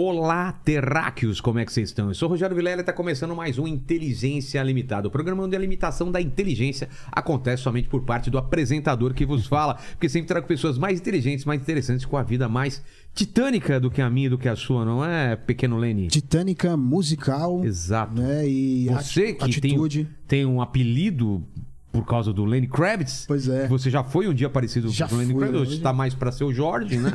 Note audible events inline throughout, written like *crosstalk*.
Olá, terráqueos, como é que vocês estão? Eu sou o Rogério Vilela e está começando mais um Inteligência Limitada, o programa onde a limitação da inteligência acontece somente por parte do apresentador que vos fala, porque sempre trago pessoas mais inteligentes, mais interessantes, com a vida mais titânica do que a minha e do que a sua, não é, pequeno Lenny? Titânica musical. Exato. Né? E Você que tem, atitude. tem um apelido por causa do Lenny Kravitz. Pois é. Você já foi um dia parecido Já com o Lenny fui, Kravitz. Hoje está mais para ser o Jorge, né?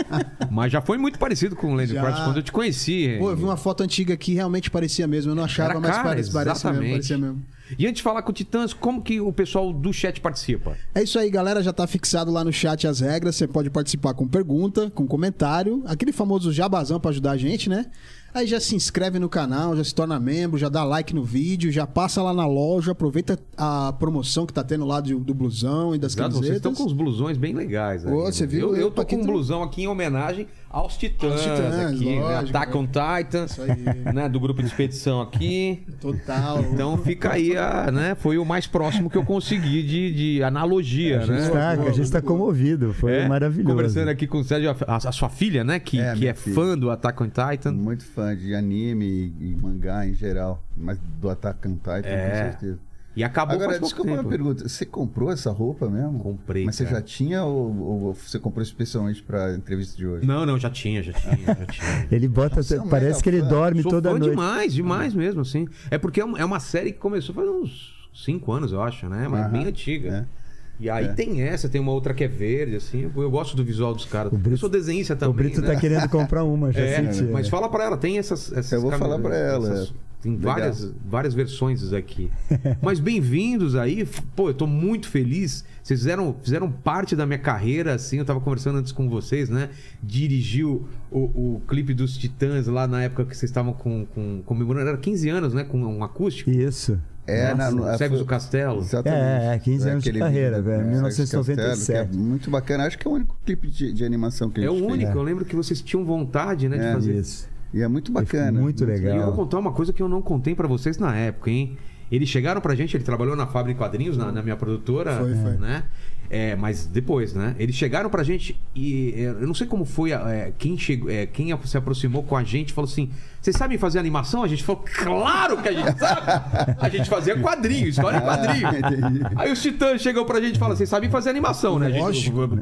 *laughs* Mas já foi muito parecido com o Lenny Já. Kravitz quando eu te conheci. Pô, eu vi uma foto antiga que realmente parecia mesmo. Eu não achava, Era mas cara, parece, parecia mesmo, exatamente. parecia mesmo. E antes de falar com o Titãs, como que o pessoal do chat participa? É isso aí, galera. Já tá fixado lá no chat as regras. Você pode participar com pergunta, com comentário, aquele famoso jabazão pra ajudar a gente, né? Aí já se inscreve no canal, já se torna membro, já dá like no vídeo, já passa lá na loja, aproveita a promoção que tá tendo lá do, do blusão e das Exato, camisetas. vocês estão com os blusões bem legais. aí, Ô, né? você viu? Eu, eu tô aqui com um blusão aqui em homenagem aos Titãs, Aos Titãs, aqui, né? lógico, Attack on Titan, Isso aí. né? Do grupo de expedição aqui. Total. Então fica aí, a, né? Foi o mais próximo que eu consegui de, de analogia, A gente né? está, a gente tá comovido, foi É, maravilhoso. Conversando aqui com o Sérgio, a, a sua filha, né? Que É, que é filha. fã do Attack on Titan. Muito fã de anime e, e mangá em geral, mas do Attack on Titan, É. com certeza. E acabou Agora, desculpa uma pergunta. Você comprou essa roupa mesmo? Comprei, Mas você cara. já tinha ou, ou você comprou especialmente pra entrevista de hoje? Não, não, já tinha, já tinha, já tinha. *laughs* Ele bota, Nossa, é parece mega que ele fã. dorme Sou toda fã noite. demais, demais mesmo, assim. É porque é um- é uma série que começou faz uns cinco anos, eu acho, né? Mas bem antiga. é. E aí É. tem essa, tem uma outra que é verde, assim. Eu, gosto do visual dos caras. Brito- eu sou desenhista também. o Brito né? tá querendo comprar uma, já *laughs* É, senti. mas né? fala pra ela, tem essas. essas Eu vou cami- falar pra ela, essas- é. Tem Legal. várias, várias versões disso aqui. *laughs* Mas bem-vindos aí. Pô, eu tô muito feliz. Vocês fizeram, fizeram parte da minha carreira, assim. Eu tava conversando antes com vocês, né? Dirigiu o, o clipe dos Titãs lá na época que vocês estavam com, com, comemorando. Era 15 anos, né? Com um acústico. Isso. É, Nossa, na, na, Cegos foi- do Castelo. Exatamente. É, é, 15 anos de carreira, velho, né, 1997. Castelo, é muito bacana. Acho que é o único clipe de, de animação que a É gente o fez. único. Eu lembro que vocês tinham vontade, né? De É, fazer. Isso. E é muito bacana. muito legal. E eu vou contar uma coisa que eu não contei pra vocês na época, hein? Eles chegaram pra gente, ele trabalhou na fábrica de quadrinhos, na, na minha produtora, Foi, foi. né? É, mas depois, né? Eles chegaram pra gente e é, eu não sei como foi é, quem chegou, é, quem se aproximou com a gente falou assim: "Vocês sabem fazer animação?" A gente falou: "Claro que a gente sabe". A gente fazia quadrinho, história em quadrinho. Entendi. Aí os Titãs chegam pra gente e falam: "Vocês sabem fazer animação, né?" A gente, Lógico.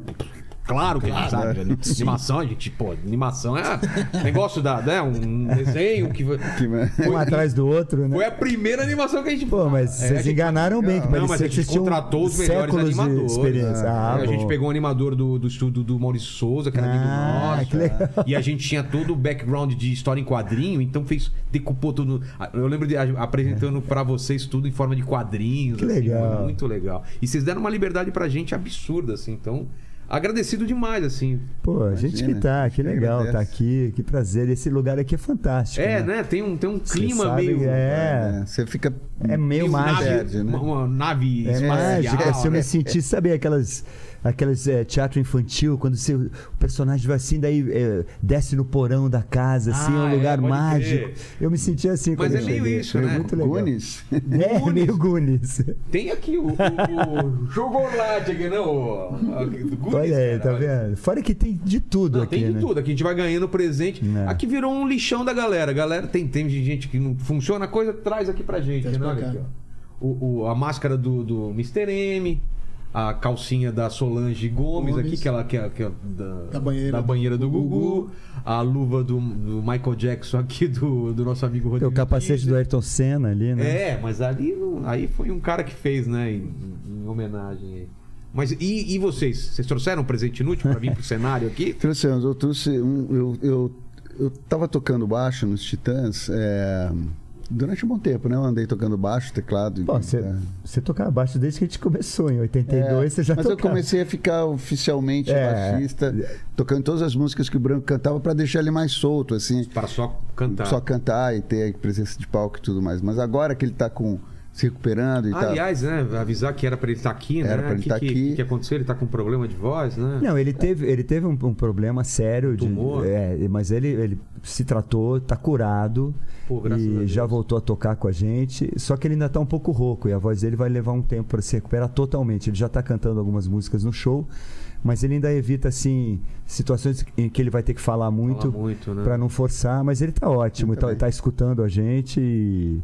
Claro que a gente sabe. né? Animação, a gente, pô, animação é negócio da, né? Um desenho que Que- Um atrás do outro, né? foi a primeira animação que a gente Pô, mas É, vocês gente- enganaram bem, que Não, mas a gente contratou os melhores animadores. experiência. Ah, a gente bom. pegou um animador do, do estúdio do Maurício Souza, que era amigo Ah, nosso. que legal. E a gente tinha todo o background de história em quadrinho, então fez, decupou tudo. Eu lembro de apresentando pra vocês tudo em forma de quadrinhos. Que assim, legal. foi muito legal. E vocês deram uma liberdade pra gente absurda, assim, então. Agradecido demais, assim. Pô, a gente que tá, que legal, agradece. tá aqui, que prazer. Esse lugar aqui é fantástico. É, né? Tem um, tem um clima sabe, meio. É, É, Você fica. é meio mágico. nave, né? uma, uma nave É espacial. mágica, se eu né? me sentir, sabe aquelas aquelas é, teatro infantil, quando você, o personagem vai assim, daí é, desce no porão da casa, assim, é Ah, um é, lugar pode mágico. crer. Eu me senti assim Mas quando é eu meio cheguei. isso, né? Muito legal. Goonies. *laughs* É, meio Goonies. Tem aqui o, o, o chocolate aqui, não? O, Goonies, Olha aí, tá vendo? Fora que tem de tudo Não, aqui, tem de né? tudo. Aqui a gente vai ganhando presente. É. Aqui virou um lixão da galera. Galera, tem, tem gente que não funciona a coisa, traz aqui pra gente. Né? aqui, ó. O, o- a máscara do, do Mr. M, a calcinha da Solange Gomes, Gomes. aqui, que ela que é, que é da, Da banheira da banheira do do Gugu, Gugu. a luva do, do Michael Jackson aqui, do, do nosso amigo Tem Rodrigo. o capacete do Ayrton Senna ali, né? É, mas ali aí foi um cara que fez, né? Em, em homenagem aí. Mas e, e vocês? Vocês trouxeram um presente inútil pra vir pro cenário aqui? *laughs* Trouxemos, eu trouxe um. Eu, eu, eu tava tocando baixo nos Titãs é, durante um bom tempo, né? Eu andei tocando baixo, teclado. Bom, você, é. você tocava baixo desde que a gente começou, em 82 você já Mas tocava. eu comecei a ficar oficialmente É. baixista, tocando todas as músicas que o Branco cantava para deixar ele mais solto, assim. Para só cantar. Só cantar e ter presença de palco e tudo mais. Mas agora que ele tá com se recuperando e tal. Aliás, né, avisar que era pra ele estar aqui, né? Era pra ele O que, tá que, aqui. que aconteceu? Ele tá com problema de voz, né? Não, ele teve, ele teve um, um problema sério de, Tumor? é, mas ele, ele se tratou, tá curado Pô, e já voltou a tocar com a gente. Só que ele ainda tá um pouco rouco e a voz dele vai levar um tempo para se recuperar totalmente. Ele já tá cantando algumas músicas no show, mas ele ainda evita assim situações em que ele vai ter que falar muito, muito, né? para não forçar. Mas ele tá ótimo, tá, bem. tá escutando a gente e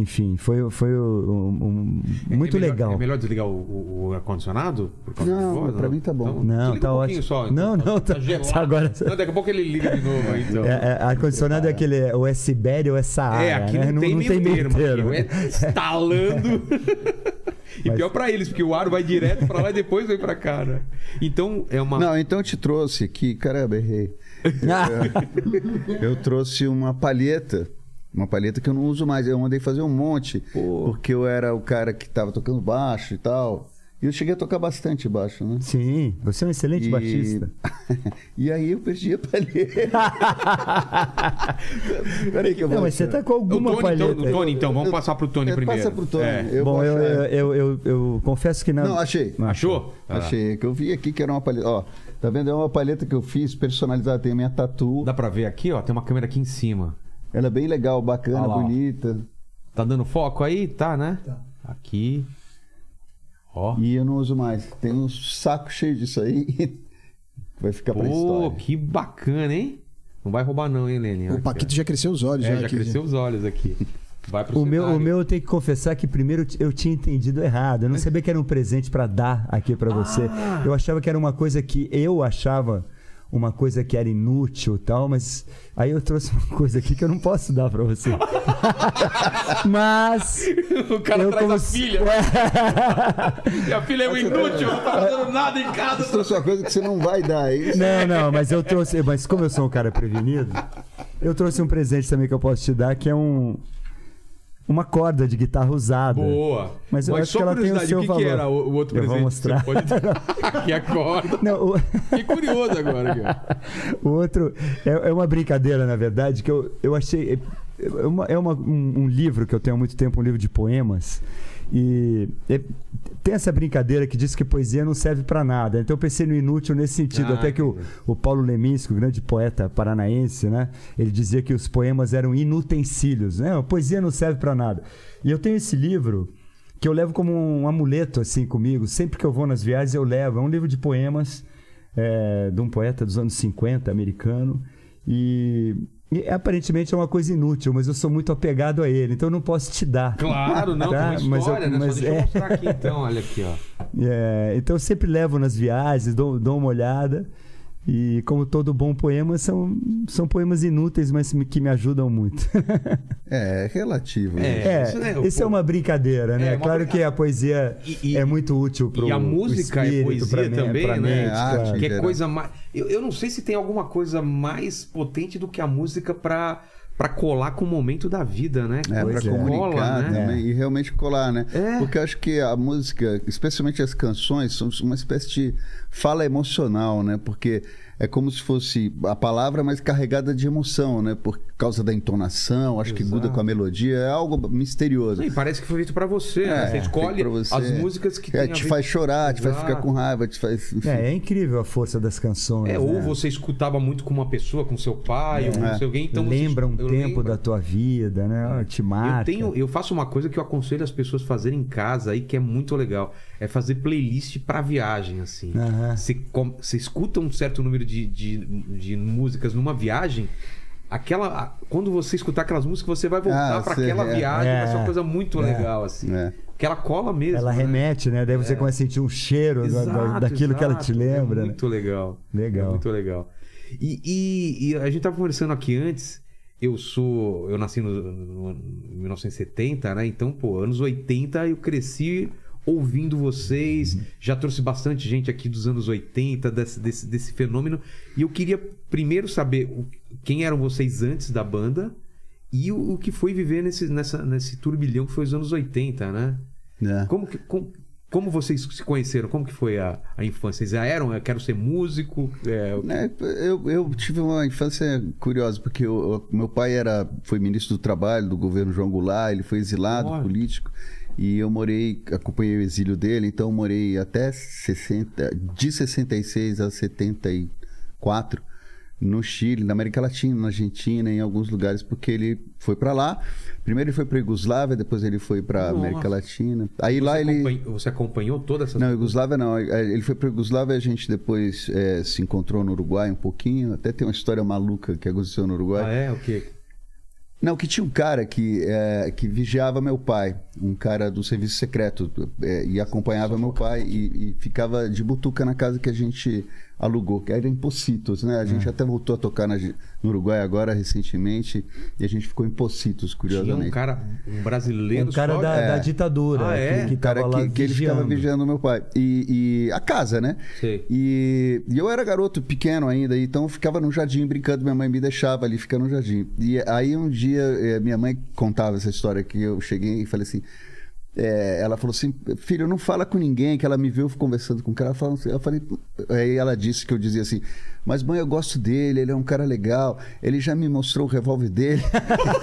enfim, foi, foi um- um- É- muito é melhor- legal. É melhor desligar o, o- o ar-condicionado? Não, pra mim tá bom. Então, Não, tá um ótimo. Só, Não, não, tá- gelado. *laughs* agora- Não, daqui a pouco ele liga de novo então. É, é, ar-condicionado é aquele, ou é Sibéria ou é Saara. É, aqui né? não, tem meio termo. termo. aqui, É instalando. *laughs* e Mas- pior pra eles, porque o ar vai direto pra lá e depois vem pra cá, né? Então, é uma... Não, então eu te trouxe aqui, caramba, errei. *laughs* Eu trouxe uma palheta. Uma palheta que eu não uso mais. Eu mandei fazer um monte. Pô. Porque eu era o cara que tava tocando baixo e tal. E eu cheguei a tocar bastante baixo, né? Sim, você é um excelente E- baixista. *laughs* e aí eu perdi a palheta. *laughs* Peraí que eu vou. Não, mas você tá com O alguma Tony, palheta. então, o Tony, então, vamos passar pro Tony É, primeiro. Passa pro Tony. É. Eu Bom, eu, eu, eu, eu- eu confesso que não. Não, achei. Achou? Ah. Achei. Que eu vi aqui que era uma palheta. Ó, tá vendo? É uma palheta que eu fiz personalizada. Tem a minha tatu. Dá pra ver aqui, ó, tem uma câmera aqui em cima. Ela é bem legal, bacana, lá, bonita. Tá dando foco aí? Tá, né? Aqui. Ó. E eu não uso mais. Tem um saco cheio disso aí. *laughs* Vai ficar pra Pô, história. que bacana, hein? Não vai roubar não, hein, Lene? O Aqui, Paquito já cresceu os olhos. É, já já aqui, cresceu os olhos aqui. Vai pro O meu, o meu eu tenho que confessar que primeiro eu tinha entendido errado. Eu não sabia que era um presente pra dar aqui pra você. Ah. Eu achava que era uma coisa que eu achava uma coisa que era inútil e tal, mas aí eu trouxe uma *laughs* coisa aqui que eu não posso dar pra você. *laughs* mas O cara eu traz como a filha. *laughs* E a filha é um inútil, não tá fazendo nada em casa. Isso trouxe uma coisa que você não vai dar, é isso? Não, não, mas eu trouxe. Mas como eu sou um cara prevenido, eu trouxe um presente também que eu posso te dar, que é um. Uma corda de guitarra usada. Boa. Mas eu acho só que ela tem o seu o que, que valor. era o, o outro Eu presente? vou mostrar. que Você pode? Aqui *laughs* acorda. Não, o, Fiquei curioso agora. *laughs* O outro é, é uma brincadeira, na verdade, que eu, eu achei. É, uma- é uma- um, um livro que eu tenho há muito tempo, um livro de poemas. E é- tem essa brincadeira que diz que poesia não serve pra nada. Então eu pensei no inútil nesse sentido. Ah, até que o, o Paulo Leminski, o grande poeta paranaense, né? Ele dizia que os poemas eram inutensílios, né? A poesia não serve pra nada. E eu tenho esse livro que eu levo como um amuleto assim comigo. Sempre que eu vou nas viagens eu levo. É um livro de poemas é, de um poeta dos anos 50, americano. E, e aparentemente é uma coisa inútil, mas eu sou muito apegado a ele, então eu não posso te dar. Claro, não, Tá? tem uma Mas eu- história, né? mas Só deixa eu é. mostrar aqui então, olha aqui, ó. *laughs* É, então eu sempre levo nas viagens, dou, dou uma olhada. E como todo bom poema, são, são poemas inúteis, mas que me ajudam muito. *laughs* É, é relativo. É. né? É, isso, né, isso o- é uma brincadeira, né? É, uma claro brinca- que a poesia E- e- é muito útil para e a música é poesia também, né? Arte. Que é geral. coisa mais. Eu, eu não sei se tem alguma coisa mais potente do que a música pra, pra colar com o momento da vida, né? É, pra é. comunicar Cola, né? também e realmente colar, né? É. Porque eu acho que a música, especialmente as canções, são uma espécie de fala emocional, né? Porque é como se fosse a palavra, mas carregada de emoção, né? Por causa da entonação, acho que Exato. muda com a melodia, é algo misterioso. E parece que foi feito pra você, né? É, Você escolhe você. as músicas que É, tem a te ver- faz chorar, te faz Exato. ficar com raiva, te faz. enfim. É, é incrível a força das canções. É, ou né? você escutava muito com uma pessoa, com seu pai, ou com É. alguém, então você- Lembra um eu tempo lembro. da tua vida, né? Te Eu, marca. tenho, eu faço uma coisa que eu aconselho as pessoas a fazerem em casa aí, que é muito legal. É fazer playlist pra viagem, assim. Você, você escuta um certo número de, de, de músicas numa viagem. Aquela, quando você escutar aquelas músicas, você vai voltar Ah, pra você- aquela é. viagem. Vai ser uma É. coisa muito É. legal, assim. É. Que ela cola mesmo. Ela né? remete, né? Daí você começa a sentir um cheiro da- da- Exato, daquilo que ela te exato. lembra. É né? muito legal. Legal. É muito legal. E, e- e a gente tava conversando aqui antes. Eu sou. Eu nasci no, no- em 1970, né? Então, pô, anos 80 eu cresci ouvindo vocês. Uhum. Já trouxe bastante gente aqui dos anos 80, desse, desse, desse fenômeno. E eu queria primeiro saber o- quem eram vocês antes da banda e o, o que foi viver nesse, nessa, nesse turbilhão que foi os anos 80, né? É. Como, que, como, como vocês se conheceram? Como que foi a, a infância? Vocês já eram? Eu quero ser músico? É, Né, Eu, eu tive uma infância curiosa, porque eu- eu- meu pai era, foi ministro do Trabalho do governo João Goulart, ele foi exilado Olha. político. E eu morei, acompanhei o exílio dele, então eu morei até 60, de 66 a 74 no Chile, na América Latina, na Argentina, em alguns lugares, porque ele foi para lá. Primeiro ele foi para Iugoslávia, depois ele foi para. América Latina. Aí Você, lá ele acompanhou, você acompanhou toda essa não, Iugoslávia não. Ele foi para Iugoslávia, a gente depois eh, se encontrou no Uruguai um pouquinho. Até tem uma história maluca que aconteceu no Uruguai. Ah, é? O quê? Não, que tinha um cara que, eh, que vigiava meu pai, um cara do serviço secreto, eh, e acompanhava meu pai e, e ficava de butuca na casa que a gente alugou, que era em Pocitos, né? A gente até voltou a tocar na- no Uruguai agora recentemente e a gente ficou em Pocitos, Tinha curiosamente. um cara, um brasileiro Um cara só? da, É. da ditadura, Ah, é? que, que O cara que, que ele ficava vigiando. meu pai. E, e a casa, né? Sei. E, e eu era garoto pequeno ainda, então eu ficava no jardim brincando, minha mãe me deixava ali ficar no jardim. E aí um dia eh, minha mãe contava essa história que eu cheguei e falei assim. Eh, ela falou assim, filho, não fala com ninguém, que ela me viu conversando com o cara. Falando assim, eu falei, aí ela disse que eu dizia assim, mas mãe, eu gosto dele, ele é um cara legal, ele já me mostrou o revólver dele.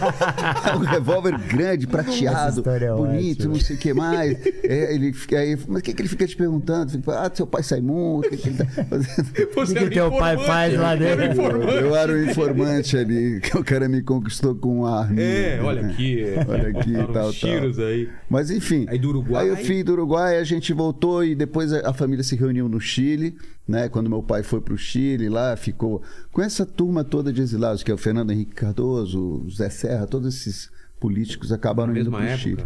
*laughs* um revólver grande, prateado, é bonito, ótima. não sei o que mais. É, ele fica aí, mas o que, que ele fica te perguntando? Fica, ah, seu pai sai muito, o que, que ele tá fazendo? *laughs* Você O que que teu pai faz lá dentro? informante. Eu era o informante ali, que o cara me conquistou com um arma. É, olha aqui. *laughs* Olha aqui, Botaram tal, tiros tal. aí. Mas enfim. Aí do Uruguai? Aí eu fui do Uruguai, a gente voltou e depois a a família se reuniu no Chile, né? Quando meu pai foi pro Chile lá, ficou com essa turma toda de exilados, que é o Fernando Henrique Cardoso, o Zé Serra, todos esses políticos acabaram indo pro época? Chile.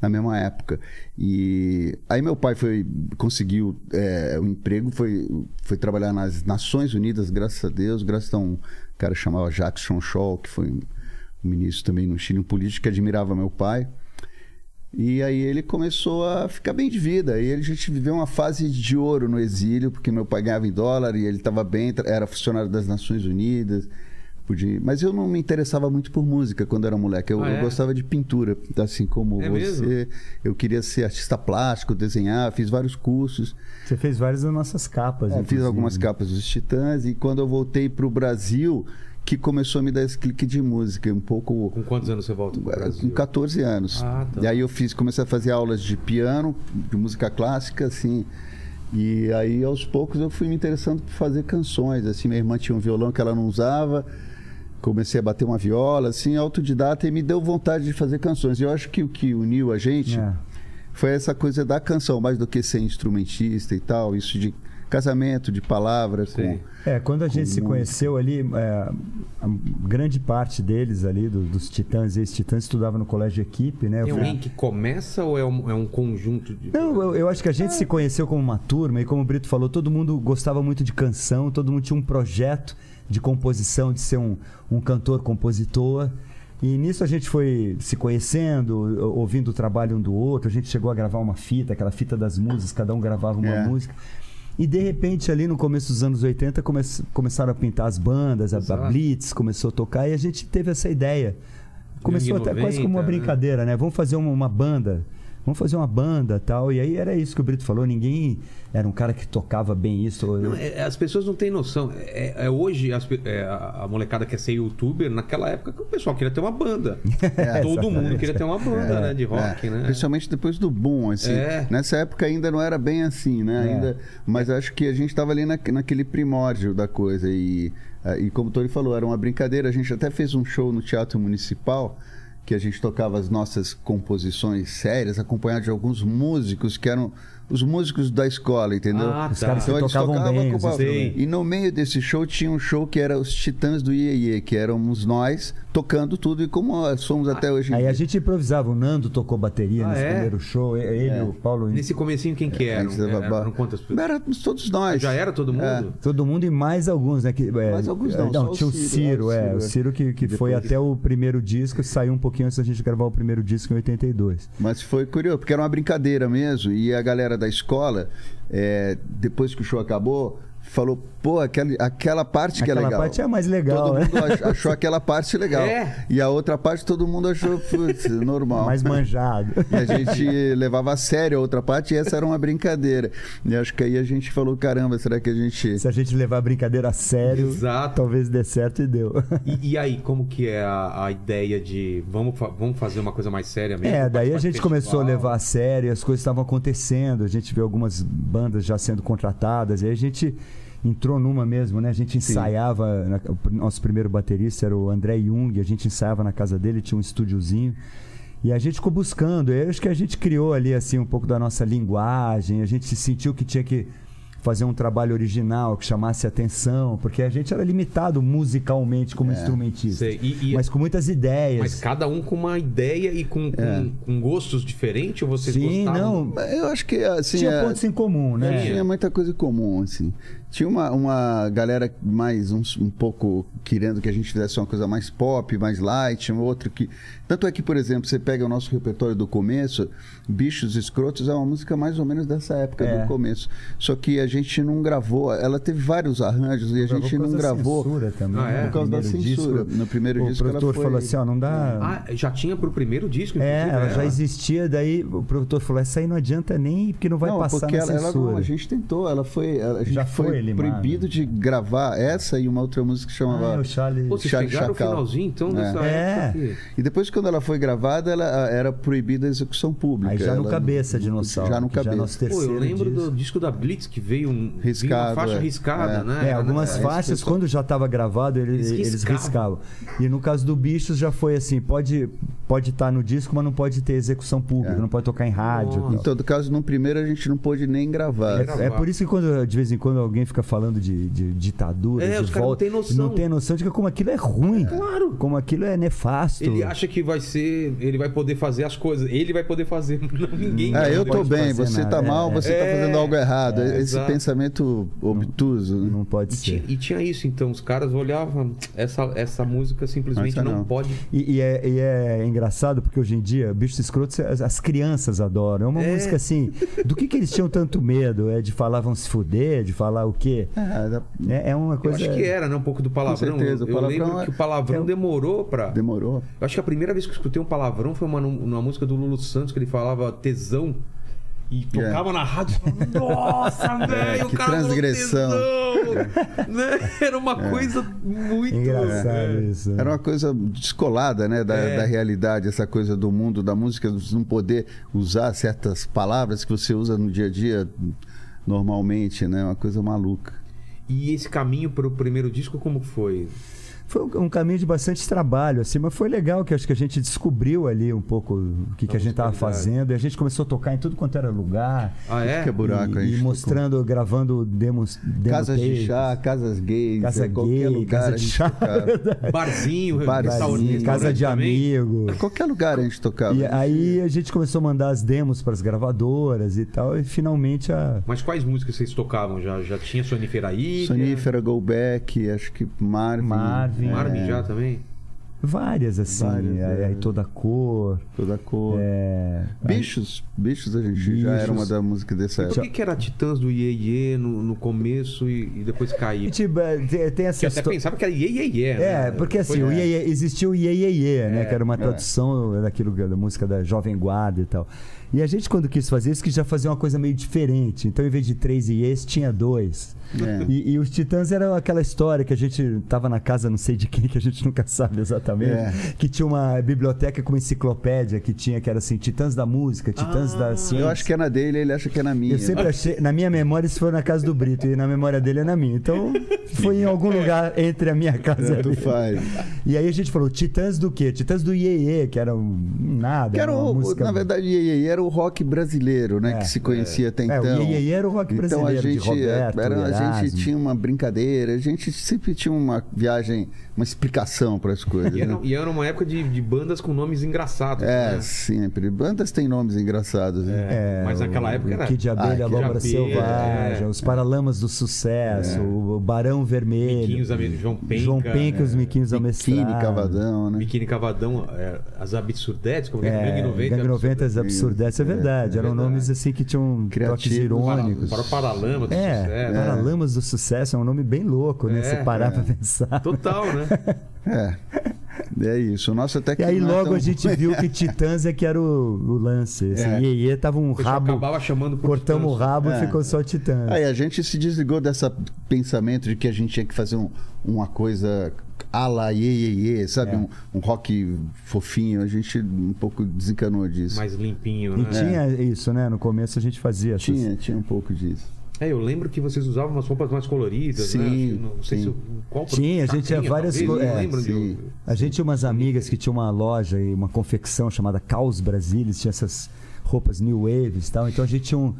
Na mesma época. E aí meu pai foi conseguiu é, um emprego, foi, foi trabalhar nas Nações Unidas, graças a Deus, graças a um cara chamado Jacques Chonchol, que foi um ministro também no Chile, um político que admirava meu pai. E aí ele começou a ficar bem de vida. E a gente viveu uma fase de ouro no exílio, porque meu pai ganhava em dólar e ele estava bem, era funcionário das Nações Unidas. Podia... Mas eu não me interessava muito por música quando era moleque. Eu, Ah, eu é? gostava de pintura, assim como É você. mesmo? Eu queria ser artista plástico, desenhar, fiz vários cursos. Você fez várias das nossas capas. É, fiz algumas capas dos Titãs. E quando eu voltei para o Brasil, que começou a me dar esse clique de música, um pouco Com quantos anos você volta com Brasil? 14 anos. Ah, tá. E aí eu fiz, comecei a fazer aulas de piano, de música clássica, assim. E aí aos poucos eu fui me interessando por fazer canções, assim, minha irmã tinha um violão que ela não usava. Comecei a bater uma viola, assim, autodidata e me deu vontade de fazer canções. E eu acho que o que uniu a gente É. foi essa coisa da canção, mais do que ser instrumentista e tal, isso de casamento, de palavra, Sim. com É, quando a gente se música. conheceu ali, é, a grande parte deles ali, do- dos titãs e ex-titãs, estudava no colégio equipe, né? Eu Tem fui- alguém que começa ou é um, é um conjunto de. Não, eu, eu acho que a gente se conheceu como uma turma e como o Brito falou, todo mundo gostava muito de canção, todo mundo tinha um projeto de composição, de ser um, um cantor, compositor. E nisso a gente foi se conhecendo, ou- ouvindo o trabalho um do outro. A gente chegou a gravar uma fita, aquela fita das músicas, cada um gravava uma É. música. E de repente, ali no começo dos anos 80, come- começaram a pintar as bandas, a, a. Blitz começou a tocar e a gente teve essa ideia. Começou até quase como 90, uma né? brincadeira, né? Vamos fazer uma, uma banda. Vamos fazer uma banda tal. E aí era isso que o Brito falou. Ninguém era um cara que tocava bem isso. Não, é- as pessoas não têm noção. É, é hoje as é, a, molecada quer ser youtuber, naquela época que o pessoal queria ter uma banda. *laughs* Todo mundo queria ter uma banda, né? De rock, É, né? Principalmente depois do boom, assim. É. Nessa época ainda não era bem assim, né? É. Ainda, mas acho que a gente estava ali na, naquele primórdio da coisa. E, e como o Tony falou, era uma brincadeira. A gente até fez um show no Teatro Municipal que a gente tocava as nossas composições sérias, acompanhado de alguns músicos que eram os músicos da escola, entendeu? Ah, Os tá. caras que Então tocavam tocavam bem, com os. E no meio desse show tinha um show que era os Titãs do Iê, que éramos nós tocando tudo e como somos até hoje em Aí dia. a gente improvisava. O Nando tocou bateria Ah, nesse é? primeiro show. Ele, o Paulo. Nesse comecinho, quem que? Antes da babá. Eram quantas pessoas? Éramos todos nós. Já era todo mundo? É. Todo mundo e mais alguns, né? Que, é, Mais alguns não, só o tinha o Ciro, Ciro, é, o é. Ciro, O é. Ciro que, que foi até o primeiro disco, saiu um pouquinho antes da gente gravar o primeiro disco em 82. Mas foi curioso, porque era uma brincadeira mesmo. E a galera da escola, é, depois que o show acabou, falou, pô, aquela, aquela parte que Aquela é legal. parte é a mais legal, Todo né? mundo ach- achou aquela parte legal. *laughs* É. E a outra parte todo mundo achou, putz, *laughs* normal. Mais manjado. E a gente levava a sério a outra parte e essa era uma brincadeira. E acho que aí a gente falou, caramba, será que a gente... Se a gente levar a brincadeira a sério, Exato. talvez dê certo e deu. E, e aí, como que é a, a ideia de vamos, fa- vamos fazer uma coisa mais séria mesmo? É, daí a gente começou a festival? levar a sério, as coisas estavam acontecendo, a gente viu algumas bandas já sendo contratadas, e aí a gente entrou numa mesmo, né? A gente ensaiava, na- o nosso primeiro baterista era o André Jung, a gente ensaiava na casa dele, tinha um estúdiozinho. E a gente ficou buscando, eu acho que a gente criou ali assim um pouco da nossa linguagem, a gente sentiu que tinha que fazer um trabalho original que chamasse atenção, porque a gente era limitado musicalmente como instrumentista, Sei. E- e- mas com muitas ideias. Mas cada um com uma ideia e com, com, É. com gostos diferentes? Ou vocês Sim, gostavam? não, Eu acho que, assim... tinha é- pontos em comum, né? Tinha. Tinha muita coisa em comum, assim. Tinha uma, uma galera mais uns, um pouco querendo que a gente fizesse uma coisa mais pop, mais light, um outro que. Tanto é que, por exemplo, você pega o nosso repertório do começo, Bichos Escrotos é uma música mais ou menos dessa época É. do começo. Só que a gente não gravou, ela teve vários arranjos e a Gravou gente por não causa da gravou. censura também, Ah, é? né? Por causa da censura. No primeiro o disco ela produtor foi- falou assim, ó, não dá... Ah, já tinha pro primeiro disco? é, ela já ela? existia, daí o produtor falou, essa aí não adianta nem, porque não vai não, passar porque na ela, ela censura. não, a gente tentou, ela foi, a gente Já foi foi, proibido de gravar essa e uma outra música que chamava Ah, é o Charlie... Pô, Charlie o Chacal. finalzinho, então, É. dessa É. E depois, quando ela foi gravada, ela era proibida a execução pública. Aí já no Ela- cabeça, dinossauro. Já no Já cabeça. Pô, eu lembro disco. do disco da Blitz, que veio um, veio Riscado, uma faixa é. riscada, É. né? É, algumas é, faixas, quando já estava gravado, ele- Eles eles, riscavam. riscavam. E no caso do Bichos já foi assim, pode pode estar no disco, mas não pode ter execução pública, É. não pode tocar em rádio. Nossa. e Em todo caso, no primeiro a gente não pôde nem gravar. Nem gravar. É por isso que quando de vez em quando alguém fica falando de, de ditadura, É, de os caras não volta, têm noção. não tem noção de como aquilo é ruim, Claro. como aquilo é nefasto. Ele acha que vai ser. Ele vai poder fazer as coisas. Ele vai poder fazer. *laughs* Não, ninguém. vai Ah, eu tô bem, você nada, tá mal, é. você tá É, fazendo algo errado. é, Esse exato. pensamento obtuso. né? Não pode E ser. tinha, e tinha isso, então, os caras olhavam, essa, essa música simplesmente Essa não. não. pode. E, e é, e é engraçado porque hoje em dia, Bichos Escrotos, as, as crianças adoram. É uma É. música assim. Do que, que eles tinham tanto medo? É de falar vão se fuder, de falar o quê? Da- É, é uma Eu coisa. acho que era, né? Um pouco do palavrão. certeza, o eu palavrão lembro é- que o palavrão é- demorou pra. demorou. Eu acho que a primeira vez que eu escutei um palavrão foi uma, numa música do Lulu Santos que ele falava tesão. E tocava na rádio e *laughs* nossa, velho, o É. que transgressão." tesão. Né? Era uma coisa muito. Engraçado É. isso. né? Era uma coisa descolada, né, da, É. da realidade, essa coisa do mundo da música, não poder usar certas palavras que você usa no dia a dia normalmente, né? Uma coisa maluca. E esse caminho para o primeiro disco, como foi? Foi um caminho de bastante trabalho, assim, mas foi legal que acho que a gente descobriu ali um pouco o que, que a gente estava fazendo. E a gente começou a tocar em tudo quanto era lugar. Ah, é? Que é buraco, e, e tocou. mostrando, gravando demos. demo Casas de tapes. chá, casas gays, Casa é, qualquer gay, lugar casa de chá. *laughs* Barzinho, Barzinho, casa de também? amigo. Qualquer lugar a gente tocava. E aí a gente começou a mandar as demos para as gravadoras e tal, e finalmente a. Mas quais músicas vocês tocavam? Já, já tinha Sonífera aí? Sonífera, Go Back, acho que Marvin. Marvin. É, Marvin já também? Várias, assim, Várias, aí, é. aí toda a cor. Toda cor. É, Bichos, bichos a gente já era Bichos. uma da música dessa Por época. que, que era Titãs do Iê Iê no, no começo e, e depois gente, eh, tem, tem essa Que até pensava que era Iê Iê Iê. É, né? porque assim, Foi- o Iê Iê- existia o Iê Iê Iê, né? É, que era uma tradução daquilo da música da Jovem Guarda e tal. E a gente, quando quis fazer isso, quis já fazer uma coisa meio diferente. Então, em vez de três Iês, tinha dois. É. E, e os Titãs eram aquela história que a gente tava na casa, não sei de quem, que a gente nunca *laughs* sabe exatamente. É. Que tinha uma biblioteca com uma enciclopédia que tinha, que era assim, Titãs da Música, Titãs Ah, da Ciência. Eu acho que é na dele, ele acha que é na minha. Eu sempre achei, na minha memória isso foi na casa do Brito e na memória dele é na minha. Então foi em algum lugar entre a minha casa e faz. E aí a gente falou Titãs do quê? Titãs do Iê, que era um nada. Que era uma o, música... na verdade, Iê, Iê era o rock brasileiro, né? É, que se conhecia até É, então. o Iê Iê era o rock Então a brasileiro, de gente, Roberto, era, a gente tinha uma brincadeira, a gente sempre tinha uma viagem, uma explicação para as coisas. era, e era uma época de, de bandas com nomes engraçados. É, né? sempre. Bandas têm nomes engraçados. Né? É, mas naquela época o era. Kid de Abelha, Ah, a Kid de Lombra Abelha, Selvagem, é. os Paralamas do Sucesso, o Barão Vermelho. Miquinhos João Penca. João Penca e os é, Miquinhos Biquíni, Amestrados. Cavadão, né? Biquíni Cavadão, é, as absurdetes, como é, É, Gangue 90. Gangue 90 as absurdetes, é verdade. É Eram verdade. nomes assim que tinham toques Criativos. irônicos. Para o Paralama do É, sucesso. Paralamas do Sucesso é um nome bem louco, né? É, Você parar é. pra pensar. Total, né? *laughs* É. É isso. O nosso até que E aí é logo tão a gente viu que Titãs é que era o, o lance. Esse É. Iê tava um O pessoal rabo. acabava chamando por Cortamos o Titãs. rabo e É. ficou só Titãs. Aí a gente se desligou dessa pensamento de que a gente tinha que fazer um- uma coisa a la iê, iê, iê, sabe? É. Um, um rock fofinho. A gente um pouco desencanou disso. Mais limpinho, E né? tinha isso, né? No começo a gente fazia essas- Tinha, tinha um pouco disso. É, eu lembro que vocês usavam umas roupas mais coloridas, Sim, né? Acho que Não sei sim. se qual Tinha, a gente tinha várias talvez, co- não é, lembro de- sim. A gente tinha umas amigas que tinham uma loja e uma confecção chamada Caos Brasilis, tinha essas roupas New Waves e tal. Então a gente tinha, um, a gente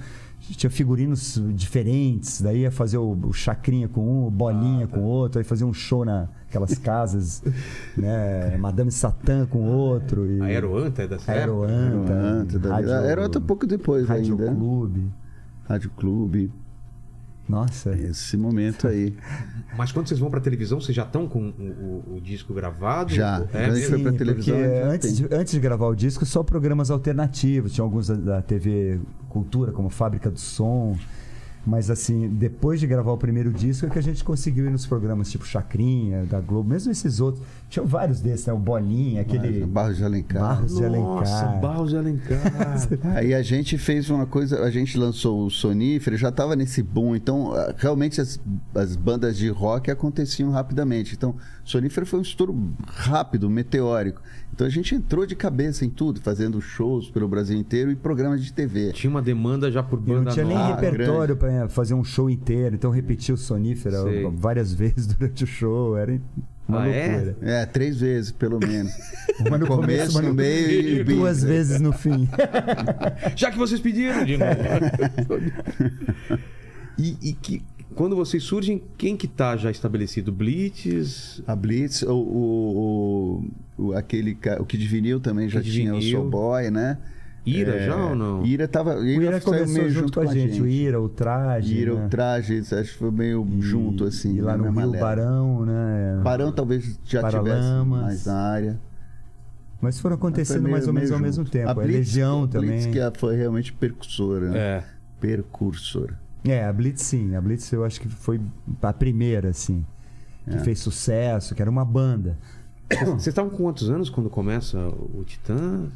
tinha figurinos diferentes, daí ia fazer o, o chacrinha com um, o bolinha com o outro, aí fazia um show naquelas casas, *laughs* né? Madame Satã com outro. E... A Aeroanta é dessa época? Aeroanta. Aeroanta, da- Rádio- Aeroanta um pouco depois Rádio ainda. Clube. Rádio Clube. Nossa. Esse momento aí. *laughs* Mas quando vocês vão pra televisão, vocês já estão com o, o- o disco gravado? Já. É, a gente foi pra Sim, televisão, antes de, antes de gravar o disco, só programas alternativos. Tinha alguns da, da TV Cultura, como Fábrica do Som. Mas assim, depois de gravar o primeiro disco é que a gente conseguiu ir nos programas tipo Chacrinha, da Globo, mesmo esses outros. Tinham vários desses, né? O Bolinha, aquele. Barros de Alencar. Barros de Nossa, Alencar. Barros de Alencar. *laughs* Aí a gente fez uma coisa, a gente lançou o Sonífero, já estava nesse boom, então ah, realmente as, as bandas de rock aconteciam rapidamente. Então, Sonífero foi um estouro rápido, meteórico. Então a gente entrou de cabeça em tudo, fazendo shows pelo Brasil inteiro e programas de TV. Tinha uma demanda já por E não banda tinha nem nova. Ah, repertório para fazer um show inteiro, então repetia o sonífera Sei. várias *laughs* vezes durante o show, era uma Ah, é? loucura. É, três vezes pelo menos. *laughs* Uma no começo, uma no meio e Duas vezes no fim. *laughs* Já que vocês pediram de novo. e, e que quando vocês surgem, quem que tá já estabelecido? Blitz? A Blitz, o, o, o, o- aquele, o Kid Vinil também já Kid tinha Vinil. o Soul Boy, né? Ira É, já ou não? Ira tava. O Ira, Ira saiu começou meio junto com a gente. O Ira, o traje. Ira, né? o traje, acho que foi meio E- junto, assim. E lá no Rio. Barão, né? Barão talvez já Paralamas. tivesse mais na área. Mas foram acontecendo meio- mais ou menos ao mesmo junto. tempo. A, Blitz- Legião a Blitz também. que é- foi realmente percursora. né? É. Percursora. É, a Blitz sim. A Blitz eu acho que foi a primeira, assim. Que É. fez sucesso, que era uma banda. Vocês estavam com quantos anos quando começa o Titã?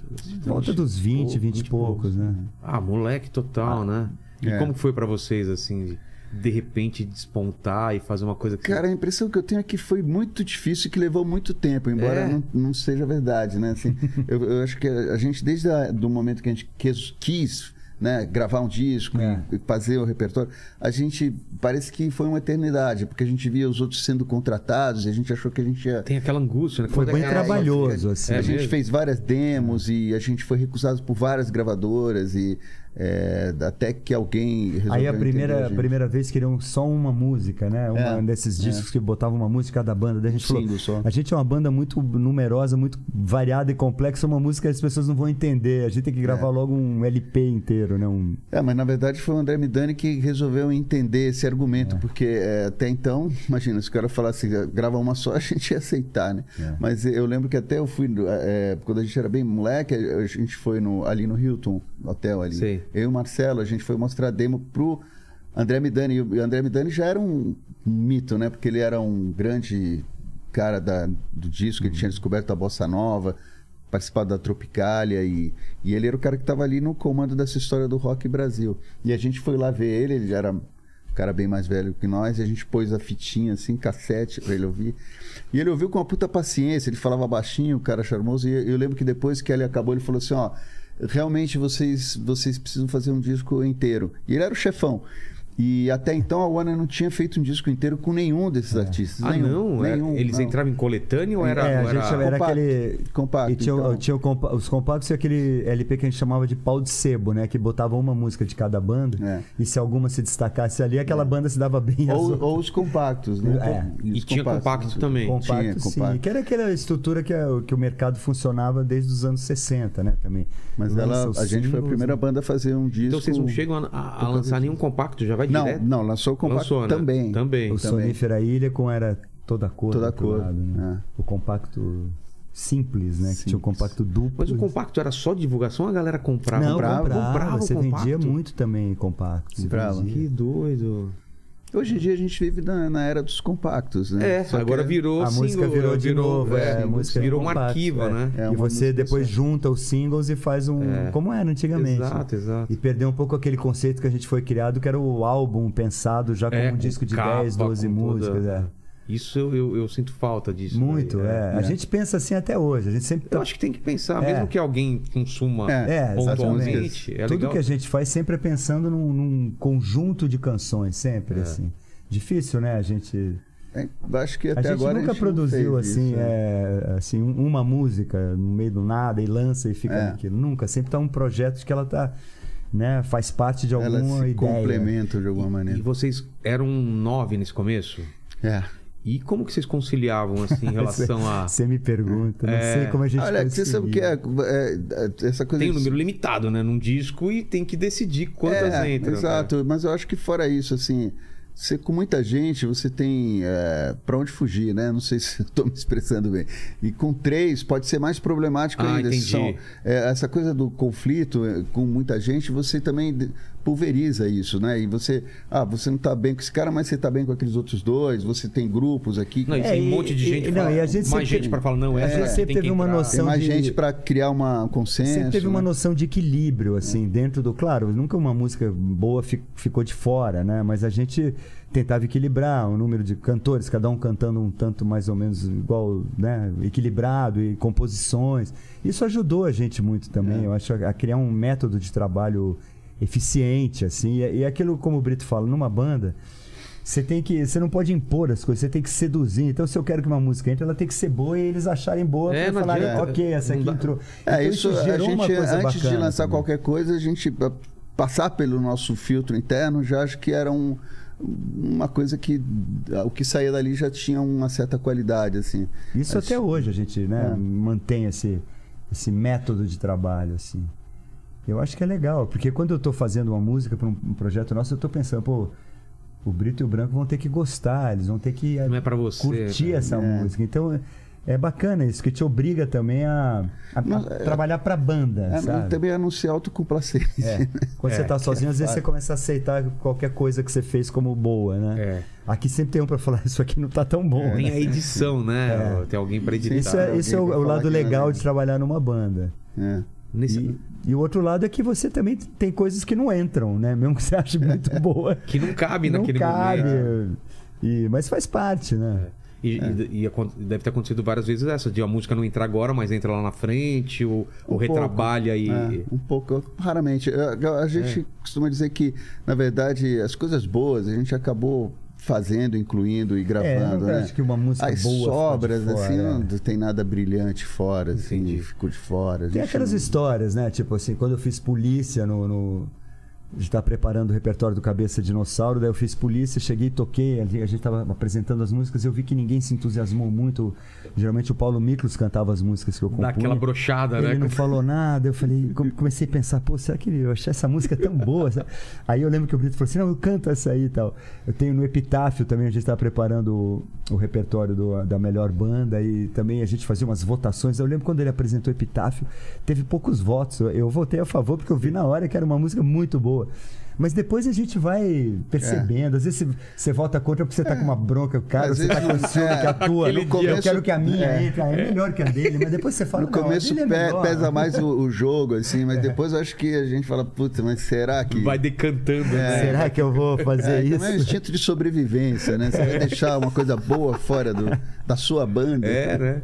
Volta dos 20, 20 e poucos, né? Ah, moleque total, né? E É. como que foi pra vocês, assim, de, repente despontar e fazer uma coisa que... Cara, a impressão que eu tenho é que foi muito difícil e que levou muito tempo, embora É? não, não seja verdade, né? Assim, *laughs* eu, eu acho que a gente, desde o do momento que a gente quis, quis, né, gravar um disco É. e fazer o repertório, a gente parece que foi uma eternidade, porque a gente via os outros sendo contratados e a gente achou que a gente ia Tem aquela angústia, né? Foi Quando bem é- trabalhoso, assim. É a gente mesmo? fez várias demos e a gente foi recusado por várias gravadoras e é, até que alguém resolveu Aí a primeira, gente. primeira vez queriam só uma música, né? Uma É, desses é. discos que botavam uma música da banda. Daí a gente Um falou, a gente é uma banda muito numerosa, muito variada e complexa, uma música que as pessoas não vão entender. A gente tem que gravar É. logo um LP inteiro, né? Um... É, mas na verdade foi o André Midani que resolveu entender esse argumento, porque é, até então, *laughs* imagina, se o cara falasse grava uma só, *laughs* a gente ia aceitar, né? É. Mas eu lembro que até eu fui, é, quando a gente era bem moleque, a gente foi no, ali no Hilton, hotel ali. Sei. Eu e o Marcelo, a gente foi mostrar demo pro André Midani. E o André Midani já era um mito, né? Porque ele era um grande cara da, do disco, ele tinha descoberto a Bossa Nova, participado da Tropicália e, e ele era o cara que estava ali no comando dessa história do rock Brasil. E a gente foi lá ver ele, ele já era um cara bem mais velho que nós, e a gente pôs a fitinha assim, cassete pra ele ouvir. E ele ouviu com uma puta paciência, ele falava baixinho, o cara charmoso, e eu lembro que depois que ele acabou, ele falou assim, ó, realmente vocês vocês precisam fazer um disco inteiro. E ele era o chefão. E até então a Warner não tinha feito um disco inteiro com nenhum desses artistas. Ah, nenhum, não? Era- nenhum, Eles não. entravam em coletânea ou era. é, a ou era- gente era compacto, aquele. compacto, e tinha, então. tinha compa- os compactos e aquele LP que a gente chamava de pau de sebo, né? Que botava uma música de cada banda. É. E se alguma se destacasse ali, aquela banda se dava bem Ou, ou os compactos, né? É. os E tinha compactos, compacto né? também. Compacto, Tinha, sim. compacto. Que era aquela estrutura que, a- que o mercado funcionava desde os anos 60, né? Também. Mas ela, a gente foi a singles, primeira né? banda a fazer um disco. Então vocês não chegam a, a- a lançar nenhum compacto, já vai Não, direto? não, lançou o compacto Lançou, né? também. Também. O também. Sonífera Ilha com era toda a cor. Toda a outro cor, lado, né? é. O compacto simples, né? Que tinha o Simples. compacto duplo. Mas o compacto era só divulgação ou a galera comprava? Não, comprava, comprava, comprava você vendia muito também compacto. Comprava. Que doido. Hoje em dia a gente vive na, na era dos compactos, né? É, Só agora é- virou A música single, virou de novo, é, a música virou um compacto, arquivo, é. né? É e você música depois só. junta os singles e faz um. É. Como era antigamente. Exato, exato. E perdeu um pouco aquele conceito que a gente foi criado, que era o álbum pensado já como É, um disco de capa, 10, 12 com toda- músicas. é. Isso eu, eu, eu sinto falta disso. Muito, daí, é. A gente pensa assim até hoje. A gente sempre Eu acho que tem que pensar, É. mesmo que alguém consuma É, É, pontualmente. exatamente. É Tudo legal. que a gente faz sempre é pensando num, num conjunto de canções, sempre, É. assim. Difícil, né? A gente. é, acho que A até gente agora nunca a gente produziu assim, isso, né? é, assim, um- uma música no meio do nada e lança e fica É. naquilo. Nunca. Sempre tá um projeto que ela tá, né, faz parte de Ela alguma se ideia. complementam de alguma E maneira. vocês eram nove nesse começo? É. E como que vocês conciliavam, assim, em *laughs* relação a... Você me pergunta, não É. sei como a gente Olha, você sabe o que é, é, é, essa coisa Tem um de- número limitado, né? Num disco e tem que decidir quantas é, entram. né? Exato, mas eu acho que fora isso, assim, você com muita gente, você tem é, para onde fugir, né? Não sei se estou me expressando bem. E com três pode ser mais problemático Ah, ainda. entendi. São, é, essa coisa do conflito é, com muita gente, você também pulveriza isso, né? E você, ah, você não está bem com esse cara, mas você está bem com aqueles outros dois. Você tem grupos aqui. Não, e É, tem um e- monte de e- gente não, fala- e a gente mais sempre- gente para falar, não, a essa gente sempre tem que teve uma noção- tem mais de- gente para criar uma, um consenso. Sempre teve uma né? noção de equilíbrio, assim, dentro do. Claro, nunca uma música boa fi- ficou de fora, né? Mas a gente tentava equilibrar o número de cantores, cada um cantando um tanto mais ou menos igual, né? Equilibrado e composições. Isso ajudou a gente muito também, É. eu acho, a criar um método de trabalho eficiente, assim. E, e aquilo, como o Brito fala, numa banda. Você tem que. Você não pode impor as coisas, você tem que seduzir. Então, se eu quero que uma música entre, ela tem que ser boa e eles acharem boa É, pra falarem, adianta. ok, essa aqui entrou. É, Então, isso, a gerou uma gente, coisa antes de lançar também. qualquer coisa, a gente a, passar pelo nosso filtro interno já acho que era um, uma coisa que ah, o que saía dali já tinha uma certa qualidade, assim. Isso Acho- até hoje a gente né, É. mantém esse, esse método de trabalho, assim. Eu acho que é legal, porque quando eu estou fazendo uma música para um, um projeto nosso, eu estou pensando, pô, o Brito e o Branco vão ter que gostar, eles vão ter que eh, Não é pra você, curtir né? essa É. música. Então é- é bacana isso, que te obriga também a, a- a Não, é- trabalhar para banda, É, sabe? também a não se autocomplacer. É. Quando você É, tá sozinho, às vezes você começa a aceitar qualquer coisa que você fez como boa, né? É. Aqui sempre tem um pra falar, *laughs* isso aqui não tá tão bom. Tem né? a edição, né? Tem alguém para editar. Isso é, isso é o, o lado é legal legal. de trabalhar numa banda. É. Nesse- E, e o outro lado é que você também tem coisas que não entram, né? Mesmo que você ache muito boa. Que não cabe *laughs* não naquele cabe. momento. E, mas faz parte, né? E, e- e acon- deve ter acontecido várias vezes essa, de a música não entrar agora, mas entra lá na frente, ou, ou pouco. retrabalha e. É, um pouco, raramente. A, a gente É. costuma dizer que, na verdade, as coisas boas a gente acabou fazendo, incluindo e É, gravando, não né? acho que uma música As boa sobras, fora, assim, é. não tem nada brilhante fora, assim, Entendi. ficou de fora. Tem aquelas não- histórias, né? Tipo assim, quando eu fiz polícia no. no... A gente tá preparando o repertório do Cabeça Dinossauro, daí eu fiz polícia, cheguei, toquei, a gente tava apresentando as músicas, eu vi que ninguém se entusiasmou muito. Geralmente o Paulo Miklos cantava as músicas que eu compunha. aquela brochada, Ele né? não falou nada, eu falei, come- comecei a pensar, pô, será que eu achei essa música tão boa? *laughs* Aí eu lembro que o Brito falou assim, não, eu canto essa aí e tal. Eu tenho no Epitáfio também, a gente estava preparando o, o repertório do- da melhor banda e também a gente fazia umas votações. Eu lembro quando ele apresentou o Epitáfio, teve poucos votos. Eu, eu votei a favor porque eu vi na hora que era uma música muito boa. Mas depois a gente vai percebendo. Às vezes você, vota contra porque você tá com uma bronca, cara, Às você tá com ciúme é, que a tua. aquele Eu dia- quero que a minha É. entre. Ah, é melhor que a dele, mas depois você fala No "Não, a começo é pe- melhor." pesa mais o, o jogo, assim, mas depois eu acho que a gente fala, puta, mas será que. Vai decantando, né? Será que eu vou fazer É, isso? também é um instinto de sobrevivência, né? Você vai deixar uma coisa boa fora do, da sua banda. É, né?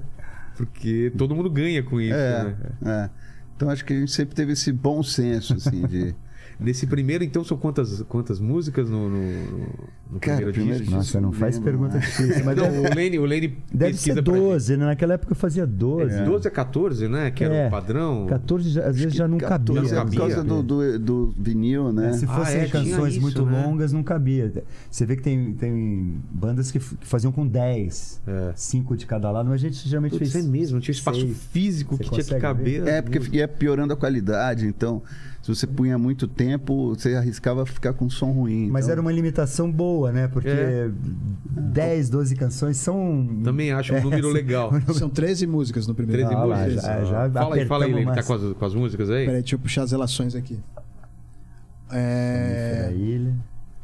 Porque todo mundo ganha com isso, É, né? é. Então acho que a gente sempre teve esse bom senso, assim, de. Nesse primeiro, então, são quantas, quantas músicas no, no, no Cara, primeiro primeiro disco? Nossa, não faz pergunta né? difícil. Mas Não, deve, o Lene, o Lene deve ser pra gente. 12, né? Naquela época eu fazia 12. É. 12 a 14, né? Que era É. o padrão. 14 já- às vezes já não 14 cabia. é Não por cabia. causa do, do, do vinil, né? É, se Ah, fossem é, tinha canções isso, muito né? longas, não cabia. Você vê que tem, tem bandas que, que faziam com 10, É. 5 de cada lado, mas a gente geralmente Putz, fez. é mesmo, não tinha espaço seis. físico Você que tinha que caber. É, porque ia piorando a qualidade, então se você punha muito tempo, você arriscava ficar com som ruim. Mas então- era uma limitação boa, né? Porque É. 10, 12 canções são. Também acho um número legal. *laughs* São 13 músicas no primeiro 13 Ah, músicas. já- já fala aí, fala aí, Lene, tá com as, com as músicas aí? Peraí, deixa eu puxar as relações aqui. É... Da ilha.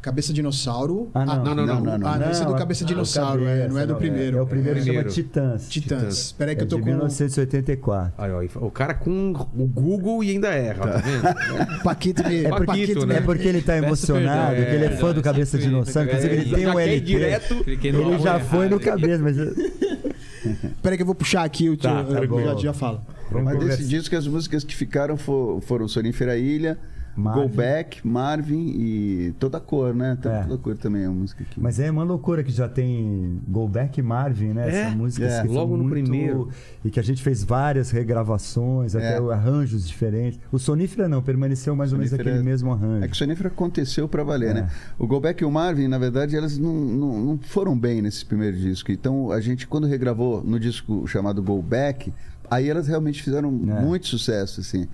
Cabeça Dinossauro. Ah, não. Não, não, não. não, não. Ah, não, esse é do Cabeça Dinossauro, é, não é do primeiro. É, o primeiro É. chama. Titãs. Titãs. Peraí que É eu tô de com 1984. Aí, ó, o cara com o Google e ainda erra, tá vendo? *laughs* Paquito me... É porque- Paquito né? É porque ele tá emocionado, que ele é É, fã do Cabeça de Dinossauro, inclusive ele tem já um LP. direto. Ele já foi no cabeça, mas. *laughs* Peraí que eu vou puxar aqui o tio, Tá, tá já, já falo. Mas desse disco, as músicas que ficaram for- foram Sonífera Ilha, Marvin. Go Back, Marvin e Toda Cor, né? Toda, É. Toda Cor também é uma música que... Mas é uma loucura que já tem Go Back e Marvin, né? É, Essas músicas é. que são Logo no muito... primeiro. E que a gente fez várias regravações, até É. arranjos diferentes. O Sonífera não, permaneceu mais ou menos aquele é- mesmo arranjo. É que o Sonífera aconteceu pra valer, É. né? O Go Back e o Marvin, na verdade, elas não, não, não foram bem nesse primeiro disco. Então, a gente, quando regravou no disco chamado Go Back, aí elas realmente fizeram É. muito sucesso, assim.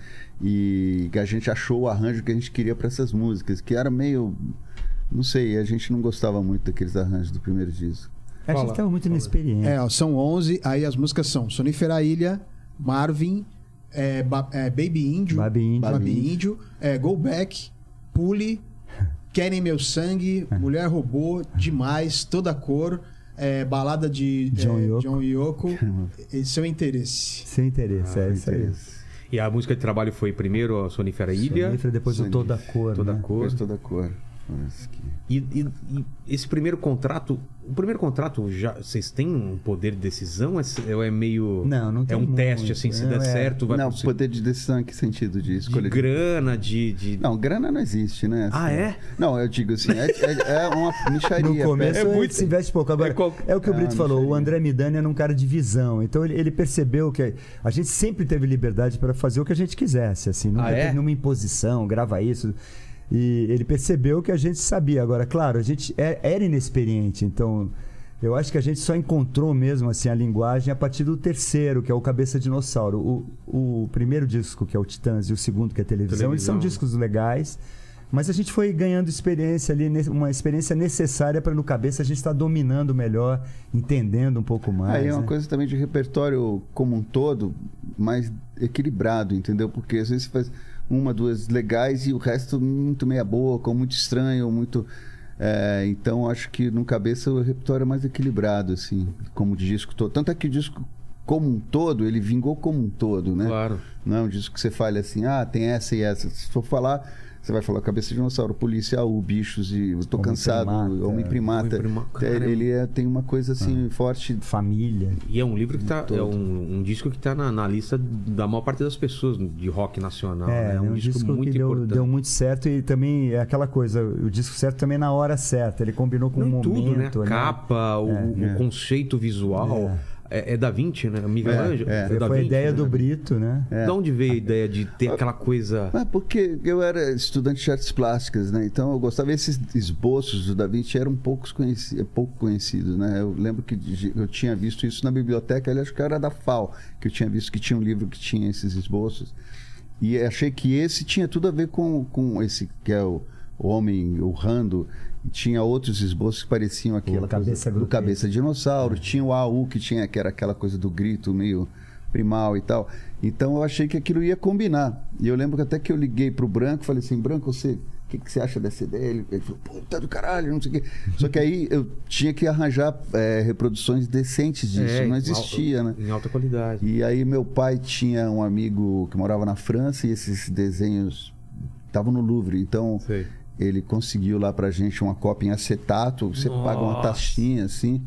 E que a gente achou o arranjo que a gente queria pra essas músicas, que era meio... Não sei, a gente não gostava muito daqueles arranjos do primeiro disco. a gente estava muito inexperiente. É, são 11, aí as músicas são Sonífera Ilha, Marvin, é, Ba- é, Baby Índio, Baby Índio. Baby Índio, é, Go Back, Pule, *laughs* Querem Meu Sangue, É. Mulher Robô, Demais, Toda Cor, é, Balada de John é, Yoko. John Yoko *laughs* e Seu Interesse. Sem interesse, é isso aí. E a música de trabalho foi primeiro a Sonífera Ilha. Sonífera, depois o Sonífera. Toda Cor. Toda né? Cor. Depois Toda Cor. Parece que- E, e- e esse primeiro contrato, o primeiro contrato já vocês têm um poder de decisão? É, é meio Não, não é tem um muito. teste assim, se Não, der é. certo, vai Não, conseguir. poder de decisão em que sentido de de de- grana, de, de... Não, grana não existe, né? Ah, é? Não, eu digo assim, é, é- é uma micharia. *laughs* No começo É é muito- se investe pouco. Agora, é qual- é o que o É Brito falou, o micharia. André Midani era um cara de visão. Então ele, ele percebeu que a gente sempre teve liberdade para fazer o que a gente quisesse. Assim, nunca Ah, é? teve nenhuma imposição, grava isso. E ele percebeu que a gente sabia. Agora, claro, a gente é- era inexperiente, então. Eu acho que a gente só encontrou mesmo assim a linguagem a partir do terceiro, que é o Cabeça Dinossauro. O, o primeiro disco, que é o Titãs, e o segundo, que é a televisão, eles são Televisão. discos legais. Mas a gente foi ganhando experiência ali, uma experiência necessária para no cabeça a gente estar dominando melhor, entendendo um pouco mais. Aí é uma né? coisa também de repertório como um todo, mais equilibrado, entendeu? Porque às vezes você faz uma, duas legais e o resto muito meia boca, ou muito estranho, ou muito. é, então acho que no cabeça o repertório é mais equilibrado, assim, como disco todo. Tanto é que o disco como um todo, ele vingou como um todo, né? Claro. Não é um disco que você fale assim, ah, tem essa e essa. Se for falar, você vai falar cabeça de dinossauro, policial, bichos e eu tô Homem cansado, primata. homem primata. Homem prima- Ele- Caramba. Ele é- tem uma coisa assim forte. Família. E é um livro que tá. Todo. É um, um disco que tá na, na lista da maior parte das pessoas de rock nacional. é, né? é um, disco, muito que deu, importante. deu muito certo e também é aquela coisa, o disco certo também na hora certa. Ele combinou com o em momento. tudo, né? né? Capa, o, o É. conceito visual. É, é da Vinci, né? Miguel É, Ângelo. é. da Foi a ideia né? do Brito, né? É. De onde veio a ideia de ter aquela coisa. Ah, porque eu era estudante de artes plásticas, né? Então eu gostava esses esboços do Da Vinci eram poucos conheci, pouco conhecidos, né? Eu lembro que eu tinha visto isso na biblioteca, ali acho que era da FAO, que eu tinha visto que tinha um livro que tinha esses esboços. E achei que esse tinha tudo a ver com, com esse que é o, o homem urrando. E Tinha outros esboços que pareciam aquela cabeça do grotesca. cabeça de dinossauro. Tinha o AU que tinha que era aquela coisa do grito meio primal e tal. Então eu achei que aquilo ia combinar. E eu lembro que até que eu liguei pro Branco, falei assim, Branco, você, o que, que você acha dessa ideia? Ele, ele falou, puta do caralho, não sei o quê. Só que aí eu tinha que arranjar é, reproduções decentes disso, É, não existia, alta- né? Em alta qualidade. E aí meu pai tinha um amigo que morava na França e esses desenhos estavam no Louvre. Então Sei. Ele conseguiu lá pra gente uma cópia em acetato, você paga uma Nossa. taxinha assim.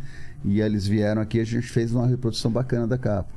E eles vieram aqui e a gente fez uma reprodução bacana da capa.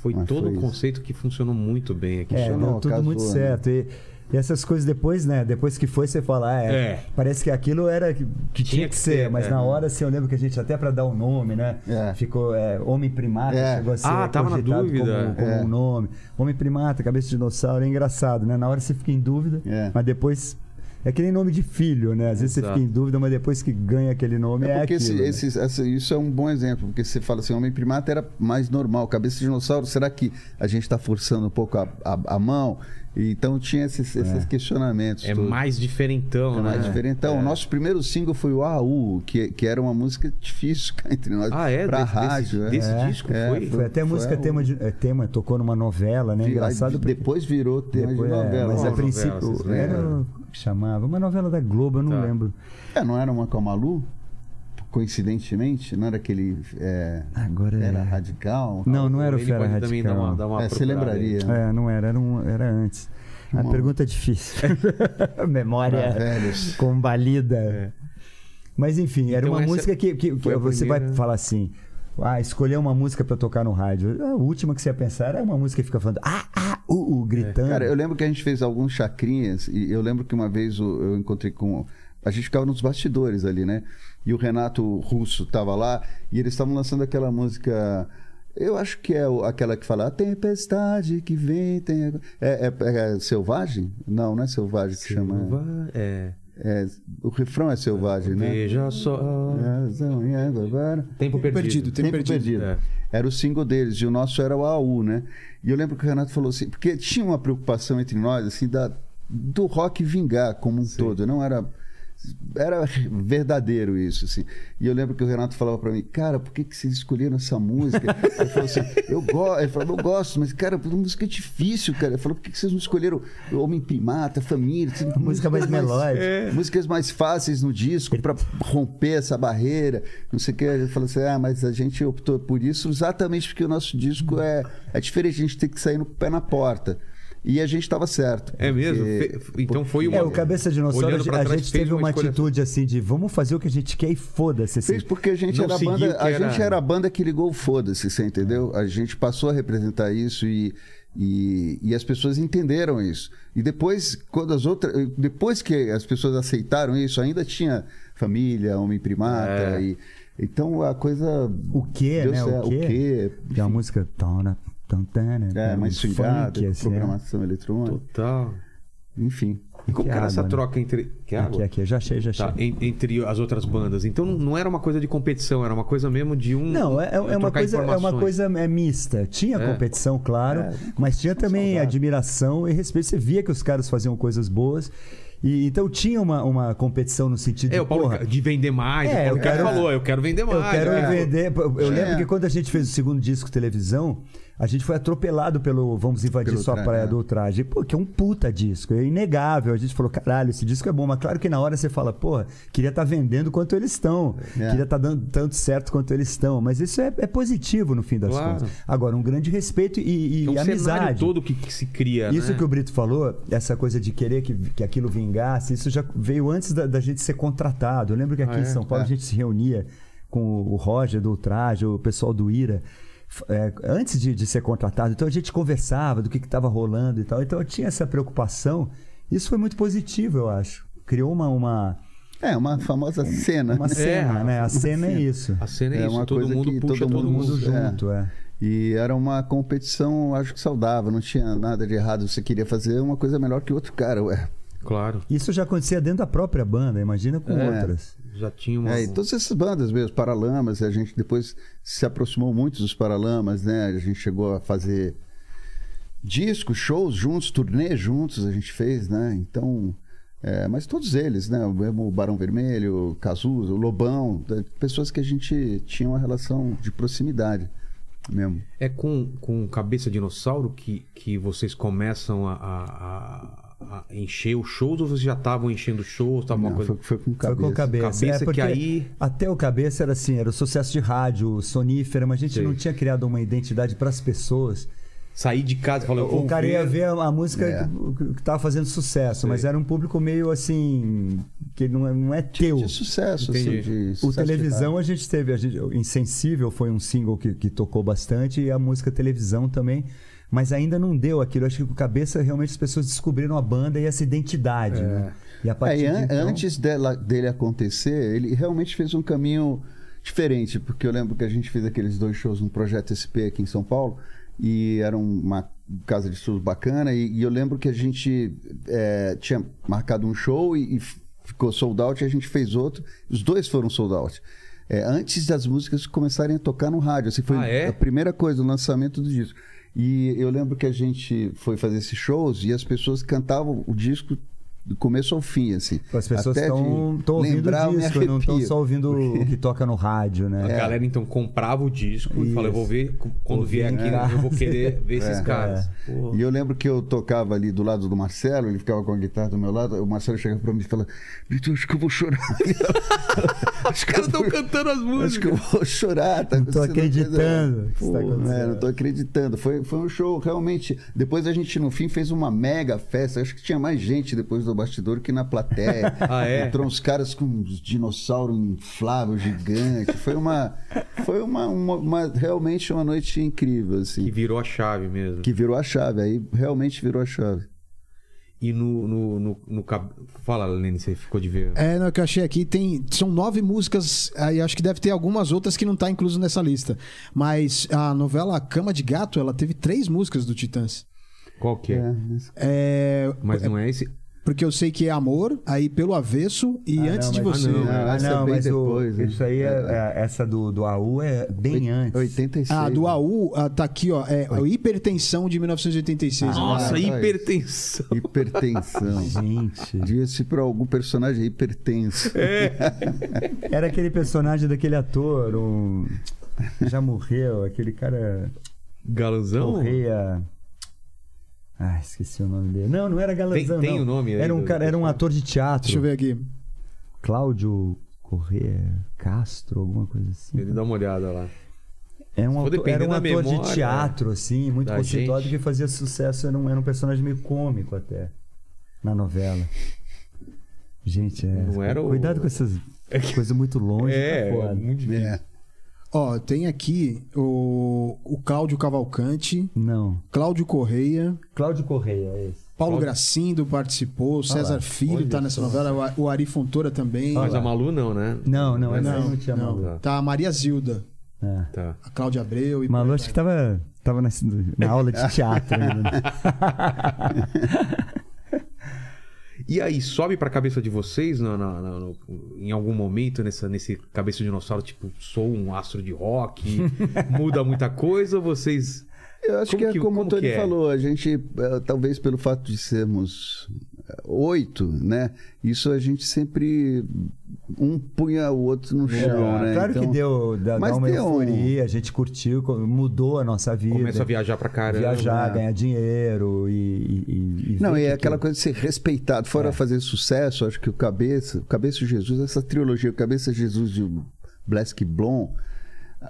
Foi Mas todo foi um isso. conceito que funcionou muito bem aqui. É, Funcionou, deu tudo casou, muito né? certo. E E essas coisas depois, né? Depois que foi, você fala, ah, é, É. Parece que aquilo era que, que tinha, que ser, mas é. na hora, assim, eu lembro que a gente, até pra dar um nome, né? É. Ficou é, Homem Primata, É. chegou a ser Ah, tava na cogitado dúvida. como, como É. um nome. Homem Primata, Cabeça de Dinossauro, é engraçado, né? Na hora você fica em dúvida, É. mas depois. É que nem nome de filho, né? Às vezes você Exato. fica em dúvida, mas depois que ganha aquele nome é, É porque aquilo. esse- né? esse- essa- isso é um bom exemplo, porque você fala assim, homem primata era mais normal, cabeça de dinossauro, será que a gente está forçando um pouco a, a- a mão? Então tinha esses, esses questionamentos. É todos. mais diferentão, É né? mais diferente. Então, o nosso primeiro single foi o AU, que, que era uma música difícil *laughs* entre nós. Ah, é? Pra Desse- rádio. desse- é. desse É, disco é, foi? Foi até Foi música tema, de, é, tema, tocou numa novela, né? Aí Engraçado porque Depois virou tema depois, de é, novela. mas Qual a novela, princípio vocês era chamava uma novela da Globo, eu não Tá. lembro. É, não era uma com a Malu? Coincidentemente, não era aquele. é, Agora é- Era radical? Não, não era o Fera pode também dar Radical. uma, dar uma É, você lembraria. É, não era, era, um, era antes. A Uma- pergunta é difícil. *laughs* Memória combalida. Mas enfim, era Então uma essa música que, que- que a você primeira- vai falar assim. Ah, escolher uma música pra tocar no rádio. A última que você ia pensar é uma música que fica falando ah, ah, uh, uh, gritando. Cara, eu lembro que a gente fez alguns chacrinhas e eu lembro que uma vez eu encontrei com. A gente ficava nos bastidores ali, né? E o Renato Russo tava lá e eles estavam lançando aquela música. Eu acho que é aquela que fala A tempestade que vem. Tem... É, é- é selvagem? Não, não é selvagem que chama. Silva- É. É, o refrão é selvagem, né? Veja só. E água agora. Tempo perdido. Perdido, tempo Tempo perdido. perdido. É. Era o single deles e o nosso era o AU, né? E eu lembro que o Renato falou assim, porque tinha uma preocupação entre nós, assim, da, do rock vingar como um todo, não era era verdadeiro isso, assim. E eu lembro que o Renato falava pra mim, cara, por que, que vocês escolheram essa música? Ele falou assim, eu gosto, ele falou, eu gosto, mas, cara, uma música é difícil, cara. Ele falou, por que, que vocês não escolheram Homem Primata, Família? Assim, música mais melódica. É. Músicas mais fáceis no disco pra romper essa barreira, não sei o que. Ele falou assim: ah, mas a gente optou por isso exatamente porque o nosso disco é, é diferente, a gente tem que sair no pé na porta. E a gente estava certo. É mesmo? porque- Então foi uma. É, o Cabeça de Dinossauro, a gente teve uma atitude assim de vamos fazer o que a gente quer e foda-se. Assim. Fez porque a gente Não era a banda, que a era- gente era a banda que ligou o foda-se, você entendeu? A gente passou a representar isso e, e, e as pessoas entenderam isso. E depois, quando as outras, depois que as pessoas aceitaram isso, ainda tinha família, homem primata É. e então a coisa O quê, deu né? certo. O quê? quê? Tem uma música. Tona, ton, tana, É, mais swingada, funk, assim, é. programação eletrônica, Total. enfim. E como Que era essa água, né? troca entre. Que água? Aqui, aqui, já achei, já achei. Tá, en- entre as outras bandas. Então não- era uma coisa de competição, era uma coisa mesmo de um. Não, é, é uma trocar coisa, é uma coisa é, mista. Tinha É. competição, claro, mas tinha também saudade. admiração e respeito. Você via que os caras faziam coisas boas. E, então tinha uma, uma competição no sentido É, de, o Paulo porra, de vender mais. É, o Paulo eu quero- falou, eu quero vender mais. eu quero é. vender. Eu É. lembro que quando a gente fez o segundo disco televisão, a gente foi atropelado pelo Vamos Invadir Pelo Sua tra- Praia é. do Ultraje. Pô, que é um puta disco, é inegável. A gente falou, caralho, esse disco é bom, mas claro que na hora você fala, porra, queria estar vendendo quanto eles estão, É. queria estar dando tanto certo quanto eles estão. Mas isso é, é positivo no fim das Claro. contas. Agora, um grande respeito e, e É cenário amizade. todo que, que se cria. Isso né? que o Brito falou, essa coisa de querer que, que aquilo vingasse, isso já veio antes da, da gente ser contratado. Eu lembro que aqui Ah, em é? São Paulo É. a gente se reunia com o Roger do Ultraje, o pessoal do Ira, é, antes de, de ser contratado. Então a gente conversava do que estava rolando e tal. Então eu tinha essa preocupação. Isso foi muito positivo, eu acho. Criou uma, uma, É, uma famosa cena. uma cena, É, né? A cena é isso. A cena é, É isso, uma todo coisa mundo que puxa todo todo, mundo mundo. É. junto, é. E era uma competição, acho que saudável, não tinha nada de errado. Você queria fazer uma coisa melhor que o outro cara, ué. Claro. Isso já acontecia dentro da própria banda, imagina com É. outras. Já tinha uma. É, e todas essas bandas mesmo, Paralamas, a gente depois se aproximou muito dos Paralamas, né? A gente chegou a fazer discos, shows juntos, turnê juntos a gente fez, né? Então, é, mas todos eles, né? O Barão Vermelho, o Cazuza, o Lobão, da- pessoas que a gente tinha uma relação de proximidade mesmo. É com, com cabeça dinossauro que, que vocês começam a- a encher os shows ou vocês já estavam enchendo shows? Tava uma Não, coisa... foi, foi com Foi cabeça. com cabeça. Cabeça é que porque aí- Até o cabeça era assim, era o sucesso de rádio, sonífera, mas a gente Sei. não tinha criado uma identidade para as pessoas. Sair de casa e falar, O cara ia ver. ver a, a música É. que, que tava fazendo sucesso, Sei. mas era um público meio assim, que não é, não é teu. De sucesso, Entendi. assim, de O sucesso de televisão a gente teve, a gente, Insensível foi um single que, que tocou bastante e a música televisão também. Mas ainda não deu aquilo. Eu acho que com cabeça realmente as pessoas descobriram a banda e essa identidade, É. né? E a É, partir e an- de então... antes dela- dele acontecer, ele realmente fez um caminho diferente, porque eu lembro que a gente fez aqueles dois shows no Projeto SP aqui em São Paulo, e era uma casa de shows bacana, e, e eu lembro que a gente é, tinha marcado um show e, e ficou sold out, e a gente fez outro, os dois foram sold out. É, antes das músicas começarem a tocar no rádio, assim, foi Ah, é? a primeira coisa, o lançamento do disco. E eu lembro que a gente foi fazer esses shows e as pessoas cantavam o disco do começo ao fim, assim. As pessoas estão de ouvindo o disco, não estão só ouvindo o que toca no rádio, A né? galera então comprava o disco e Isso. falava, eu vou ver, quando Vou vier aqui, em eu vou querer *laughs* ver esses É. caras. Pô. E eu lembro que eu tocava ali do lado do Marcelo, ele ficava com a guitarra do meu lado, o Marcelo chegava pra mim e falava, Vitor, acho que eu vou chorar. *laughs* Os caras estão cantando as Acho que músicas. eu vou chorar. Tá Não tô acreditando que Pô, tá acontecendo. é, não tô acreditando. Foi, foi um show realmente. Depois a gente, no fim, fez uma mega festa. Acho que tinha mais gente depois do bastidor que na plateia. *laughs* Ah, é? Entrou uns caras com uns dinossauros infláveis, gigantes. Foi uma. Foi uma, uma- uma- realmente uma noite incrível, assim. Que Que, virou a chave mesmo. virou a chave. Aí realmente virou a chave. E no, no, no, no cab- Fala, Lene, você ficou de ver. É, não, o que eu achei aqui tem. São nove músicas, aí acho que deve ter algumas outras que não tá incluso nessa lista. Mas a novela Cama de Gato, ela teve três músicas do Titãs. Qual que é? É, mas- É. Mas não é esse. Porque eu sei que é amor, aí pelo avesso e Ah, antes não, de você. Ah, não. Ah, não, é mas o- depois, né? isso aí, é, é- essa do, do AU é bem antes. 86. Ah, do? AU, ah, tá aqui, ó. É o Hipertensão de 1986. Nossa, hipertensão. Hipertensão. *laughs* Gente, Diga-se pra algum personagem hipertenso. *laughs* era aquele personagem daquele ator, um... já morreu, aquele cara Galãozão? Correia. Ah, esqueci o nome dele. Não, não era Galanzão, Tem- tem não. o nome Era um do- cara, era um ator de teatro. Deixa eu ver aqui. Cláudio Correia Castro, alguma coisa assim. Ele dá uma olhada lá. É um depender era um ator memória, de teatro, assim, muito conceituado, gente. que fazia sucesso. Era um, era um personagem meio cômico até na novela. Gente, é. Não era o- Cuidado com essas *laughs* coisas muito longe. É, tá foda. muito difícil. É. Ó, tem aqui o, o Cláudio Cavalcante, Não. Cláudio Correia, Cláudio Correia, é esse. Paulo Cláudio- Gracindo participou, o César lá. Filho Olha tá nessa novela, o Ari Fontoura também. Mas lá. a Malu não, né? Não, não, essa não, não tinha não. Malu. Tá a Maria Zilda, É. Tá. a Cláudia Abreu e Malu acho que tava, tava na, na aula de teatro ainda. né? *laughs* E aí, sobe pra cabeça de vocês na- na- na- no- em algum momento nessa, nesse cabeça de dinossauro, tipo, sou um astro de rock, *laughs* muda muita coisa, ou vocês. Eu acho Como que é que- como, como o Tony é? falou, a gente, eh, talvez pelo fato de sermos oito, né? Isso a gente sempre um punha o outro no chão, né? Claro que Então, deu, dá, mas uma deu um- euforia, a gente curtiu, mudou a nossa vida. Começa a viajar pra caramba. viajar, né? ganhar dinheiro e. e, e- Não, e que é aquela coisa de ser respeitado. Fora É. fazer sucesso, acho que o Cabeça, o Cabeça Jesus, essa trilogia, o Cabeça Jesus e o Blask Blom,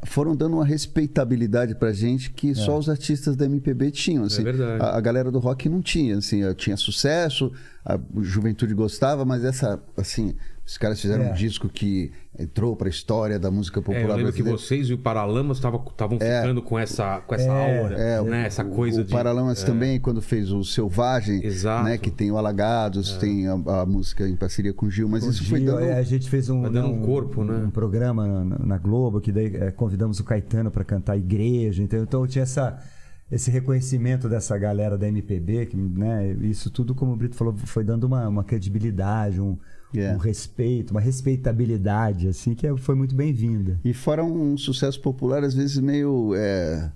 foram dando uma respeitabilidade pra gente que só os artistas da MPB tinham. Assim. É verdade. A, a galera do rock não tinha, assim, tinha sucesso, a juventude gostava, mas essa, assim, os caras fizeram É. um disco que entrou pra história da música É, popular eu lembro que brasileira. vocês e o Paralamas estavam ficando com essa, com essa É, aura, É, né? o- essa coisa o de. Paralamas também, quando fez o Selvagem, Exato. É. né? Que tem o Alagados, tem a, a música em parceria com o Gil, mas O isso foi Gil, dando... é, A gente fez um, dando um corpo, né? um programa na, na Globo que daí é, convidamos o Caetano para cantar Igreja. Então, então tinha essa, esse reconhecimento dessa galera da MPB, que, né? Isso tudo, como o Brito falou, foi dando uma, uma credibilidade, um, Yeah. um respeito, uma respeitabilidade, assim, que é- foi muito bem-vinda. E fora um sucesso popular, às vezes meio... é,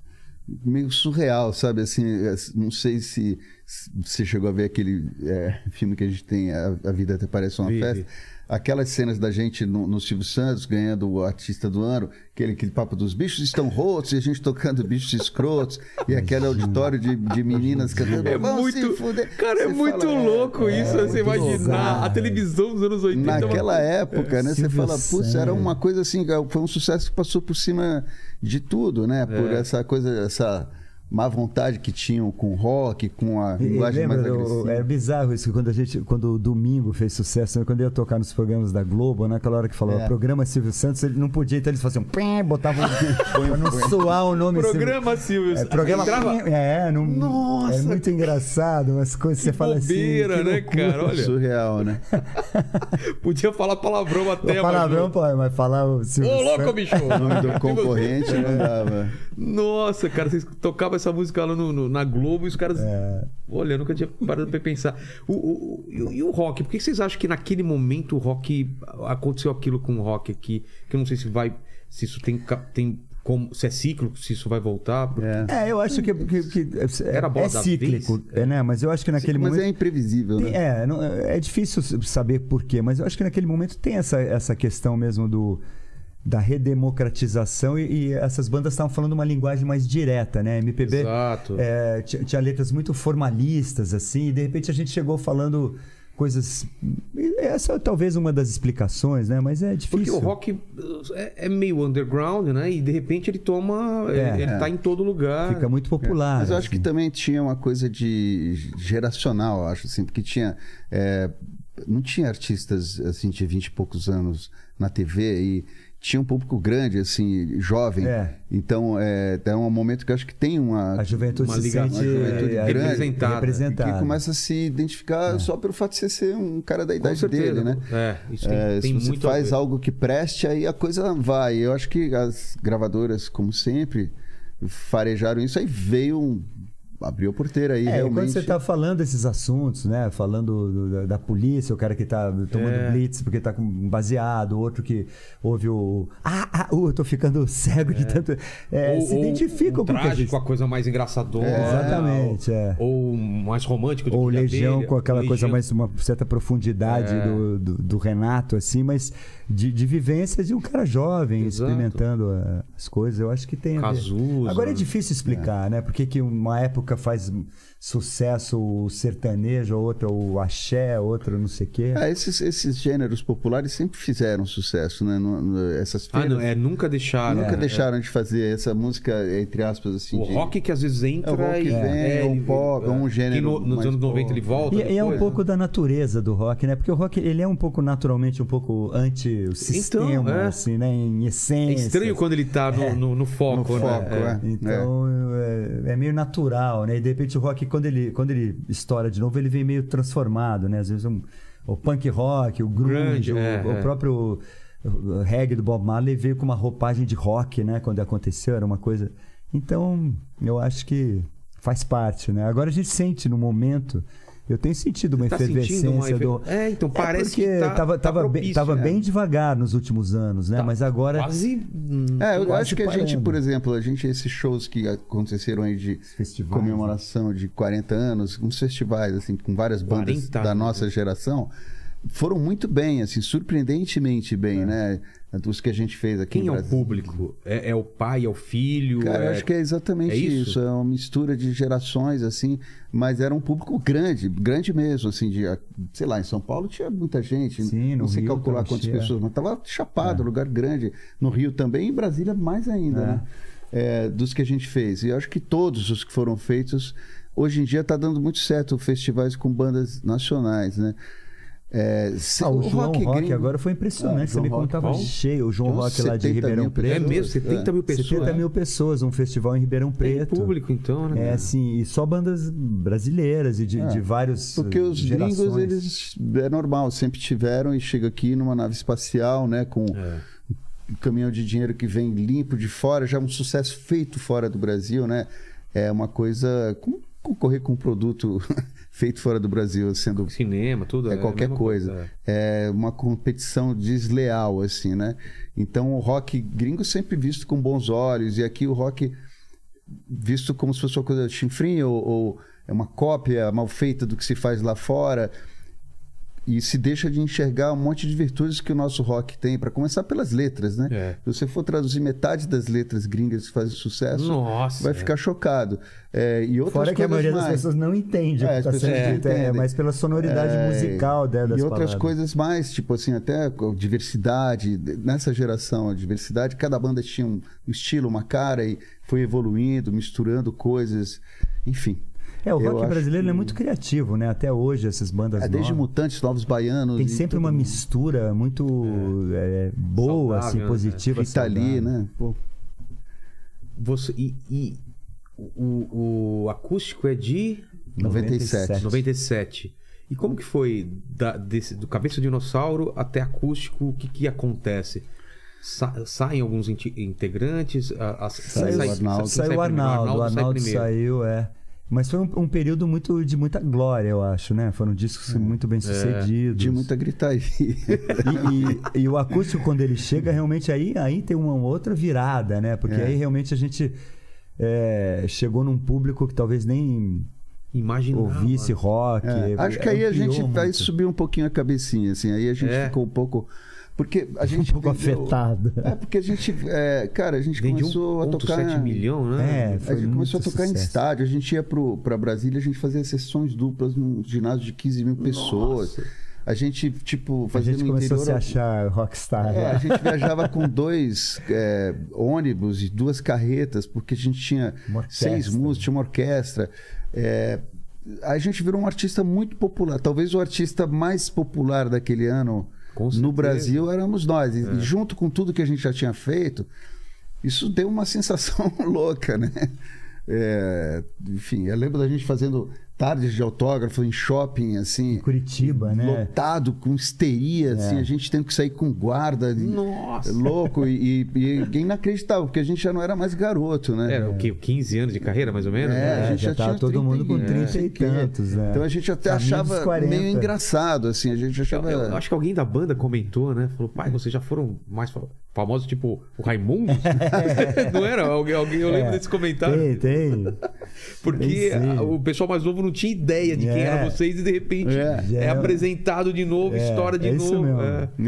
meio surreal, sabe? Assim, é, não sei se, se você chegou a ver aquele é, filme que a gente tem, A, A Vida Até Parece Uma Vi, Festa. Aquelas cenas da gente no, no Silvio Santos ganhando o artista do ano, aquele, aquele papo dos bichos estão rotos e a gente tocando bichos escrotos, e aquele auditório de, de meninas cantando. É "Vão se muito. fuder." Cara, é Você muito fala, louco é, isso, é você imaginar bizarro. a televisão dos anos 80. é uma Naquela época, né? Você Silvio fala, putz, era uma coisa assim, foi um sucesso que passou por cima de tudo, né? Por É. essa coisa, essa má vontade que tinham com o rock, com a linguagem mais lembra, o- agressiva. era bizarro isso, que quando a gente, quando o domingo fez sucesso, né, quando eu ia tocar nos programas da Globo, naquela hora que falou É. programa Silvio Santos, ele não podia, então eles faziam pim, botavam *laughs* pra não soar o nome Programa Silvio. É, programa Entrava- É, não, Nossa! é muito engraçado, umas coisas que você fala assim. bobeira, que né, loucura. cara? Olha. Surreal, né? *laughs* Podia falar palavrão até. Palavrão, mas- pô, mas falar o Silvio Ô, louco, Santos- bicho! O nome do *laughs* concorrente não dava. Nossa, cara, vocês tocavam essa música lá no, no- na Globo e os caras. É. Olha, eu nunca tinha parado pra pensar. O, o- o- e, o- rock? Por que vocês acham que naquele momento o rock. Aconteceu aquilo com o rock aqui? Que eu não sei se vai. Se isso tem. tem como, se é cíclico, se isso vai voltar. É. É, eu acho que, que, que é, Era bola é cíclico, é, né? Mas eu acho que naquele Mas momento. é imprevisível, Tem- né? É, não- é difícil saber por quê, mas eu acho que naquele momento tem essa, essa questão mesmo do da redemocratização e, e essas bandas estavam falando uma linguagem mais direta, né? MPB Exato. é, tinha, tinha letras muito formalistas assim, e de repente a gente chegou falando coisas. Essa é talvez uma das explicações, né? Mas é difícil. Porque o rock é, é meio underground, né? E de repente ele toma. É. ele, ele tá em todo lugar. fica muito popular. Mas eu acho que assim. também tinha uma coisa de geracional, eu acho assim, porque tinha. é, não tinha artistas assim de 20 e poucos anos na TV e tinha um público grande, assim, jovem. É. Então, é, é um momento que eu acho que tem uma. a juventude uma se liga- sente uma juventude é, grande, representada. representada. que começa a se identificar só pelo fato de você ser um cara da Com idade certeza. dele, né? É, isso tem, É, tem se você faz algo que preste, aí a coisa vai. Eu acho que as gravadoras, como sempre, farejaram isso, aí veio um. Abriu a porteira aí, É, realmente. quando você tá falando desses assuntos, né? Falando do- da, da polícia, o cara que tá tomando É. blitz porque tá com baseado, outro que ouve o. Ah, ah, uh, eu tô ficando cego de tanto. É, ou, se identificam um com gente. trágico, a coisa mais engraçadora. Exatamente, ou, é. Ou mais romântico do Ou que Legião com aquela coisa Legião. mais, uma certa profundidade É. do, do, do Renato, assim, mas de, de vivência de um cara jovem, Exato. experimentando ah, as coisas. Eu acho que tem. a ver. Cazuza. Agora é difícil explicar, né? Por que que uma época faz sucesso o sertanejo, a outra o axé, a outra não sei o quê. É, esses, esses gêneros populares sempre fizeram sucesso, né? No- no- essas Ah, feiras não, é, nunca deixaram. nunca é, deixaram de fazer essa música, entre aspas, assim. O de- rock que às vezes entra É, o rock e. vem, ou um pop, ou um que gênero no- nos mais anos 90 ele volta. E, e é um depois, pouco né? da natureza do rock, né? Porque o rock, ele é um pouco naturalmente um pouco anti o sistema, é. assim, né? Em É essência. estranho quando ele tá no, no- no foco, No né? foco, é. Então é, é meio natural, né? E de repente o rock, quando ele, quando ele estoura de novo, ele vem meio transformado, né? Às vezes um- o punk rock, o grunge, Grunge, o, é, o é. próprio o reggae do Bob Marley veio com uma roupagem de rock, né? Quando aconteceu, era uma coisa. Então, eu acho que faz parte, né? Agora a gente sente no momento. Eu tenho sentido uma Tá sentindo efervescência uma efe- do. É, então parece porque que tá, tava, tá tava, bem, propício, tava né? bem devagar nos últimos anos, né? Tá Mas agora. Quase. hum, É, eu Quase acho que a gente, parando. por exemplo, a gente, esses shows que aconteceram aí de festivais, comemoração de 40 anos, uns festivais, assim, com várias bandas 40 da nossa geração, foram muito bem, assim, surpreendentemente bem, É. né? Dos que a gente fez aqui Quem é o público? É, é o pai, é o filho? Cara, eu é... acho que é exatamente é isso? isso? É uma mistura de gerações, assim, mas era um público grande, grande mesmo, assim, de, sei lá, em São Paulo tinha muita gente, Sim, no não sei Rio calcular quantas é. pessoas, mas tava chapado, lugar grande. No Rio também, e em Brasília mais ainda, É. né? É, dos que a gente fez. E eu acho que todos os que foram feitos, hoje em dia está dando muito certo festivais com bandas nacionais, né? É, se- Ah, o, João Rock, gringo- agora foi impressionante. Ah, Você me Rock, contava cheio. O João Tem Rock lá de 70 Ribeirão Preto. É mesmo, 70 mil pessoas. 70 mil pessoas, um festival em Ribeirão Tem Preto. público, então, né? É, assim, e só bandas brasileiras e de, É, de vários. Porque os gerações. gringos, eles é normal, sempre tiveram e chega aqui numa nave espacial, né? Com É. um caminhão de dinheiro que vem limpo de fora, já é um sucesso feito fora do Brasil, né? É uma coisa. como concorrer com um produto *laughs* feito fora do Brasil, sendo Cinema, tudo. é a qualquer mesma coisa. É uma competição desleal, assim, né? Então o rock gringo sempre visto com bons olhos, e aqui o rock visto como se fosse uma coisa chinfrinha ou, ou é uma cópia mal feita do que se faz lá fora. E se deixa de enxergar um monte de virtudes que o nosso rock tem, para começar pelas letras, né? É. Se você for traduzir metade das letras gringas que fazem sucesso, Nossa, vai é. ficar chocado. É, e outras Fora que a maioria das mais. pessoas não entende o É, que as está sendo pessoas dito, não é, entendem. mas pela sonoridade É, musical dela, das E outras palavras. coisas mais, tipo assim, até com diversidade. Nessa geração, a diversidade, cada banda tinha um estilo, uma cara e foi evoluindo, misturando coisas. Enfim. É, o Eu rock brasileiro que- é muito criativo, né? Até hoje, essas bandas É, desde novas. Mutantes, Novos Baianos. Tem sempre uma mundo. mistura muito é, boa, Saudável, assim, né? positiva. Lee, saudável. né? Pô, Você, e e o, o acústico é de 97. 97. E como que foi da- desse- do cabeça de dinossauro até acústico? O que, que acontece? Sa- saem alguns integrantes? A, a, Saiu o Arnaldo. Saiu sai o Arnaldo, o sai Arnaldo primeiro. saiu, é. Mas foi um, um período muito, de muita glória, eu acho, né? Foram discos muito bem sucedidos. de muita gritaria. E, e- e o acústico, quando ele chega, realmente aí, aí tem uma outra virada, né? Porque É. aí realmente a gente é, chegou num público que talvez nem Imaginava. ouvisse rock. É, acho que aí a gente vai subir um pouquinho a cabecinha, assim. Aí a gente É. ficou um pouco. Porque a *laughs* gente. um pouco vendeu- afetado. É, porque a gente. é, cara, a gente Vende começou a tocar. 1,7 milhão, né? É, A gente começou a tocar em sucesso. estádio, a gente ia pro, pra Brasília, a gente fazia sessões duplas num ginásio de 15 mil pessoas. A gente, tipo, A fazia gente no começou a se achar rockstar. É, a gente *laughs* viajava com dois é, ônibus e duas carretas, porque a gente tinha seis músicos, tinha uma orquestra. É, a gente virou um artista muito popular. Talvez o artista mais popular daquele ano no. Brasil éramos nós. E, e junto com tudo que a gente já tinha feito, isso deu uma *laughs* sensação louca, né? É, enfim, eu lembro da gente fazendo tardes de autógrafo em shopping, assim. Em Curitiba, né? Lotado, com histeria, assim, a gente tendo que sair com guarda. Nossa. Louco e, e, e inacreditável, porque a gente já não era mais garoto, né? Era o quê? 15 anos de carreira, mais ou menos? É, né? a gente já já, tava tinha todo mundo com 30 30 e tantos, né? Então a gente até Caminho achava 40. meio engraçado, assim, a gente achava... Eu, eu acho que alguém da banda comentou, né? Falou, pai, vocês já foram mais fa- famosos, tipo o Raimundo? *laughs* não era? Alguém, alguém, eu lembro É, desse comentário. Tem, tem. Porque tem a- o pessoal mais novo não tinha ideia de quem É. eram vocês e de repente É. é, É. apresentado de novo, história de é isso novo. mesmo.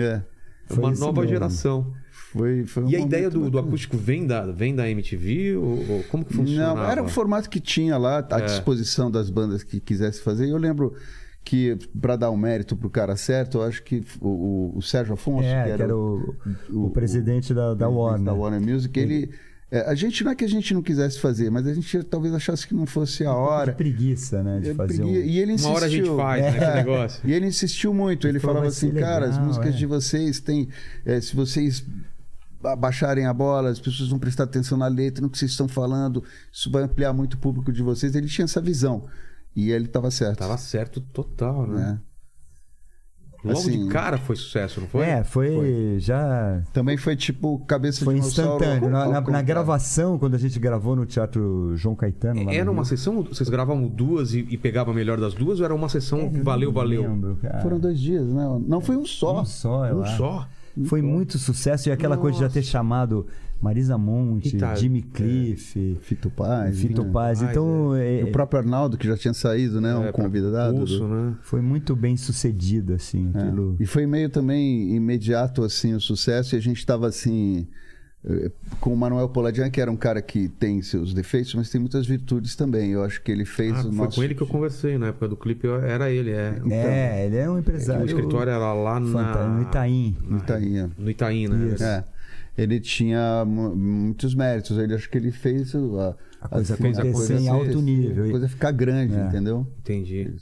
É, uma nova mesmo. geração. foi, foi um E a ideia do, do acústico vem da, vem da MTV? Ou, ou como que funcionava? Não, era o formato que tinha lá, à É. disposição das bandas que quisessem fazer. E eu lembro que, para dar um mérito pro cara certo, eu acho que o, o- Sérgio Afonso, É, que era o, o, o- presidente da, da Warner. da Warner Music, ele. É, a gente não é que a gente não quisesse fazer, mas a gente talvez achasse que não fosse a Um hora. De preguiça, né? De Ele fazer um... pregui- E ele Uma insistiu. hora a gente faz, né? É. Esse negócio. E ele insistiu muito. Ele falava assim, cara, as legal, músicas é. de vocês têm. é, se vocês abaixarem a bola, as pessoas vão prestar atenção na letra, no que vocês estão falando, isso vai ampliar muito o público de vocês. Ele tinha essa visão. E ele estava certo. Tava certo total, né? Logo Assim, de cara foi sucesso, não foi? É, foi, já... Também foi tipo cabeça Foi de instantâneo. ao- Na, na- na gravação, quando a gente gravou no Teatro João Caetano... lá Era uma Rio, sessão, vocês gravavam duas e, e pegavam a melhor das duas ou era uma sessão eu valeu, não valeu? lembro, cara. Foram dois dias, né? Não foi um só. Um só, Um acho. só? Foi muito sucesso. E aquela coisa de já ter chamado Marisa Monte, Eita, Jimmy Cliff, Fito Paz. Fito né? Paz. Então, é, O próprio Arnaldo, que já tinha saído, né? É, um convidado. Pulso, do- né? foi muito bem sucedido, assim. É. Aquilo... E foi meio também imediato assim o sucesso e a gente estava assim eh, com o Manuel Poladian, que era um cara que tem seus defeitos, mas tem muitas virtudes também. Eu acho que ele fez Ah, o foi nosso com ele que eu conversei na época do clipe, eu- era ele, é. É, ele é um empresário. o escritório era lá na... no Itaim. no Itainha. No Itaim, né? Isso. É. Ele tinha mu- muitos méritos. Ele acho que ele fez a, A coisa assim, acontecer em alto nível. A coisa ficar grande, É. entendeu? Entendi.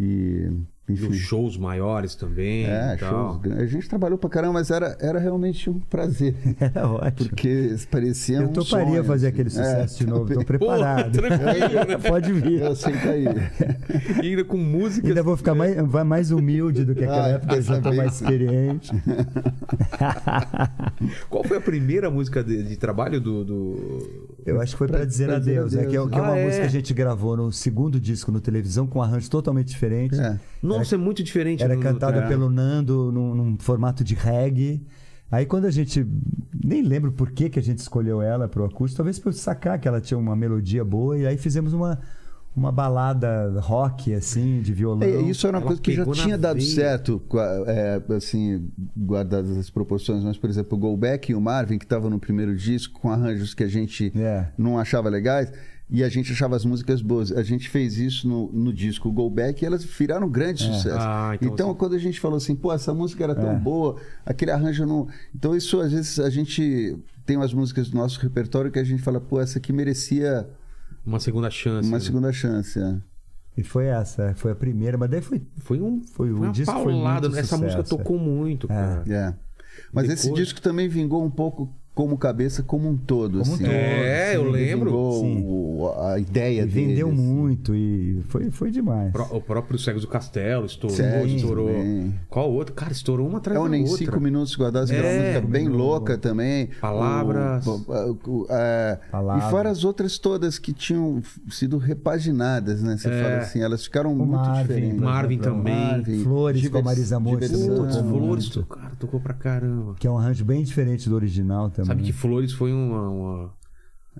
E enfim. shows maiores também É, shows. A gente trabalhou pra caramba, mas era, era realmente um prazer. *laughs* Era ótimo. Porque parecia Eu um toparia sonho, fazer assim. aquele sucesso de novo. Tô *laughs* Pô, preparado. tranquilo, né? Pode vir. Eu aceito aí. E ainda com música. Ainda vou ficar mais, mais humilde do que aquela Ah, época, eu já tô mais experiente. *laughs* Qual foi a primeira música de, de trabalho do, do- Eu acho que foi pra, dizer pra dizer adeus, né? Que é, que é uma Ah, é? música que a gente gravou no segundo disco no televisão com um arranjo totalmente diferente. É. Nossa, é muito diferente. Era do- cantada é. pelo Nando num, num formato de reggae. Aí quando a gente. Nem lembro por que, que a gente escolheu ela pro acústico, talvez por sacar que ela tinha uma melodia boa, e aí fizemos uma, uma balada rock, assim, de violão. É, isso era uma Ela coisa que já tinha dado veia. certo, é, assim, guardadas as proporções, mas, por exemplo, o Go Back e o Marvin, que estavam no primeiro disco, com arranjos que a gente É. não achava legais, e a gente achava as músicas boas. A gente fez isso no, no disco Go Back e elas viraram um grande sucesso. Ah, então então, você- quando a gente falou assim, pô, essa música era tão É. boa, aquele arranjo não. Então, isso às vezes a gente tem umas músicas do nosso repertório que a gente fala, pô, essa aqui merecia Uma segunda chance. uma né? segunda chance. é. E foi essa, foi a primeira, mas daí foi. Foi um. Foi- Foi, o uma disco foi muito Essa música sucesso, tocou muito, cara. É. Mas esse Depois- disco também vingou um pouco como cabeça como um todo. Como um assim. todo, É, eu Ele lembro. O- a ideia E vendeu dele, assim. muito e foi, foi demais. Pro- O próprio Cegos do Castelo estourou, Sim, estourou. também. Qual outro? Cara, estourou uma atrás É da Nem outra. Cinco Minutos Guardados, que é uma É. música bem louca também. Palavras. O- o- o- é, Palavras. E fora as outras todas que tinham sido repaginadas, né? Você É. fala assim, elas ficaram muito Marvin, diferentes. Marvin também. Flores com a Divers- Marisa Monte. Flores, cara, tocou pra caramba. Que é um arranjo bem diferente do original também. Sabe que Flores foi uma. uma-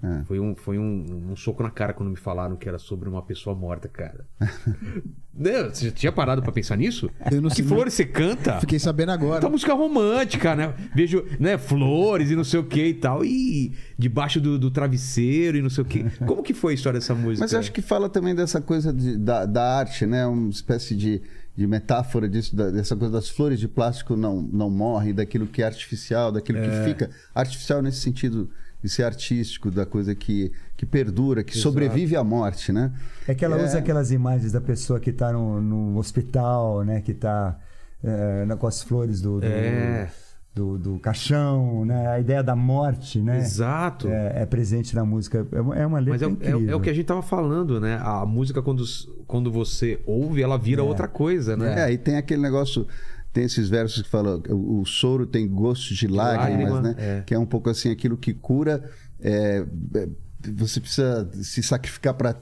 É. Foi, um, foi um, um soco na cara quando me falaram que era sobre uma pessoa morta, cara. *laughs* Né? Você já tinha parado pra pensar nisso? Eu não que sei- Flores você canta? Fiquei sabendo agora. Tá música romântica, né? Vejo, né, flores e não sei o que e tal. E debaixo do, do travesseiro e não sei o que. Como que foi a história dessa música? Mas eu acho que fala também dessa coisa de- da, da arte, né? Uma espécie de, de metáfora disso, da- dessa coisa das flores de plástico não, não morrem, daquilo que é artificial, daquilo É. que fica. Artificial nesse sentido de ser artístico, da coisa que, que perdura, que sobrevive à morte, né? É que ela É. usa aquelas imagens da pessoa que tá no, no hospital, né? Que tá é, na- com as flores do, do, É. do, do caixão, né? A ideia da morte, né? Exato. É, é presente na música. É uma, é uma letra Mas é, o- é, incrível. o- é o que a gente tava falando, né? A música, quando, quando você ouve, ela vira outra coisa, né? É, e tem aquele negócio. Tem esses versos que falam o, o soro tem gosto de lágrimas, lágrima, né? é. Que é um pouco assim aquilo que cura. é, é, você precisa se sacrificar para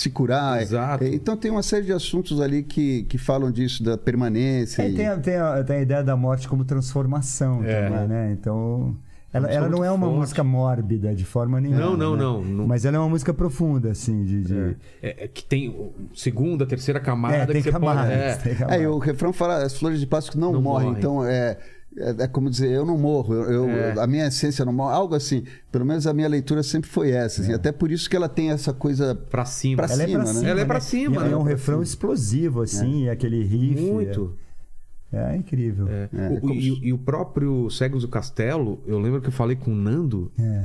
se curar. Exato. É, Então tem uma série de assuntos ali que, que falam disso, da permanência. É, e- tem, a, tem, a, tem a ideia da morte como transformação É. também, né? Então, ela, ela não é uma forte. música mórbida de forma nenhuma. Não, não, né? não, não. Mas ela é uma música profunda, assim, de... de- É, é que tem segunda, terceira camada É, que tem você camadas. pode. É, tem É, camadas. e o refrão fala, as flores de plástico não, Não morrem. morrem. Então é, é, é como dizer, eu não morro, eu, eu- É. a minha essência não morre. Algo assim. Pelo menos a minha leitura sempre foi essa. assim. Até por isso que ela tem essa coisa. pra cima. Pra Ela é pra cima, né? cima. Ela é pra né? cima, E né? É um Pra refrão explosivo, assim, e aquele riff. Muito. É, é incrível. É. É, O- como e, e o próprio Cegos do Castelo, eu lembro que eu falei com o Nando. É.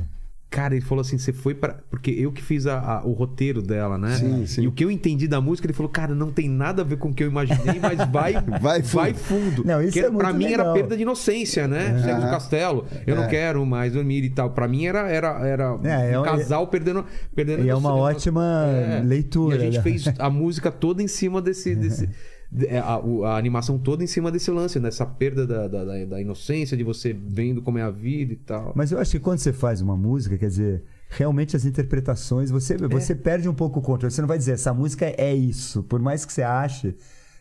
Cara, ele falou assim: você foi para Porque eu que fiz a- a- o roteiro dela, né? Sim, sim. E o que eu entendi da música, ele falou: cara, não tem nada a ver com o que eu imaginei, mas vai, *laughs* Vai fundo. vai fundo. Não, isso Que é muito pra mim era legal. perda de inocência, né? Cegos do Aham. Castelo. Eu não É. quero mais dormir e tal. Pra mim era, era, era É, é um um- casal perdendo, perdendo E é uma ótima É. leitura. E a gente né? fez a música toda em cima desse. desse de- *laughs* é, a, o- a animação toda em cima desse lance, dessa perda da, da, da- inocência, de você vendo como é a vida e tal. Mas eu acho que quando você faz uma música, quer dizer, realmente as interpretações, você, É. você perde um pouco o controle. Você não vai dizer, essa música é isso. Por mais que você ache,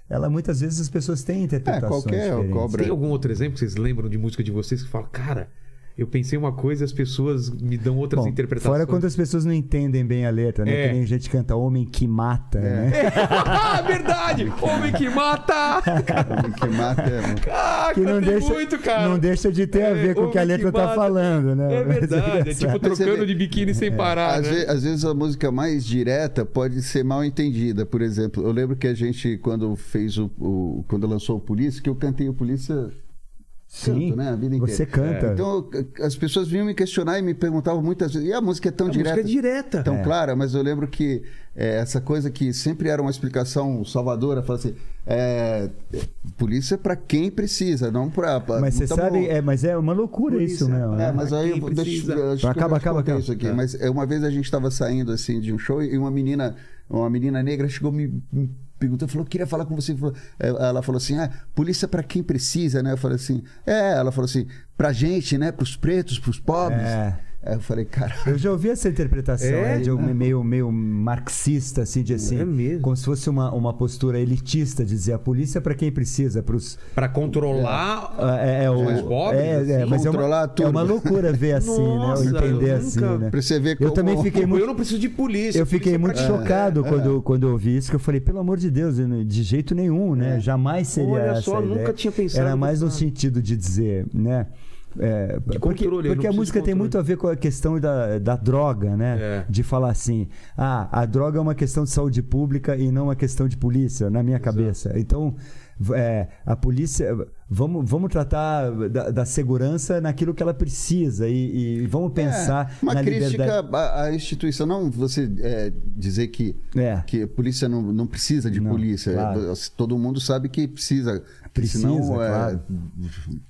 ela muitas vezes as pessoas têm interpretações qualquer diferentes. cobra. Tem algum outro exemplo que vocês lembram de música de vocês que fala, cara, eu pensei uma coisa e as pessoas me dão outras Bom, interpretações. Fora quando as pessoas não entendem bem a letra, né? É. Que nem a gente canta Homem que Mata, né? *laughs* Ah, verdade! Homem que mata! O que mata é. Ah, Que não deixa, muito, cara. não deixa de ter a É, ver com o que a Homem letra que tá Mata. falando, né? É Mas verdade, é tipo trocando de biquíni sem parar, Às, né? ve- às vezes a música mais direta pode ser mal entendida. Por exemplo, eu lembro que a gente, quando fez o. o- quando lançou o Polícia, que eu cantei o Polícia. Sim, canto, né? A vida inteira. você canta. Então, as pessoas vinham me questionar e me perguntavam muitas vezes. E a música é tão a direta? música é direta. tão clara, mas eu lembro que é, essa coisa que sempre era uma explicação salvadora, fala assim, é, é, polícia é para quem precisa, não para... Mas você sabe, é, mas é uma loucura Polícia, isso mesmo, né? É, mas aí eu, deixa, eu Acaba, acaba, acaba. isso aqui. É. Mas é, uma vez a gente estava saindo assim de um show e uma menina, uma menina negra chegou me, me perguntou, falou, queria falar com você. É, Ela falou assim, ah, polícia para quem precisa, né? Eu falei assim, é. Ela falou assim, pra gente, né? Pros pretos, pros pobres. É. Aí eu falei, cara. Eu já ouvi essa interpretação, É? né, de um meio, meio marxista, assim, de assim, É mesmo. como se fosse uma, uma postura elitista, dizer a polícia é para quem precisa, para os Pra controlar. é, é, o, Mais pobres, é, é, assim? mas é Controlar a uma, é turma. uma loucura ver assim, Nossa, né? Ou entender eu assim, nunca- né? Pra você ver Eu como- também fiquei muito eu não preciso de polícia. eu fiquei polícia muito chocado quando, quando eu ouvi isso, que eu falei, pelo amor de Deus, eu de jeito nenhum, né? Jamais seria Olha essa só, a nunca ideia. tinha pensado Era mais no nisso. sentido de dizer, né? É, porque controle, porque a música de tem muito a ver com a questão da, da droga, né? É. De falar assim, ah, a droga é uma questão de saúde pública e não uma questão de polícia, na minha cabeça. Então, é, a polícia, vamos, vamos tratar da, da segurança naquilo que ela precisa e, e vamos pensar É, uma na crítica liberdade. à, à instituição, não você é, dizer que, É. que a polícia não, não precisa de Não, polícia. claro. É, Todo mundo sabe que precisa. Precisa, senão é, claro.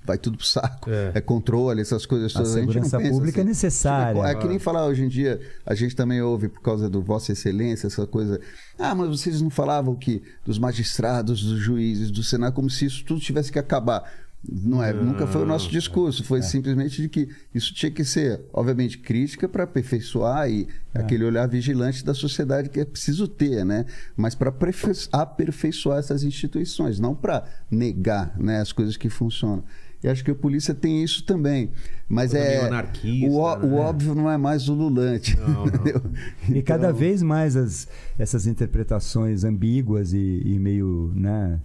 vai tudo pro saco. É. É, controle, essas coisas A todas. gente não segurança pensa pública é necessária. É que nem falar hoje em dia, a gente também ouve por causa do Vossa Excelência, essa coisa. Ah, mas vocês não falavam que dos magistrados, dos juízes, do Senado, como se isso tudo tivesse que acabar. Não é, nunca foi o nosso discurso, foi simplesmente de que isso tinha que ser, obviamente, crítica para aperfeiçoar e aquele olhar vigilante da sociedade que é preciso ter, né? Mas para aperfeiçoar essas instituições, não para negar né, as coisas que funcionam. E acho que a polícia tem isso também. Mas é. o, o né? óbvio não é mais ululante. Não, não. entendeu? E cada Então, vez mais as, essas interpretações ambíguas e, e meio né,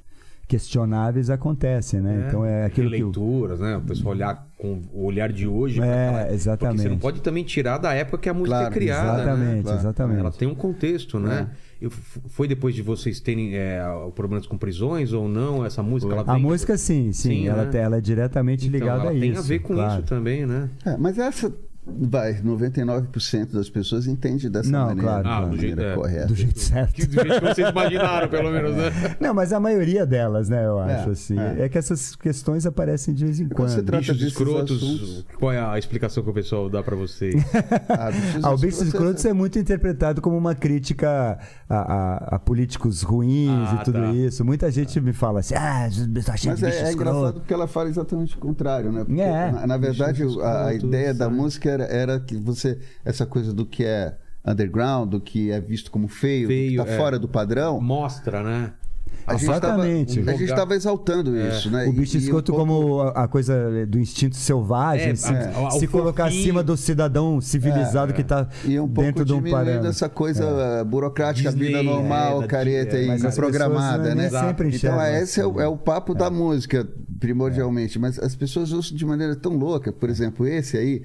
questionáveis acontecem, né? Então é aquilo Leituras, né? O pessoal olhar com o olhar de hoje. pra É, aquela- Porque exatamente. você não pode também tirar da época que a música Claro, é criada. né? exatamente, Claro. exatamente. Ela tem um contexto, né? Eu- f- foi depois de vocês terem é, problemas com prisões ou não? Essa música? Ela A vem- música sim, sim, Sim, ela, né? ela é diretamente Então, ligada ela a isso. tem a ver com claro. isso também, né? é, mas essa. Vai, 99% das pessoas entende dessa Não, maneira, claro. Ah, do jeito- maneira é. correta. Do jeito certo. Que, do jeito que vocês imaginaram, pelo menos, né? *laughs* Não, mas a maioria delas, né, eu acho, É, assim. é. É. que essas questões aparecem de vez em quando quando. você trata Bichos escrotos. assuntos- Qual é a explicação que o pessoal dá pra vocês? *laughs* Ah, bichos Ah, o Bichos escrotos Escrotos é muito interpretado como uma crítica a, a- a políticos ruins Ah, e tudo tá. isso. Muita gente me fala assim, ah, tá cheio Mas de é, bicho é escroto. engraçado porque ela fala exatamente o contrário, né? Porque, É. na, na verdade, a, a ideia da música era, era que você. Essa coisa do que é underground, do que é visto como feio, Feio, do que tá é. fora do padrão. Mostra, né? A gente tava- Exatamente. a gente estava exaltando isso, né? O bicho E- e um pouco- como a, coisa do instinto selvagem, É, se, é. Se colocar acima do cidadão civilizado É, que está E um pouco dentro de um diminuindo parâmetro. essa coisa eh, burocrática, Disney, vida é, normal, da- careta é, e programada, pessoas né? nem sempre Então, esse é o, assim. é o papo da música, primordialmente. Mas as pessoas usam de maneira tão louca. Por exemplo, esse aí,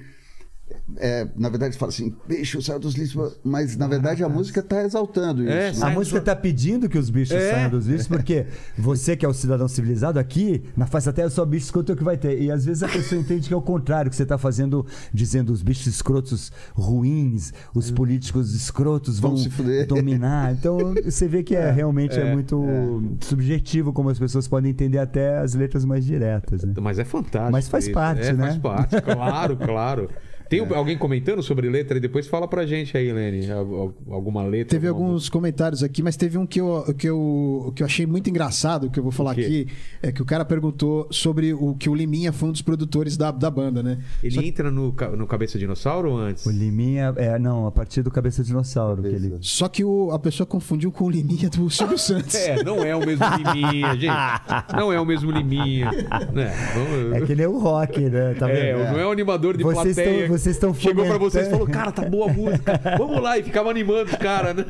é, na verdade, fala assim, bicho, saiu dos lixos. Mas, na verdade, a música está exaltando isso. É, né? A música está pedindo que os bichos É. saiam dos bichos, porque você que é o cidadão civilizado aqui, na face da terra, só bicho escroto é o que vai ter. E às vezes a pessoa entende que é o contrário, que você está fazendo, dizendo os bichos escrotos ruins, os políticos escrotos vão Vão dominar. Então você vê que é, *laughs* realmente é, muito subjetivo como as pessoas podem entender até as letras mais diretas. Né? Mas é fantástico. Mas faz isso. parte, é, né? Faz parte, claro, claro. Tem alguém comentando sobre letra e depois fala pra gente aí, Lene. al- al- Alguma letra? Teve alguma alguns comentários aqui, mas teve um que eu, que, eu, que eu achei muito engraçado, que eu vou falar aqui, é que o cara perguntou sobre o que o Liminha foi um dos produtores da, da banda, né? Ele entra no, no Cabeça Dinossauro ou antes? O Liminha, é, não, a partir do Cabeça de Dinossauro. Que ele... Só que o- a pessoa confundiu com o Liminha do Silvio Santos. *laughs* É, não é o mesmo Liminha, gente. Não é o mesmo Liminha. Né? Vamos- É que ele é o rock, né? Tá É, não é o animador de Vocês plateia. estão- vocês estão Chegou pra fomentando. vocês e falou, cara, tá boa a música. Vamos lá. E ficava animando os caras, né?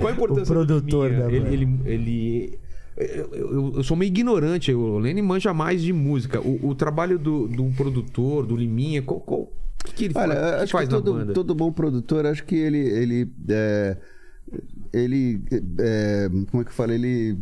Qual a importância O produtor do Liminha? da ele, banda. ele, ele- eu, eu- eu sou meio ignorante. O Lenny manja mais de música. O, o trabalho do, do produtor, do Liminha, qual, qual- o que, que ele Olha, faz, o que acho faz que todo, todo bom produtor, acho que ele. ele é, ele. é, como é que eu falo? Ele.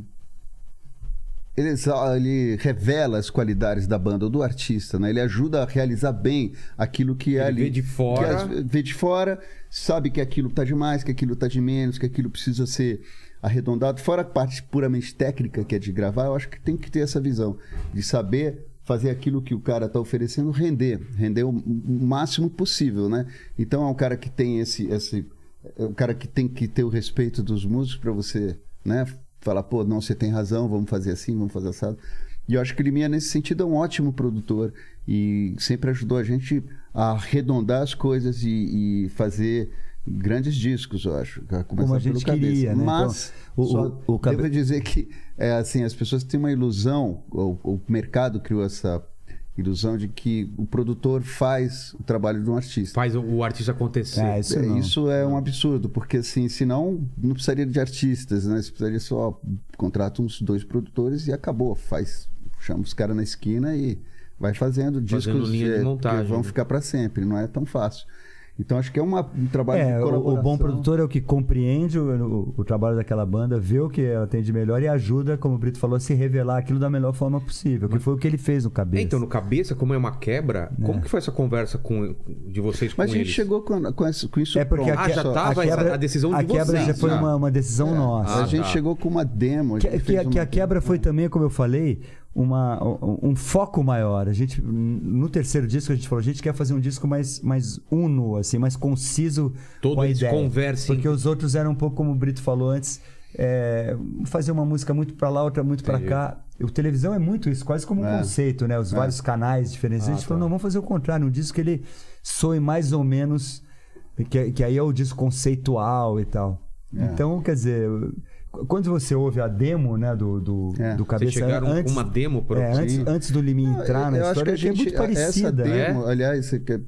Ele, ele revela as qualidades da banda ou do artista, né? Ele ajuda a realizar bem aquilo que é Ele ali. vê de fora. que as- vê de fora, sabe que aquilo tá demais, que aquilo tá de menos, que aquilo precisa ser arredondado. Fora a parte puramente técnica que é de gravar, eu acho que tem que ter essa visão de saber fazer aquilo que o cara está oferecendo render, render o, o máximo possível, né? Então é um cara que tem esse, esse é um cara que tem que ter o respeito dos músicos para você, né? Falar, pô, não, você tem razão, vamos fazer assim, vamos fazer assado. E eu acho que o Liminha, nesse sentido, é um ótimo produtor. E sempre ajudou a gente a arredondar as coisas e, e fazer grandes discos, eu acho. Como a gente queria, né? Mas Então, o- só o- o cabe- devo dizer que é assim, as pessoas têm uma ilusão, o, o mercado criou essa ilusão de que o produtor faz o trabalho de um artista. Faz o, o artista acontecer. É, isso É. Isso é um absurdo, porque assim, senão não precisaria de artistas, né? Você precisaria só contrata uns dois produtores e acabou. Faz, chama os caras na esquina e vai fazendo, Fazendo discos linha de eh, montagem, que vão né? ficar para sempre. Não é tão fácil. Então acho que é uma, um trabalho É, de o, colaboração. o bom produtor é o que compreende o, o- o trabalho daquela banda, vê o que ela tem de melhor e ajuda, como o Brito falou, a se revelar aquilo da melhor forma possível, que foi o que ele fez no cabeça. Então, no cabeça, como é uma quebra, como que foi essa conversa com, de vocês com Mas a gente eles? chegou com, com, esse- com isso É porque pronto. a, Ah, já que- tava essa- a decisão de a quebra vocês, já foi já. uma, uma decisão nossa. a Ah, gente tá. chegou com uma demo. a Que, que- que uma- a quebra foi também, como eu falei, uma, um, um foco maior. A gente, no terceiro disco, a gente falou, a gente quer fazer um disco mais, mais uno, assim, mais conciso Todos com a ideia. conversem. Porque os outros eram um pouco como o Brito falou antes, é, fazer uma música muito pra lá, outra muito pra Entendi. cá. O televisão é muito isso, quase como um É. conceito, né? Os vários canais diferentes. a Ah, gente tá. falou, não, vamos fazer o contrário, um disco que ele soe mais ou menos, que, que aí é o disco conceitual e tal. É. Então, quer dizer, quando você ouve a demo, né, do, do, É. do Vocês Cabeça chegaram antes, com uma demo pro... é, antes, antes do Liminha entrar eu- na eu acho história, que que, a é gente, muito parecida. Essa né? demo, aliás, você quer-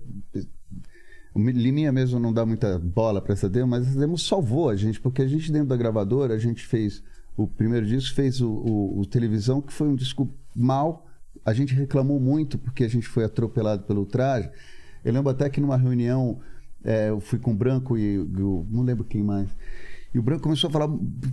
o Liminha mesmo não dá muita bola pra essa demo, mas essa demo salvou a gente, porque a gente dentro da gravadora, a gente fez o primeiro disco, fez o, o- o televisão, que foi um disco mal. A gente reclamou muito porque a gente foi atropelado pelo traje. Eu lembro até que numa reunião é, eu fui com o Branco e o, não lembro quem mais. E o Branco começou a falar: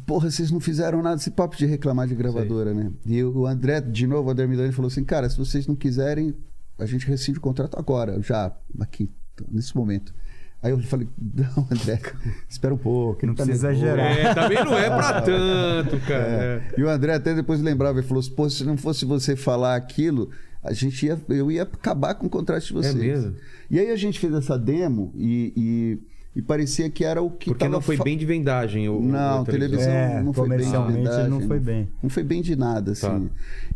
Porra, vocês não fizeram nada, esse papo de reclamar de gravadora, né? E o André, de novo, o André Milani falou assim: Cara, se vocês não quiserem, a gente rescinde o contrato agora, já, aqui, nesse momento. Aí eu falei: *laughs* Não, André, espera um pouco, Não tá precisa nervoso." exagerar. É, também não é pra *laughs* tanto, cara. É. E o André até depois lembrava, ele falou: Pô, se não fosse você falar aquilo, a gente ia, eu ia acabar com o contrato de vocês. É mesmo? E aí a gente fez essa demo e, e, e parecia que era o que Porque tava não foi fa- bem de vendagem o Não, o televisão É, não foi bem. de comercialmente verdade, não foi bem. Não foi bem de nada, assim. Tá.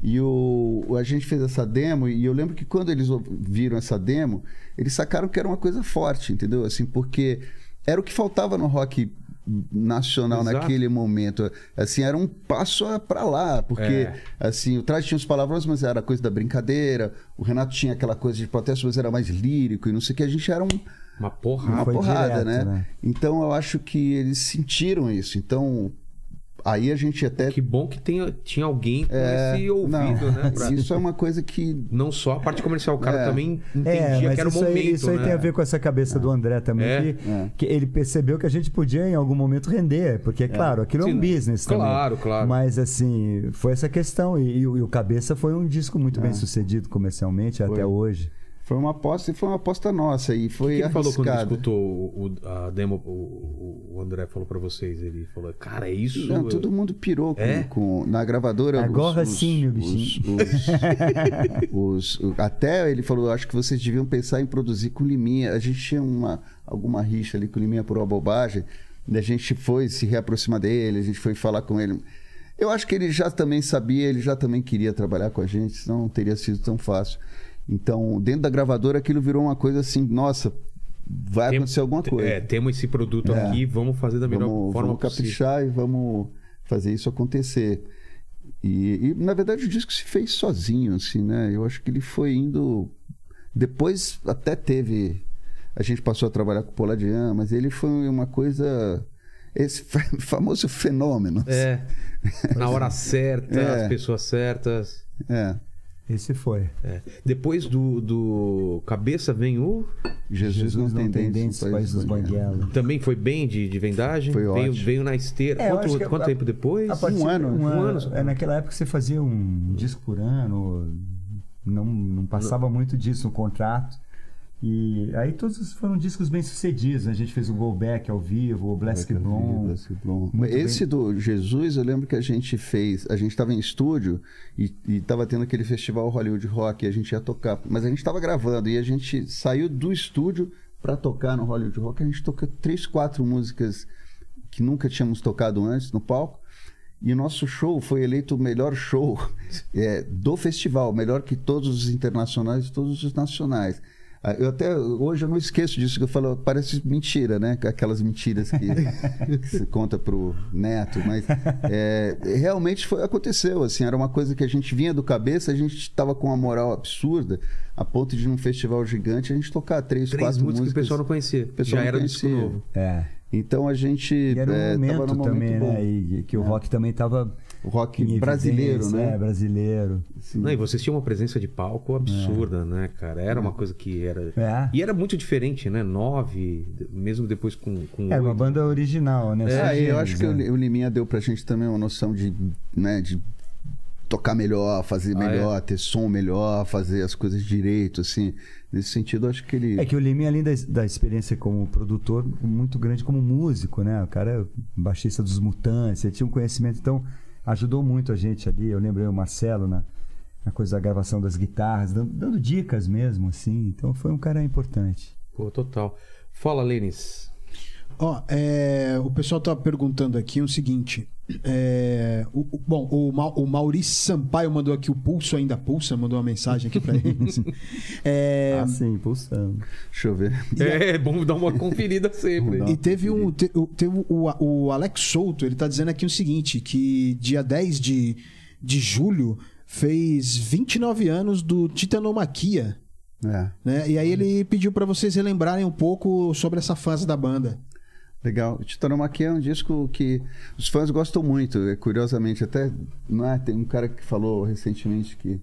E o, a gente fez essa demo e eu lembro que quando eles viram essa demo, eles sacaram que era uma coisa forte, entendeu? Assim, porque era o que faltava no rock nacional Exato. naquele momento. Assim, era um passo para lá, porque É. assim, o traje tinha os palavrões, mas era coisa da brincadeira. O Renato tinha aquela coisa de protesto, mas era mais lírico e não sei o que. A gente era um, Uma porrada. uma Foi porrada, direto, né? né? Então eu acho que eles sentiram isso. Então aí a gente até Que bom que tenha, tinha alguém com É, esse ouvido, não, né? pra- Isso é uma coisa que Não só a parte comercial, o cara É. também entendia É, mas que era o isso, momento, aí, isso aí né? tem a ver com essa cabeça do André também, É. que, É. que ele percebeu que a gente podia em algum momento render, porque, claro, aquilo é Sim, um business também. claro, claro. Mas, assim, foi essa questão. E, e o e o Cabeça foi um disco muito bem sucedido comercialmente até hoje. Foi uma aposta e foi uma aposta nossa e O foi que ele falou quando escutou o, o- a demo, o, o André falou pra vocês? Ele falou, cara, é isso? Não, todo mundo pirou com, É? com- na gravadora. Agora sim, meu bichinho. os- os- *laughs* os- até ele falou, acho que vocês deviam pensar em produzir com Liminha. A gente tinha uma, alguma rixa ali com Liminha por uma bobagem. E a gente foi se reaproximar dele, a gente foi falar com ele. Eu acho que ele já também sabia, ele já também queria trabalhar com a gente, senão não teria sido tão fácil. Então, dentro da gravadora, aquilo virou uma coisa assim, nossa, vai Tem- acontecer alguma coisa. É, temos esse produto É. aqui, vamos fazer da melhor vamos, forma vamos possível. caprichar e vamos fazer isso acontecer. E, e, na verdade o disco se fez sozinho, assim, né? Eu acho que ele foi indo. Depois até teve. A gente passou a trabalhar com o Poladian, mas ele foi uma coisa. Esse *laughs* fa- famoso fenômeno. É, na hora certa, *laughs* É. as pessoas certas. É. Esse foi. É. Depois do, do Cabeça vem o... Jesus, não, tem dentes, dos banguelos. Também foi bem de, de vendagem? Foi veio, ótimo. veio na esteira. É, quanto quanto a- tempo depois? A partir- Um ano. uma- Um ano só. é, naquela época você fazia um disco por ano, não, não passava muito disso no contrato. E aí todos foram discos bem sucedidos. né? A gente fez o Go Back ao vivo, o Blom. Blom. Muito Esse do Jesus, eu lembro que a gente fez. A gente estava em estúdio e estava tendo aquele festival Hollywood Rock e a gente ia tocar. Mas a gente estava gravando e a gente saiu do estúdio para tocar no Hollywood Rock. A gente tocou três, quatro músicas que nunca tínhamos tocado antes no palco. E o nosso show foi eleito o melhor show *laughs* é, do festival, melhor que todos os internacionais e todos os nacionais. Ah, Eu até hoje eu não esqueço disso que eu falo, parece mentira, né? Aquelas mentiras que, que *laughs* se conta pro neto, mas é, realmente foi, aconteceu, assim, era uma coisa que a gente vinha do cabeça, a gente estava com uma moral absurda, a ponto de num festival gigante a gente tocar três, Três quatro músicas que o pessoal não conhecia. pessoal Já não era disco conhecia. novo. É. Então a gente E era um é, momento, momento também, bom. né? E que o rock também tava O rock em brasileiro, né? É, brasileiro. Não, e vocês tinham uma presença de palco absurda, né, cara? Era uma coisa que era. É. E era muito diferente, né? Nove, mesmo depois com. com É, uma banda original, né? É, eu acho que né? o, Liminha deu pra gente também uma noção de, né, de tocar melhor, fazer Ah, melhor, ter som melhor, fazer as coisas direito, assim. Nesse sentido, eu acho que ele... É que o Liminha, além da, da experiência como produtor, muito grande como músico, né? O cara é baixista dos Mutantes, ele tinha um conhecimento, então ajudou muito a gente ali. Eu lembrei o Marcelo na, na coisa da gravação das guitarras, dando, dando dicas mesmo, assim. Então foi um cara importante. Pô, total. Fala, Lênis. Ó, é, o pessoal tá perguntando aqui o seguinte. é, o- o- bom, o, Ma- o Maurício Sampaio mandou aqui o pulso ainda pulsa, mandou uma mensagem aqui pra eles. É, *laughs* Ah, sim, pulsando. Deixa eu ver. É, bom dar uma conferida sempre. E teve um. te- o- teve o, o Alex Souto, ele tá dizendo aqui o seguinte: que dia 10 de, de julho fez 29 anos do Titanomaquia. É, Né? E aí ele pediu pra vocês relembrarem um pouco sobre essa fase da banda. Legal. O Titanomaquia é um disco que os fãs gostam muito, é, curiosamente. Até, não é? Tem um cara que falou recentemente que...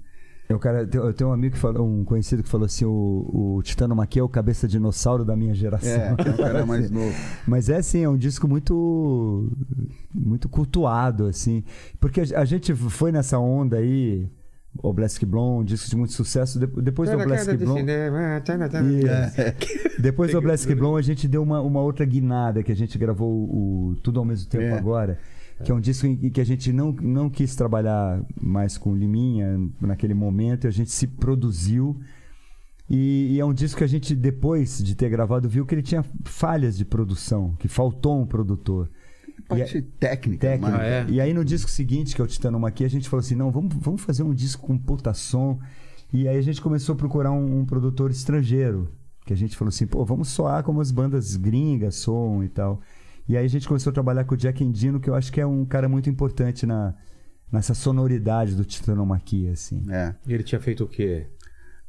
Eu, cara, eu tenho um amigo que falou, um conhecido que falou assim: o, o Titano é o cabeça dinossauro da minha geração. É, que é um *laughs* cara mais novo. Mas é assim, é um disco muito muito cultuado, assim. Porque a gente foi nessa onda aí, o Blask Blonde, um disco de muito sucesso. de- *laughs* Depois do Blask Blonde. Isso. Depois do Blask Blonde, a gente deu uma, uma outra guinada, que a gente gravou o Tudo ao mesmo tempo É. agora. Que é um disco em que a gente não, não quis trabalhar mais com Liminha naquele momento, e a gente se produziu. E, e é um disco que a gente, depois de ter gravado, viu que ele tinha falhas de produção, que faltou um produtor. Parte técnica. Técnica. mas- Ah, é? E aí no disco seguinte, que é o Titano aqui, a gente falou assim: não, vamos, vamos fazer um disco com puta som. E aí a gente começou a procurar um, um produtor estrangeiro. Que a gente falou assim: pô, vamos soar como as bandas gringas soam e tal. E aí a gente começou a trabalhar com o Jack Endino, que eu acho que é um cara muito importante na, nessa sonoridade do Titanomaquia, assim. É. E ele tinha feito o quê?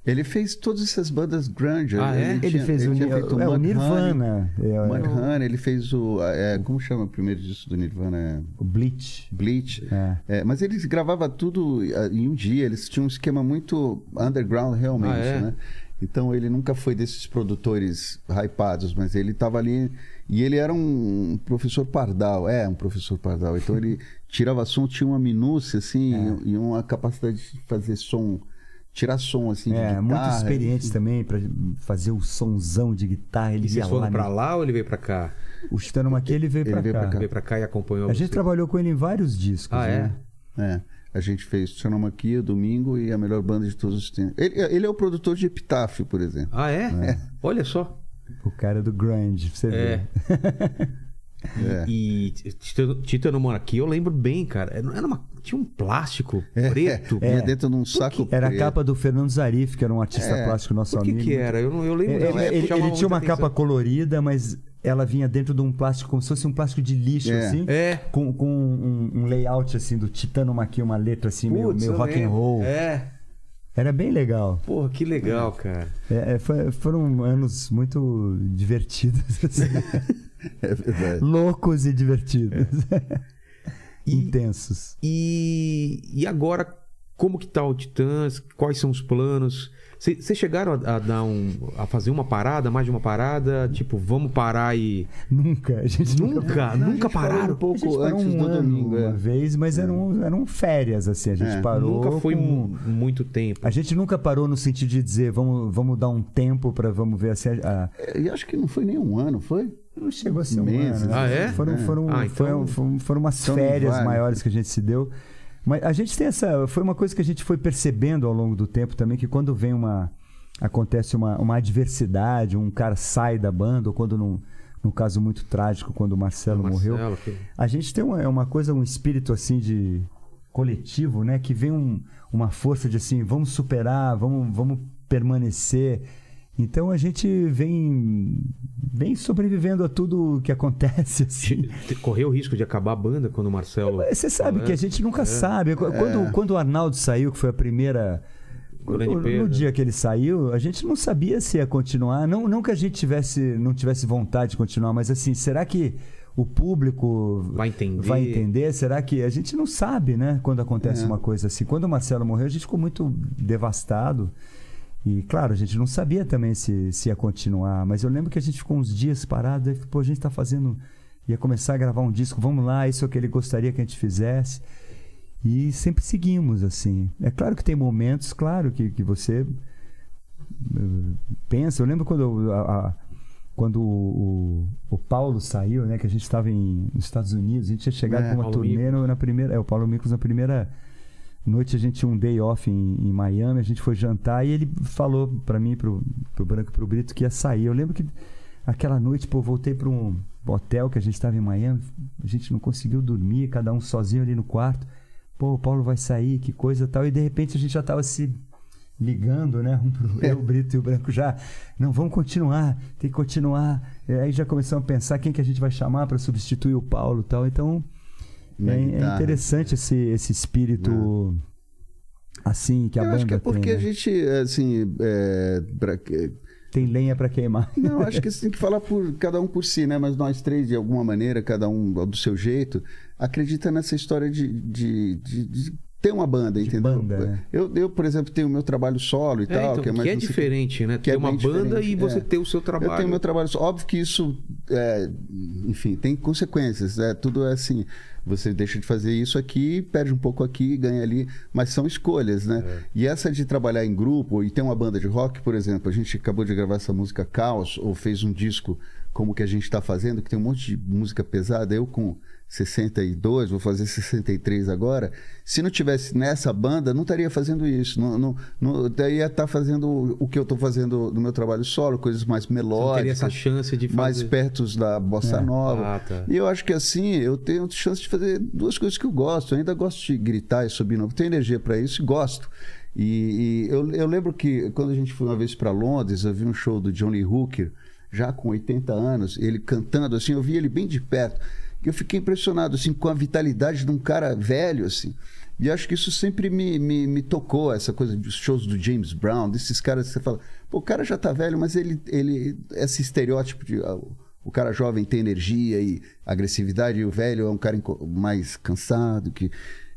Ele fez todas essas bandas grunge. Ah, é? Ele tinha- fez o, tinha feito é, o Nirvana, é, Mudhoney, ele fez o. é, como chama o primeiro disco do Nirvana? É o Bleach. Bleach. É. É, mas eles gravavam tudo em um dia, eles tinham um esquema muito underground realmente, Ah, é? né? Então ele nunca foi desses produtores hypados, mas ele estava ali e ele era um professor pardal, é um professor pardal. Então ele *laughs* tirava som, tinha uma minúcia assim É. e uma capacidade de fazer som, tirar som assim. de É, muito guitarra, experiente enfim. também pra fazer o sonzão de guitarra. Ele E vocês foram lá, pra né? lá ou ele veio pra cá? O Chitano Maqui, ele veio Ele pra veio cá. cá. Veio pra cá e acompanhou A gente trabalhou com ele em vários discos. Ah, é? né? É, a gente fez Sonomaquia, Domingo e a melhor banda de todos os tempos. Ele, ele é o produtor de Epitáfio, por exemplo. Ah, é? Olha só. O cara do grunge, pra você É. ver. *laughs* É. E Titano- Monarquia, eu lembro bem, cara. Era uma, tinha um plástico preto. Vinha dentro de um saco Era a preto. capa do Fernando Zarif, que era um artista É. plástico nosso O que amigo. que era? Eu, não, eu lembro. Ele, é, ele- ele tinha uma muita capa atenção. colorida, mas ela vinha dentro de um plástico, como se fosse um plástico de lixo, É. assim. É. Com, com um, um layout, assim, do Titano Maqui, uma letra, assim, meio, Putz, meio eu rock and roll. É. Era bem legal. Porra, que legal, cara. É, é, foi- foram anos muito divertidos. *laughs* assim. *laughs* É verdade. Loucos e divertidos. É. *laughs* Intensos. E, e agora, como que tá o Titãs? Quais são os planos? Vocês chegaram a, a dar um, a fazer uma parada, mais de uma parada? Tipo, vamos parar e. Nunca. A gente nunca. Nunca, Não, a nunca pararam. um pouco a gente parou antes um do ano domingo. uma é. vez, mas eram, eram férias, assim. A gente É, parou. Nunca foi com- mu- muito tempo. A gente nunca parou no sentido de dizer, vamos, vamos dar um tempo para vamos ver assim. A, É, E acho que não foi nem um ano, foi? Não chegou a ser um Meses. ano. Ah, é? Foram, foram, Ah, então- foram, foram, foram umas Então férias vale. maiores que a gente se deu. Mas a gente tem essa. Foi uma coisa que a gente foi percebendo ao longo do tempo também, que quando vem uma. Acontece uma, uma adversidade, um cara sai da banda, ou quando não, num caso muito trágico quando o Marcelo, Marcelo, morreu. que- A gente tem uma, é uma coisa, um espírito assim de coletivo, né? Que vem um- uma força de assim, vamos superar, vamos, vamos permanecer. Então a gente vem, vem sobrevivendo a tudo que acontece, assim. *laughs* Correu o risco de acabar a banda quando o Marcelo. Você sabe É, que a gente nunca sabe. Qu- Quando, quando o Arnaldo saiu, que foi a primeira. Grande no, no dia que ele saiu, a gente não sabia se ia continuar. Não, não que a gente tivesse, não tivesse vontade de continuar, mas assim, será que o público Vai entender. vai entender? Será que a gente não sabe, né? Quando acontece É. uma coisa assim. Quando o Marcelo morreu, a gente ficou muito devastado. E claro, a gente não sabia também se, se ia continuar, mas eu lembro que a gente ficou uns dias parado, aí, pô, a gente tá fazendo. ia começar a gravar um disco, vamos lá, isso é o que ele gostaria que a gente fizesse. E sempre seguimos, assim. É claro que tem momentos, claro, que, que você eh, pensa. Eu lembro quando, a- a- quando o, o, o Paulo saiu, né? Que a gente estava nos Estados Unidos, a gente tinha chegado É, com uma Paulo turnê no- na primeira. É, o Paulo Micos na primeira noite a gente tinha um day off em, em Miami, a gente foi jantar e ele falou pra mim, pro, pro Branco e pro Brito que ia sair. Eu lembro que aquela noite, pô, eu voltei pra um hotel que a gente estava em Miami, a gente não conseguiu dormir, cada um sozinho ali no quarto. Pô, o Paulo vai sair, que coisa tal. E de repente a gente já tava se ligando, né? Um pro eu, o Brito e o Branco já. Não, vamos continuar, tem que continuar. E aí já começamos a pensar quem que a gente vai chamar para substituir o Paulo e tal. Então, é, é guitarra. interessante esse, esse espírito assim que a Eu banda acho que é porque tem, né? a gente, assim, é, pra tem lenha para queimar. *laughs* Não, acho que *laughs* você tem que falar por cada um por si, né? Mas nós três, de alguma maneira, cada um do seu jeito, acredita nessa história de, de, de- de ter uma banda, De entendeu? banda, né? eu, eu, por exemplo, tenho o meu trabalho solo e É, tal, então, que é mais que é diferente, né? que Ter é uma banda diferente, e você é. ter o seu trabalho. Eu tenho meu trabalho solo. Óbvio que isso, é, enfim, tem consequências. É, tudo é assim. Você deixa de fazer isso aqui, perde um pouco aqui, ganha ali, mas são escolhas, né? É. E essa de trabalhar em grupo e ter uma banda de rock, por exemplo, a gente acabou de gravar essa música Caos, ou fez um disco como que a gente está fazendo, que tem um monte de música pesada. Eu com 62, vou fazer 63 agora. Se não tivesse nessa banda, não estaria fazendo isso. Não, não, não daí ia estar fazendo o que eu estou fazendo no meu trabalho solo, coisas mais Você não teria melódicas essa chance de fazer. mais perto da bossa É. nova. Ah, tá. E eu acho que assim, eu tenho chance de fazer duas coisas que eu gosto. Eu ainda gosto de gritar e subir, não tenho energia para isso e gosto. E, e eu, eu lembro que quando a gente foi uma vez para Londres, eu vi um show do Johnny Hooker, já com 80 anos, ele cantando assim, eu vi ele bem de perto. E eu fiquei impressionado assim com a vitalidade de um cara velho assim. E acho que isso sempre me, me, me tocou, essa coisa dos shows do James Brown, desses caras que você fala, pô, o cara já tá velho, mas ele, ele esse estereótipo de ah, o- cara jovem tem energia e agressividade, e o velho é um cara mais cansado, que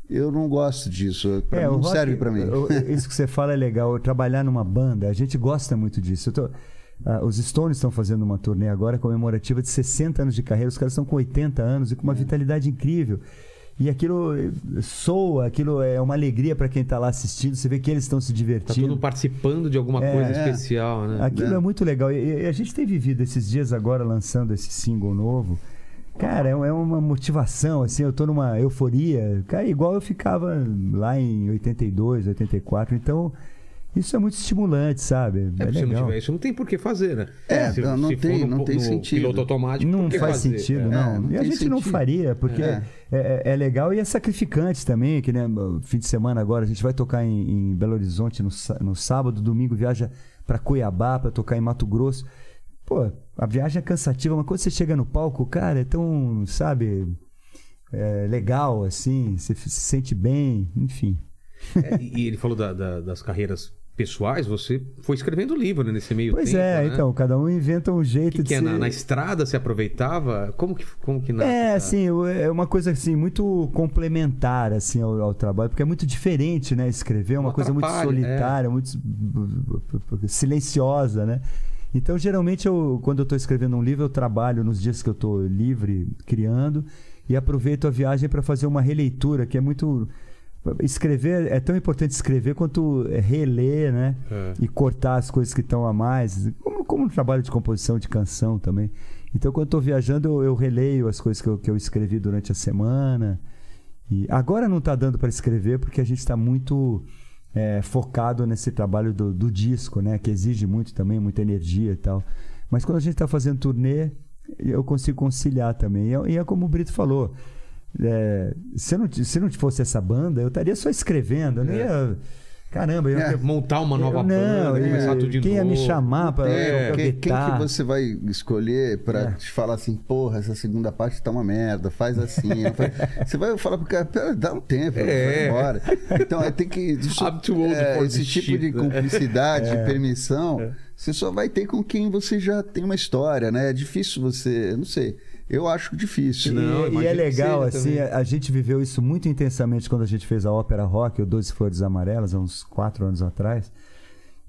eu não gosto disso, pra mim É, o não rock- serve pra mim. Isso que você fala é legal. Trabalhar numa banda, a gente gosta muito disso. Eu tô- ah, os Stones estão fazendo uma turnê agora comemorativa de 60 anos de carreira. Os caras estão com 80 anos e com É. uma vitalidade incrível. E aquilo eh, soa, aquilo é uma alegria para quem está lá assistindo. Você vê que eles estão se Tá divertindo. todo participando de alguma É. coisa É. especial, né? Aquilo né? é muito legal. E, e a gente tem vivido esses dias agora lançando esse single novo. Cara, é, é uma motivação, assim, eu tô numa euforia. Cara, igual eu ficava lá em 82, 84. Então, isso é muito estimulante, sabe? É, É, se não legal. tiver isso, não tem por que fazer, né? É, se, não- não se for tem- no, não tem no sentido. piloto automático, Não faz fazer? sentido, É. não. não e a gente não sentido. faria, porque É. é. é- é legal e é sacrificante também, que né, fim de semana agora a gente vai tocar em, em Belo Horizonte no, no sábado, domingo viaja para Cuiabá para tocar em Mato Grosso. Pô, a viagem é cansativa, mas quando você chega no palco, cara, é tão, sabe, é legal, assim, você se sente bem, enfim. É, e ele falou da- da- das carreiras pessoais, você foi escrevendo livro né, nesse meio Pois tempo. é, né? então, cada um inventa um jeito que, de que é? ser... Na, na estrada se aproveitava? Como que, como que nasce? É, essa- assim, é uma coisa assim muito complementar assim ao, ao trabalho, porque é muito diferente, né? Escrever é uma Não coisa muito atrapalha, solitária, muito silenciosa, né? Então, geralmente, eu, quando eu estou escrevendo um livro, eu trabalho nos dias que eu estou livre, criando, e aproveito a viagem para fazer uma releitura, que é muito. Escrever é tão importante escrever quanto reler, né? É. E cortar as coisas que estão a mais, como, como um trabalho de composição de canção também. Então, quando estou viajando, eu, eu releio as coisas que eu, que eu escrevi durante a semana. E agora não está dando para escrever porque a gente está muito é, focado nesse trabalho do, do disco, né? Que exige muito também, muita energia e tal. Mas quando a gente está fazendo turnê, eu consigo conciliar também. E é, e é como o Brito falou. É, se, não, se não fosse essa banda, eu estaria só escrevendo. Eu não ia. Caramba, eu, É. Montar uma nova eu- banda, não, começar e- tudo de quem ia novo. me chamar para É, Quem, quem que você vai escolher pra É. te falar assim, porra, essa segunda parte tá uma merda, faz assim. *laughs* você vai falar pro cara, pera, dá um tempo, É. vai embora. Então aí tem que. Old é, esse tipo de cumplicidade, de permissão, você só vai ter com quem você já tem uma história, né? É difícil você. eu Não sei. Eu acho difícil. E, Não, e imagino é legal, assim, também. a, a gente viveu isso muito intensamente quando a gente fez a ópera rock, o Doze Flores Amarelas, há uns quatro anos atrás.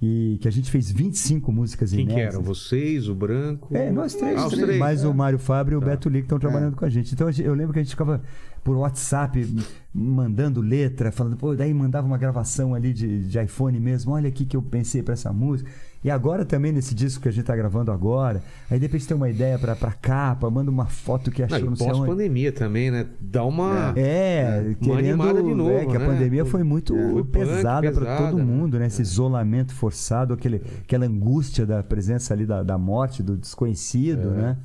E que a gente fez 25 músicas Quem que inéditas. eram? Vocês, o Branco? É, nós três. Ah, três. Mais é. o Mário Fábio e o Tá. Beto Lee que estão trabalhando com a gente. Então eu lembro que a gente ficava por WhatsApp mandando letra, falando, pô, daí mandava uma gravação ali de, de iPhone mesmo. Olha aqui que eu pensei pra essa música. E agora também nesse disco que a gente tá gravando agora, aí de repente tem uma ideia pra, pra capa, manda uma foto que achou, não onde. pós-pandemia também, né? Dá uma. É, Uma querendo animada de novo, é, que a né? pandemia foi muito É. Foi pesada para todo né? mundo, né? Esse isolamento forçado, aquele, aquela angústia da presença ali da, da morte, do desconhecido, É. né?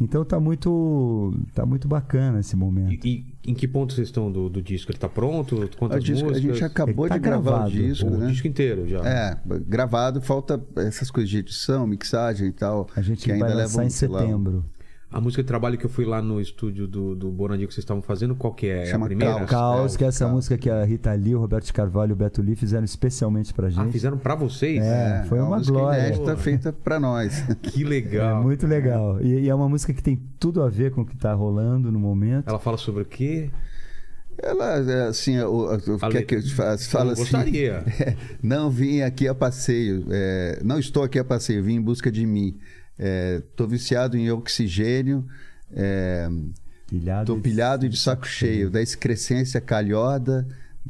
Então tá muito tá muito bacana esse momento. E, e em que ponto vocês estão do, do disco? Ele tá pronto? Quantas O disco- a músicas? gente acabou Ele tá de gravar gravado, o disco, O né? disco inteiro já. É, gravado, falta essas coisas de edição, mixagem e tal. A gente que ainda vai levam, lançar em sei lá, setembro. A música de trabalho que eu fui lá no estúdio do, do Bonadinho que vocês estavam fazendo, qual que é? É Chama a primeira? Caos. Caos, que é essa Caos. música que a Rita Lee, o Roberto Carvalho e o Beto Lee fizeram especialmente pra Ah, gente. fizeram pra vocês? É, foi uma música glória. inédita feita pra nós. *laughs* Que É legal. muito legal. E, e é uma música que tem tudo a ver com o que tá rolando no momento. Ela fala sobre o quê? Ela, é, assim, o, o, que é que eu te fa- fala Eu assim? gostaria. *laughs* é, não vim aqui a passeio, é, não estou aqui a passeio, vim em busca de mim. Estou viciado em oxigênio, Pilhado estou e- pilhado e de saco cheio da excrescência calhorda,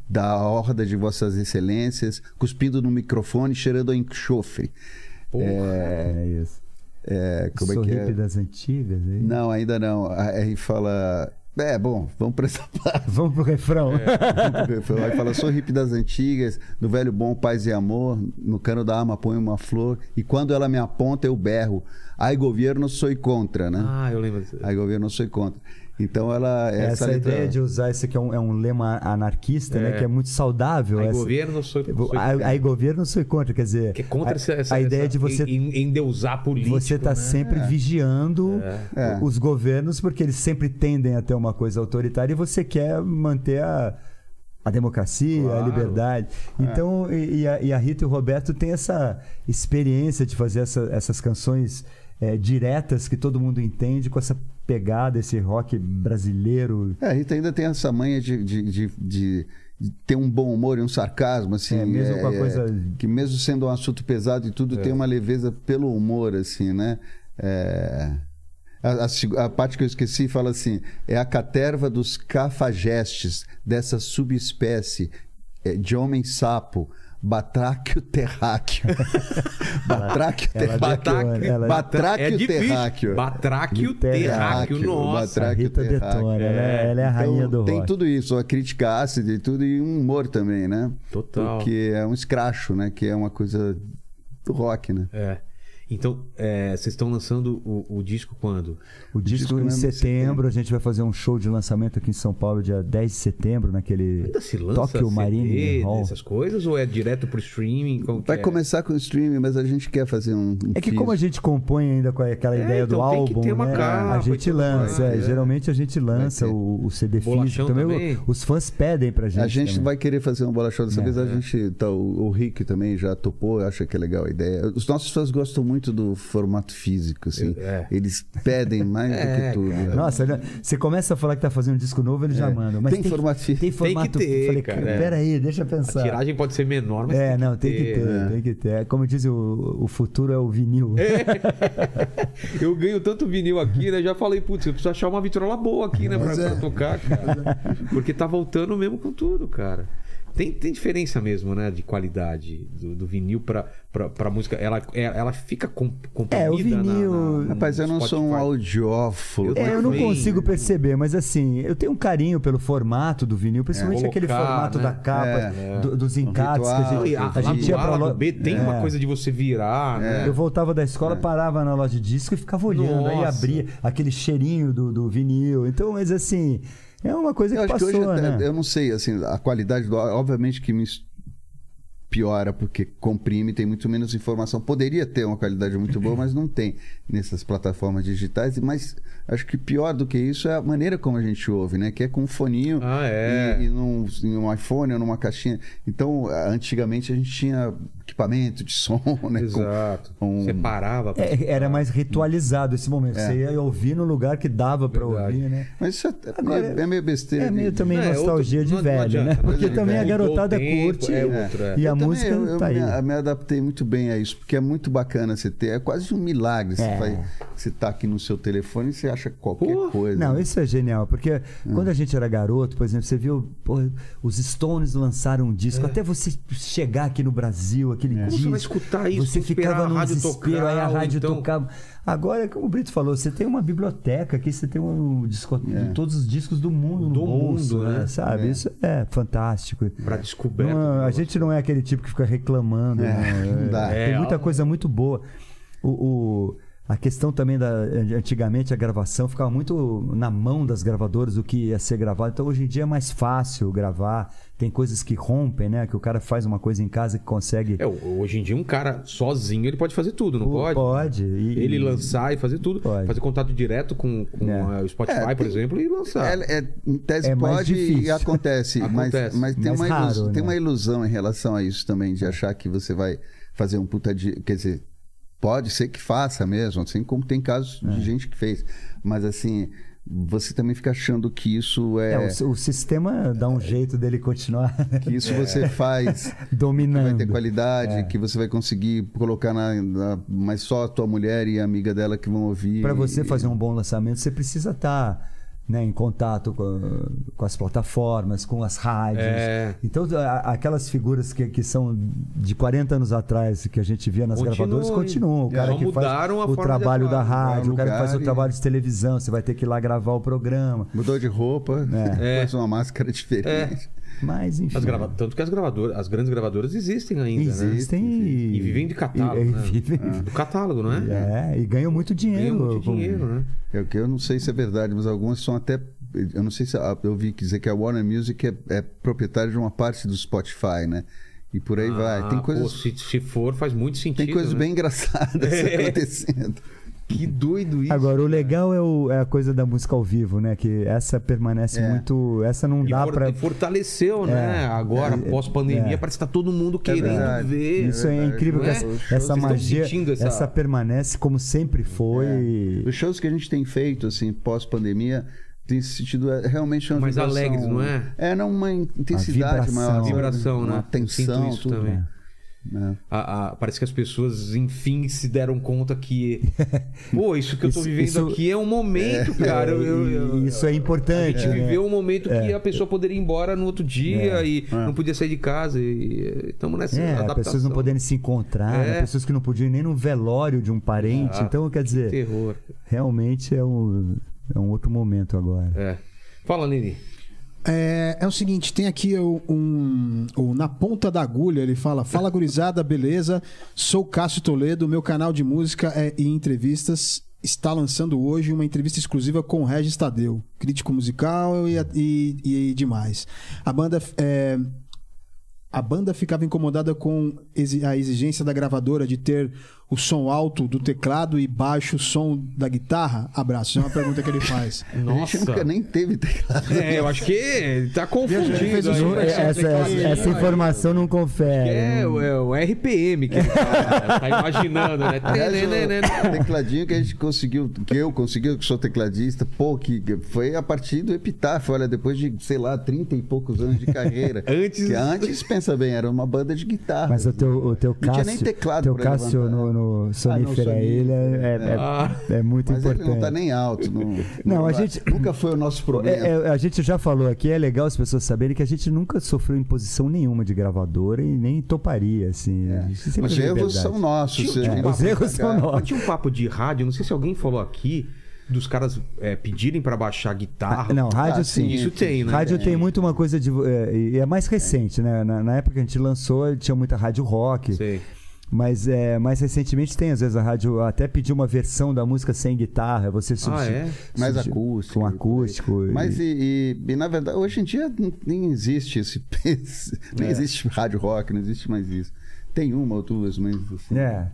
da horda de vossas excelências, cuspindo no microfone, cheirando a enxofre. Porra. É isso. É, como Sou é que é? das antigas. aí. Não, ainda não. Aí fala. É, bom, vamos para essa *laughs* parte. Vamos pro refrão. É. Aí fala, sou hippie das antigas, do velho bom paz e amor, no cano da arma põe uma flor, e quando ela me aponta eu berro, ai governo sou contra, né? Ah, eu lembro. disso. Ai governo sou contra. Então ela... Essa, Essa, letra- ideia de usar esse aqui é um, é um lema anarquista, né? É. Que é muito saudável. Aí essa- governo sou, sou Aí, aí governo sou contra, quer dizer, que é contra a, essa, essa, a ideia essa- de você em, endeusar político. você tá né? sempre vigiando É. os governos porque eles sempre tendem a ter uma coisa autoritária e você quer manter a a democracia, a Claro. liberdade. Então, e, e a, e a Rita e o Roberto têm essa experiência de fazer essa- essas canções é, diretas que todo mundo entende, com essa pegada, esse rock brasileiro. É, a Rita ainda tem essa manha de, de, de- de- ter um bom humor e um sarcasmo, assim. É, mesmo com a coisa- Que mesmo sendo um assunto pesado e tudo, tem uma leveza pelo humor, assim, né? É, A, a a parte que eu esqueci fala assim: é a caterva dos cafajestes dessa subespécie é, de homem-sapo. Batráquio terráqueo. *laughs* Batráquio terráqueo. detona, ela- Batráquio é difícil. terráqueo. Batráquio Terráqueo, terráqueo. Nossa. Batráquio Rita terráqueo. detona, ela é, ela é a rainha Então, do tem rock. tudo isso, a crítica ácida e tudo, e um humor também, né? Total. Porque é um escracho, né? Que é uma coisa do rock, né? É. Então, é, vocês estão lançando o, o disco quando? O disco disco em mesmo em setembro, a gente vai fazer um show de lançamento aqui em São Paulo, dia 10 de setembro, naquele Ainda se lança Tokyo CD Marine Hall. dessas coisas ou é direto pro streaming? Como que Vai é? começar com o streaming, mas a gente quer fazer um. um É que como a gente compõe ainda com aquela É, ideia do então que álbum, ter uma né? capa a gente lança. mais, é, é. Geralmente a gente lança o, o CD Bolachão físico também. também. Os fãs pedem pra gente. A gente também. vai querer fazer um bola show dessa É. vez. A gente, tá, o, o Rick também já topou, acha que é legal a ideia. Os nossos fãs gostam muito do formato físico, assim. É. Eles pedem mais É, do que *laughs* tudo. cara. Nossa, né? você começa a falar que tá fazendo um disco novo, eles já É. mandam. Mas Tem tem, formato físico. Tem formato ter, Falei, cara, é. peraí, deixa eu A pensar. tiragem pode ser menor, mas É, tem não, que tem que ter. né? tem que ter. Como diz o, o futuro é o vinil. *laughs* Eu ganho tanto vinil aqui, né? Já falei, putz, eu preciso achar uma vitrola boa aqui, né? Pra, é. pra tocar, cara. Porque tá voltando mesmo com tudo, cara. Tem, tem diferença mesmo, né? De qualidade do, do vinil pra, pra, pra música. Ela, é- ela fica com, comprimida É, o vinil- na- na- Rapaz, eu não sou um Spotify. audiófilo. Eu É, eu não consigo perceber, mas assim, eu tenho um carinho pelo formato do vinil, principalmente É. aquele Colocar, formato né? da capa, É. do- dos encates que a gente, E a, a gente ia pra lá lo- do B tem uma coisa de você virar, né? Eu voltava da escola, parava na loja de disco e ficava olhando, aí Nossa. abria aquele cheirinho do, do vinil. Então, mas assim, é uma coisa Eu que acho que passou, hoje, né? eu não sei, assim, a qualidade do obviamente que me piora porque comprime, tem muito menos informação. Poderia ter uma qualidade muito boa, mas não tem nessas plataformas digitais. Mas acho que pior do que isso é a maneira como a gente ouve, né? Que é com um foninho Ah, é. e, e num, em um iPhone ou numa caixinha. Então, antigamente a gente tinha equipamento de *laughs* som, né? Com- Exato. um- Você parava. pra É, era mais ritualizado esse momento. Você ia ouvir no lugar que dava pra Verdade. ouvir, né? Mas isso é, Agora, meio, é meio besteira. É de- meio também É, nostalgia outro- de não- não velho, adianta, né? Porque também a garotada tempo, curte é outro, é. e a também, música eu, eu tá aí. me, eu me adaptei muito bem a isso, porque é muito bacana você ter. É quase um milagre. Você, É. vai, você tá aqui no seu telefone e você acha qualquer Pô, coisa. Não, isso é genial, porque Hum. quando a gente era garoto, por exemplo, você viu, pô, os Stones lançaram um disco, até você chegar aqui no Brasil, aquele É. Como disco. você vai escutar isso, Você ficava no rádio desespero, tocar, aí a rádio então- tocava. Agora, como o Brito falou, você tem uma biblioteca aqui, você tem um disco, É. todos os discos do mundo Do no bolso, mundo, né? né? Sabe? É. Isso é fantástico. Pra descoberta. A gente não é aquele tipo que fica reclamando. É, né? não dá. Tem É, muita ó. coisa muito boa. O, o- a questão também da. Antigamente a gravação ficava muito na mão das gravadoras o que ia ser gravado. Então hoje em dia é mais fácil gravar. Tem coisas que rompem, né? Que o cara faz uma coisa em casa que consegue. É, hoje em dia um cara sozinho ele pode fazer tudo, não Pô, pode? Pode. E- Ele lançar e fazer tudo. Pode. Fazer contato direto com, com É. o Spotify, É, por tem- exemplo, e lançar. É, é, em tese É mais pode e difícil. acontece, *laughs* mas, Acontece. mas tem, Mais uma raro, ilusão, tem né? uma ilusão em relação a isso também, de achar que você vai fazer um puta de. Quer dizer, pode ser que faça mesmo, assim como tem casos É. de gente que fez. Mas assim, você também fica achando que isso é. É, o, o sistema dá um jeito dele continuar que isso você faz *laughs* que dominando. vai ter qualidade, É. que você vai conseguir colocar na, na- Mas só a tua mulher e a amiga dela que vão ouvir. Para você fazer um bom lançamento, você precisa estar né, em contato com, com as plataformas, com as rádios. É. Então, a- aquelas figuras que, que são de 40 anos atrás, que a gente via nas Continua, gravadoras, continuam. O é. cara que faz o trabalho da rádio, o cara que faz o trabalho de televisão, você vai ter que ir lá gravar o programa. Mudou de roupa, É. pôs uma máscara diferente. Mas, enfim. As grava... Tanto que as gravadoras, as grandes gravadoras existem ainda, né? Existem e... E vivem de catálogo, e- e né? vivem- Do catálogo, não é? É, e ganham muito dinheiro. Ganham muito dinheiro, né? É o que eu não sei se é verdade, mas algumas são até. Eu não sei se a- eu vi dizer que a Warner Music é, é proprietária de uma parte do Spotify, né? E por aí vai. Tem Ah, coisas, pô, se, se for, faz muito sentido. tem coisas né? bem engraçadas *laughs* É. acontecendo. Que doido isso. Agora, o legal é, o- é a coisa da música ao vivo, né? Que essa permanece É. muito. Essa não E dá for- pra. e fortaleceu, né? Agora, É, pós-pandemia, é. parece que tá todo mundo querendo verdade. ver. Isso é, incrível, que é? essa, essa magia, sentindo essa... essa- permanece como sempre foi. Os shows que a gente tem feito, assim, pós-pandemia, tem se sentido é, realmente uma Mais vibração- alegres, não é? É, não uma intensidade vibração. maior. Vibração, né? Uma tensão, sinto isso tudo. também. Né? A- a- parece que as pessoas, enfim, se deram conta que. Pô, isso que eu tô Isso- vivendo isso- aqui é um momento, cara. Eu- eu- eu- isso é a importante. gente né? viveu um momento que a pessoa poderia ir embora no outro dia e não podia sair de casa. E estamos nessa É, adaptação. pessoas não poderem se encontrar, É. né? pessoas que não podiam ir nem no velório de um parente. Ah, então, quer dizer, Terror. realmente é um, é um outro momento agora. É. Fala, Nini. É, é o seguinte, tem aqui o- um, Na Ponta da Agulha, ele fala, fala gurizada, beleza? Sou Cássio Toledo, meu canal de música é, e entrevistas está lançando hoje uma entrevista exclusiva com o Regis Tadeu, crítico musical e, e, e demais. A banda... é, a banda ficava incomodada com a exigência da gravadora de ter o som alto do teclado e baixo som da guitarra? Abraço. É uma pergunta que ele faz. A *laughs* gente Nossa. nunca nem teve teclado. É, eu acho que tá confundido. o aí. Essa, essa- essa informação não confere. É, o- é o RPM que ele tá, tá imaginando, né? Aliás, o tecladinho que a gente conseguiu, que eu consegui, que sou tecladista, pô, que foi a partir do Epitáfio, olha, depois de, sei lá, 30 e poucos anos de carreira. *laughs* Antes- Que antes, pensa bem, era uma banda de guitarra. Mas o teu, o teu Não tinha Cássio, nem teclado teu pra Cássio levantar. no, no Sonífera Sonífera, Ilha é, é- Ah. é muito Mas ele importante. não tá nem alto. Não, Não, a gente- Nunca foi o nosso problema. É, é, a gente já falou aqui, é legal as pessoas saberem que a gente nunca sofreu imposição nenhuma de gravadora e nem toparia, assim. Os erros são nossos. Um É, os papo- erros são nossos. tinha um papo de rádio, não sei se alguém falou aqui, dos caras é, pedirem pra baixar guitarra. Ah, Não, rádio Ah, sim. Isso tem, né? Rádio tem muito uma coisa de. é, E é mais recente, né? Na, na época que a gente lançou, tinha muita rádio rock. Sei. Mas é, mais recentemente tem, às vezes, a rádio até pediu uma versão da música sem guitarra. Você Ah, substitui. é? Mais acústico. Com acústico. e- Mas e, e- e, na verdade, hoje em dia nem existe *laughs* esse. nem É. existe rádio rock, não existe mais isso. Tem uma ou duas, mas. Assim, É.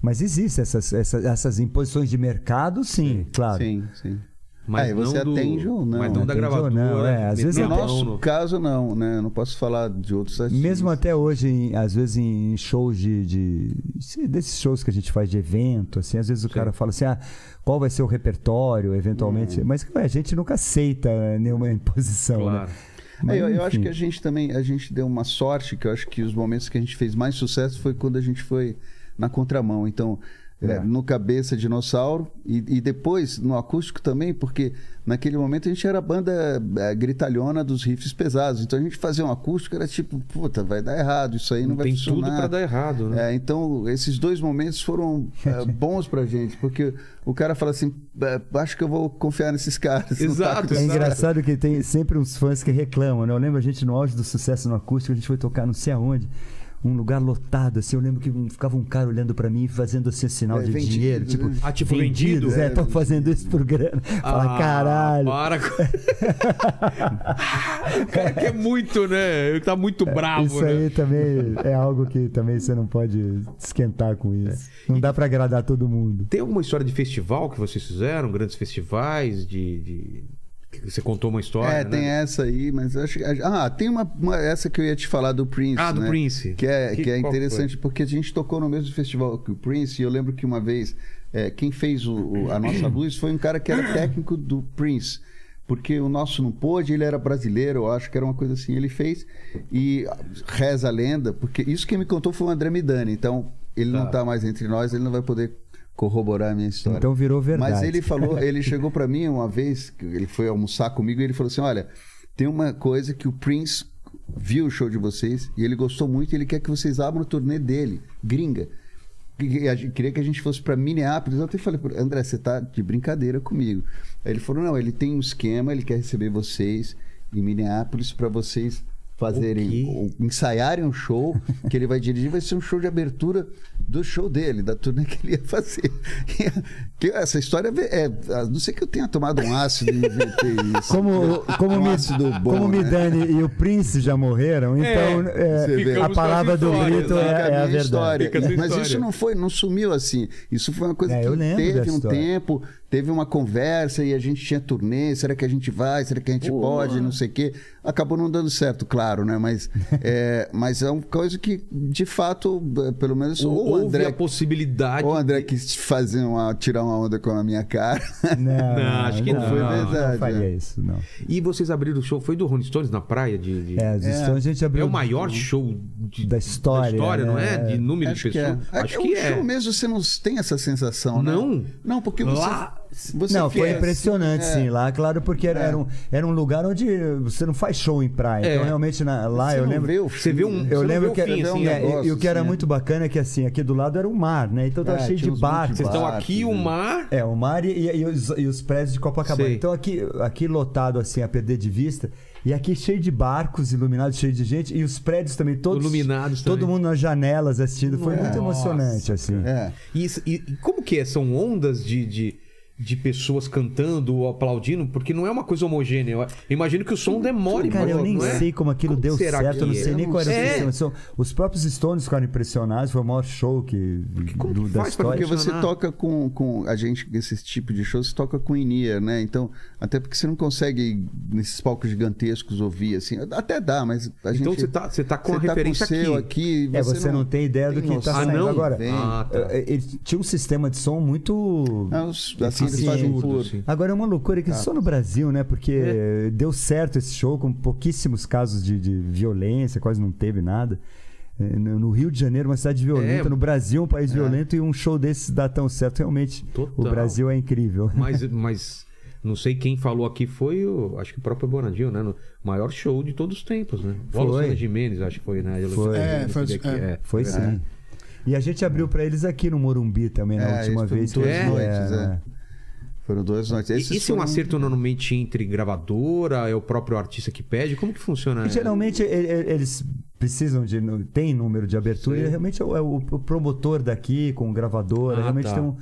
Mas existem essas, essas, essas imposições de mercado, sim, claro. Sim, sim. Mas Aí você do- atende ou não? Mas não da gravadora. não, é, às vezes No nosso no- caso, não, né? Não posso falar de outros artistas. Mesmo até hoje, em- às vezes em shows de, de- se- desses shows que a gente faz de evento, assim, às vezes o cara fala assim, ah, qual vai ser o repertório, eventualmente. Hum. Mas ué, a gente nunca aceita nenhuma *laughs* imposição, Claro. né? É, Mas, eu, eu acho que a gente também a gente deu uma sorte, que eu acho que os momentos que a gente fez mais sucesso foi quando a gente foi na contramão. Então, é, É. no cabeça dinossauro e, e depois no acústico também, porque naquele momento a gente era a banda é, gritalhona dos riffs pesados. Então a gente fazia um acústico, era tipo, puta, vai dar errado, isso aí não, vai Tem funcionar. tudo pra dar errado, né? É, então, esses dois momentos foram é, *laughs* bons pra gente, porque o cara fala assim: "É, acho que eu vou confiar nesses caras. não tá Exato, É engraçado que tem sempre uns fãs que reclamam, né? Eu lembro a gente no auge do sucesso no acústico, a gente foi tocar não sei aonde, um lugar lotado, assim. Eu lembro que ficava um cara olhando pra mim e fazendo assim sinal É, de vendido, dinheiro. Tipo, né? Ah, tipo, vendido? É, estão fazendo isso por grana. Fala, Ah, caralho. Para com... o *laughs* cara quer muito, né? Ele tá muito bravo, isso né? aí também é algo que também você não pode esquentar com isso. Não dá pra agradar todo mundo. Tem alguma história de festival que vocês fizeram? Grandes festivais de... de- Você contou uma história, É, né? tem essa aí, mas acho que. Ah, tem uma, uma- essa que eu ia te falar do Prince. Ah, do né? Prince. Que é, Que- que é interessante, porque a gente tocou no mesmo festival que o Prince, e eu lembro que uma vez é, quem fez o- o- a nossa *clears throat* luz foi um cara que era técnico do Prince. Porque o nosso não pôde, ele era brasileiro, eu acho que era uma coisa assim. Ele fez e reza a lenda, porque isso que me contou foi o André Midani. Então, ele Tá. não está mais entre nós, ele não vai poder corroborar a minha história. Então virou verdade. Mas ele falou, ele *laughs* chegou pra mim uma vez, que ele foi almoçar comigo e ele falou assim: "Olha, tem uma coisa que o Prince viu o show de vocês e ele gostou muito e ele quer que vocês abram o turnê dele, gringa. E Queria que a gente fosse pra Minneapolis. Eu até falei, André, você tá de brincadeira comigo. Aí ele falou: não, ele tem um esquema, ele quer receber vocês em Minneapolis pra vocês fazerem, ensaiarem um show que ele vai dirigir, vai ser um show de abertura do show dele, da turnê que ele ia fazer. *laughs* Que essa história é, a não sei que eu tenha tomado um ácido e inventei isso. Como, como, Um ácido bom, como né? Midani e o Prince já morreram, então é, você vê. a palavra do grito é, é a minha verdade. história. Fica a sua Mas história. isso não foi, não sumiu assim. Isso foi uma coisa É, que teve um história. tempo, teve uma conversa e a gente tinha turnê. Será que a gente vai? Será que a gente Pô. pode? Não sei o quê. Acabou não dando certo, claro, né? Mas *laughs* é, mas é uma coisa que, de fato, é, pelo menos Ou, o houve André, a possibilidade... ou o André de- quis fazer uma, tirar uma onda com a minha cara. Não, *laughs* Não, acho que não. Foi Não verdade, faria é. isso, não. E vocês abriram o show, foi do Rolling Stones na praia de... de- É, as histórias a gente É abriu. o maior show de- Da história, não é? né? De número Acho de que é. pessoas. Acho que o é. show mesmo você não tem essa sensação, né? Não? Não, porque. Lá- você Não, foi impressionante, assim, é. sim, lá, claro, porque era, É. era, um, era um lugar onde você não faz show em praia. É. Então, realmente, na- lá Você eu lembro. vê o Você vê um-. Você Eu lembro que fim, era, assim, negócio, e o que era muito bacana é que assim, aqui do lado era o mar, né? Então tava É, cheio de barcos. Vocês estão aqui, o né? mar... É, o mar e, e- e os, e os prédios de Copacabana. Sei. Então aqui, aqui lotado assim, a perder de vista. E aqui cheio de barcos iluminados, cheio de gente. E os prédios também, todos. Iluminados Todo também. mundo nas janelas assistindo. Foi muito Nossa, emocionante, assim. É. E, isso- e- e como que é? São ondas de, de, de pessoas cantando ou aplaudindo? Porque não é uma coisa homogênea. Eu imagino que o som demore. Cara, pra- eu nem não é? sei como aquilo Como deu certo, eu não sei é? nem qual era o É. sistema. São- Os próprios Stones ficaram impressionados, foi o maior show que, como do- que da faz. Porque você toca com, com a gente, esse tipo de show, você toca com in-ear, né? Então, até porque você não consegue, nesses palcos gigantescos, ouvir assim. Até dá, mas a gente. Então você tá, você tá com a você tá referência o seu aqui. aqui. É, você não, tem ideia do que noção tá Ah, saindo não? agora. Ah, tá. É, Ele tinha um sistema de som muito. Não, os- assim, eles fazem. Agora é uma loucura que só no Brasil, né? Porque deu certo esse show com pouquíssimos casos de, de violência, quase não teve nada. É, No Rio de Janeiro, uma cidade violenta, É. no Brasil, um país violento, e um show desses dá tão certo. Realmente, Total. o Brasil é incrível. Mas, *laughs* mas não sei quem falou aqui foi o. Acho que o próprio Bonadinho, né? No maior show de todos os tempos, né? Foi. Gimenez, acho que foi, né? Foi. É, foi- aqui, é. Foi é. sim. E a gente abriu pra eles aqui no Morumbi também, na É, última foi vez. duas eles noites, é. Foram duas noites. E- Esse é um foram- acerto normalmente entre gravadora, é o próprio artista que pede? Como que funciona? E geralmente eles precisam de. Tem número de abertura e realmente é o, é o- o promotor daqui com gravadora. Ah, realmente tá. tem um.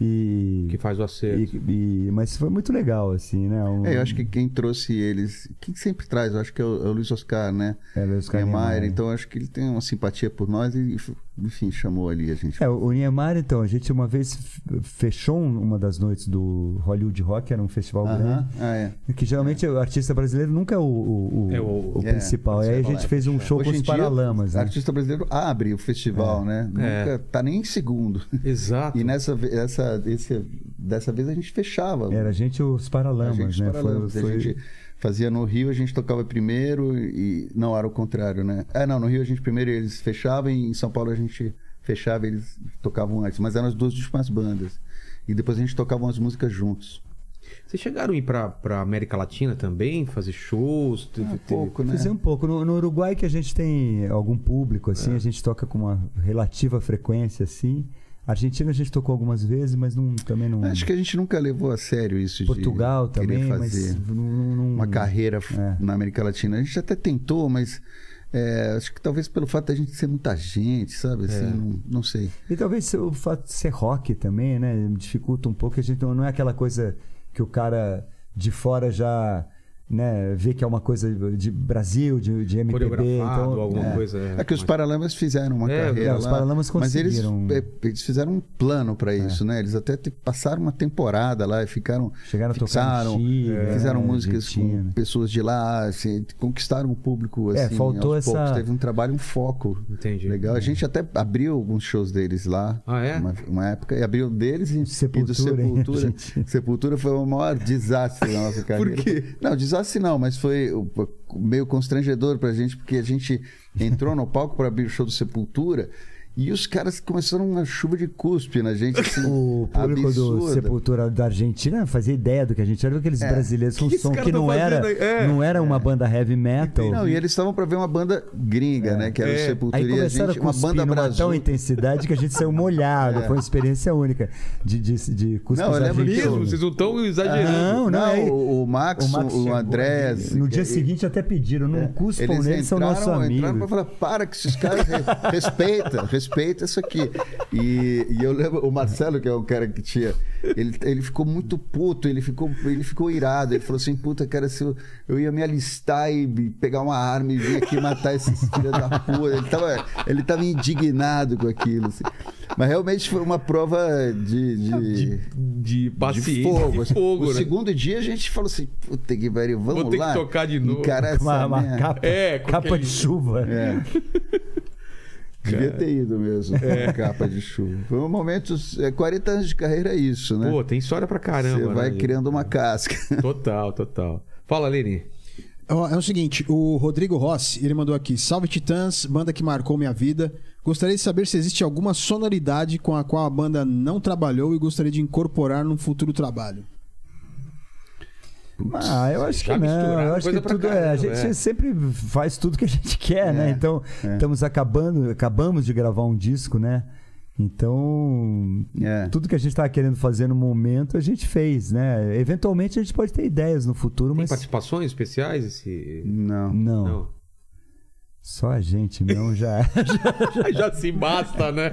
E, Que faz o acerto. e- e- Mas foi muito legal, assim, né? Um, É, eu acho que quem trouxe eles. Quem sempre traz, eu acho que é o, é o Luiz Oscar, né? É, Luiz Oscar Niemeyer, Niemeyer. Então eu acho que ele tem uma simpatia por nós e, enfim, chamou ali a gente. É, o Niemeyer, então, a gente uma vez fechou um- uma das noites do Hollywood Rock, era um festival Aham. grande. Ah, é. Que geralmente o artista brasileiro nunca é o, o, o- É o- o é, principal. Aí a gente é, fez um show com os Paralamas, o né? artista brasileiro abre o festival, né? Nunca tá nem em segundo. Exato. *laughs* E nessa, ve- esse, dessa vez a gente fechava. Era a gente os a Paralamas, gente né? Paralamas. Foi- foi- A gente fazia no Rio, a gente tocava primeiro e. Não, era o contrário, né? É, não, no Rio a gente primeiro eles fechavam e em São Paulo a gente fechava e eles tocavam antes. Mas eram as duas últimas bandas. E depois a gente tocava umas músicas juntos. Vocês chegaram a ir pra, pra América Latina também? Fazer shows? Teve- Um teve- pouco, né? Fazer um pouco. No, no Uruguai que a gente tem algum público, É. assim, a gente toca com uma relativa frequência, assim. Argentina a gente tocou algumas vezes, mas não, também não. Acho que a gente nunca levou a sério isso Portugal de também, fazer mas não, não- uma carreira É. na América Latina. A gente até tentou, mas é, acho que talvez pelo fato da gente ser muita gente, sabe? Assim, É. não, não sei. E talvez o fato de ser rock também, né? Dificulta um pouco. A gente não, não é aquela coisa que o cara de fora já né, vê que é uma coisa de Brasil, de, de MPB. Então, alguma é. coisa. É que os mas- Paralamas fizeram uma É, carreira é, os lá, Paralamas mas eles, conseguiram. é, eles fizeram um plano para isso, né? Eles até passaram uma temporada lá e ficaram Chegaram a tocar fixaram, Chile, fizeram é, músicas com Argentina. pessoas de lá, assim, conquistaram o público É, assim, faltou aos poucos. essa- Teve um trabalho, um foco Entendi. legal. A gente até abriu alguns shows deles lá, Ah, é? uma, uma época, e abriu deles e, Sepultura, e do Sepultura. *laughs* Sepultura foi o maior desastre da nossa carreira. quê? Não, desastre não, mas foi o- meio constrangedor pra gente, porque a gente entrou no palco para abrir o show do Sepultura e os caras começaram uma chuva de cuspe na gente, *laughs* assim, O público do absurda. Sepultura da Argentina não fazia ideia do que a gente era, aqueles É. brasileiros com *laughs* Que som que não era, aí? É. não era uma banda heavy metal. Não, e eles estavam para ver uma banda gringa, né? Que era É. o Sepultura Aí e a começaram gente, a uma banda numa tão intensidade que a gente saiu molhado. *laughs* É. Foi uma experiência única de, de, de cuspir Não, eu lembro. Mesmo, vocês não estão exagerando. Não, não, é- o, o Max, o, Max Andrés. ali. No dia e- seguinte até pediram, não cuspam Eles neles, são entraram, nossos entraram amigos. pra falar, para que esses caras re- respeita, respeita isso aqui. E, e eu lembro, o Marcelo, que é o cara que tinha, ele, ele ficou muito puto, ele ficou, ele ficou irado. Ele falou assim, puta, cara, se eu, eu ia me alistar e pegar uma arma e vir aqui matar esses filhos da puta. Ele tava, ele tava indignado com aquilo. assim. Mas realmente foi uma prova de... de... De paciência, de fogo. de assim. fogo, o né? segundo dia a gente falou assim, puta que pariu, vamos Vou ter que lá. tocar de novo. Encarar essa Uma, uma capa, É, capa aquele- de chuva. É. Devia ter ido mesmo, É. capa de chuva. Foi um momento. É, 40 anos de carreira é isso, né? Pô, tem história pra caramba. Você vai né? criando uma casca. *laughs* Total, total. Fala, Leni. Ó, É o seguinte, o Rodrigo Rossi, ele mandou aqui: Salve Titãs, banda que marcou minha vida. Gostaria de saber se existe alguma sonoridade com a qual a banda não trabalhou e gostaria de incorporar num futuro trabalho. Ah, eu acho Já que não. Eu acho que tudo é. A caramba, gente é. sempre faz tudo que a gente *laughs* quer, né? É, Então, é. estamos acabando, acabamos de gravar um disco, né? Então, É. tudo que a gente estava querendo fazer no momento, a gente fez, né? Eventualmente a gente pode ter ideias no futuro, Tem mas participações especiais? Esse... Não. não, Não. só a gente mesmo *laughs* já. Já se basta, né?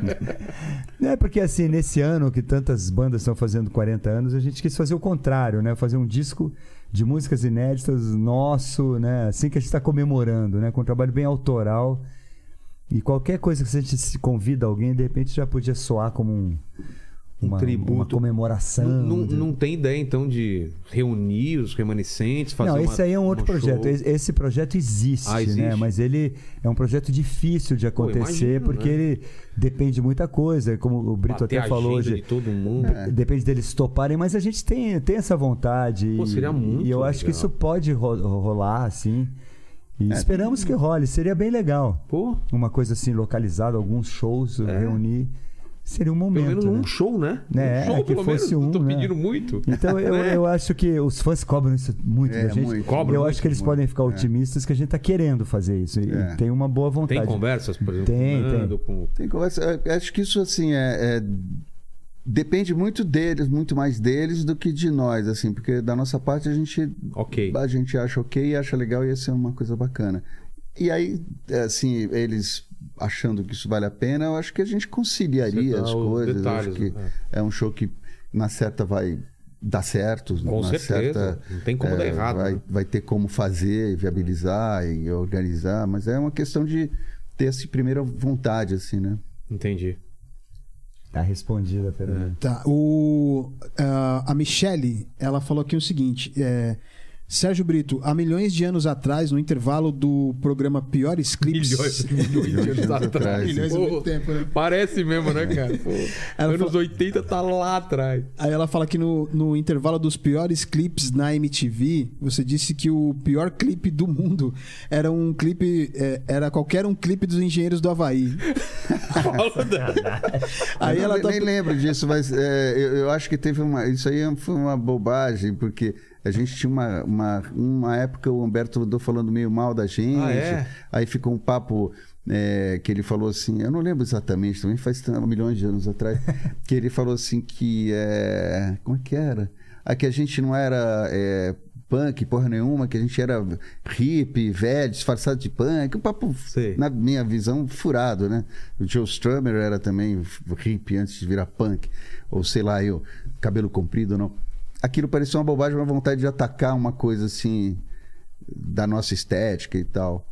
*laughs* É porque assim, nesse ano que tantas bandas estão fazendo 40 anos, a gente quis fazer o contrário, né? Fazer um disco de músicas inéditas nosso, né? Assim que a gente está comemorando, né? Com um trabalho bem autoral. E qualquer coisa que a gente se convida alguém, de repente já podia soar como um, Um uma, tributo. uma comemoração. Não, não, de- não tem ideia, então, de reunir os remanescentes, fazer Não, uma- esse aí é um outro um projeto. show? Esse- projeto existe, Ah, existe? né? Mas ele é um projeto difícil de Pô, acontecer, imagino, porque né? ele depende de muita coisa, como o Brito Bater até a falou hoje. de todo mundo. É. Depende deles toparem, mas a gente tem, tem essa vontade. Pô, e- seria muito E eu acho que legal. isso pode ro- rolar, assim. E esperamos que role, seria bem legal. Pô, Uma coisa assim, localizada, alguns shows, reunir. Seria um pelo momento. menos um né? show, né? É, um show, que pelo fosse menos. um, Tô né? pedindo muito. Então eu, Né? *laughs* eu acho que os fãs cobram isso muito É, da gente. muito. Cobram eu muito, acho que eles muito. podem ficar otimistas que a gente tá querendo fazer isso. E É. tem uma boa vontade. Tem conversas, por exemplo, Tem, com o Nando, com... Tem conversa. eu Acho que isso assim é, é- depende muito deles, muito mais deles do que de nós, assim, porque da nossa parte a gente Ok. a gente acha ok, acha legal e ia ser uma coisa bacana. E aí, assim, eles achando que isso vale a pena, eu acho que a gente conciliaria as coisas. eu detalhes, acho que né? é um show que na certa vai dar certo, Com na certeza. certa Não tem como dar errado, Vai, né? vai ter como fazer, viabilizar e organizar, mas é uma questão de ter essa primeira vontade, assim, né? Entendi. Tá respondida a pergunta. Tá. O, ah, a Michele, ela falou aqui o seguinte: é, Sérgio Brito, há milhões de anos atrás, no intervalo do programa Piores Clips. Milhões, *laughs* milhões de anos atrás. Milhões Pô, muito tempo, né? Parece mesmo, né, cara? *laughs* Pô, anos fala- 80 tá lá atrás. Aí ela fala que no, no intervalo dos piores clipes na MTV, você disse que o pior clipe do mundo era um clipe. é, era qualquer um clipe dos engenheiros do Havaí. *laughs* Aí eu ela nem, tá. nem lembro disso, mas é, eu, eu acho que teve uma. Isso aí foi uma bobagem, porque a gente tinha uma, uma, uma época o Humberto andou falando meio mal da gente. Ah, é? Aí ficou um papo é, que ele falou assim, eu não lembro exatamente, também faz milhões de anos atrás, *laughs* que ele falou assim que. é, como é que era? Ah, que a gente não era. é, Punk, porra nenhuma, que a gente era hippie, velho, disfarçado de punk, um papo, Sei. na minha visão, furado, né? O Joe Strummer era também hippie antes de virar punk, ou sei lá, eu, cabelo comprido ou não. Aquilo parecia uma bobagem, uma vontade de atacar uma coisa assim, da nossa estética e tal.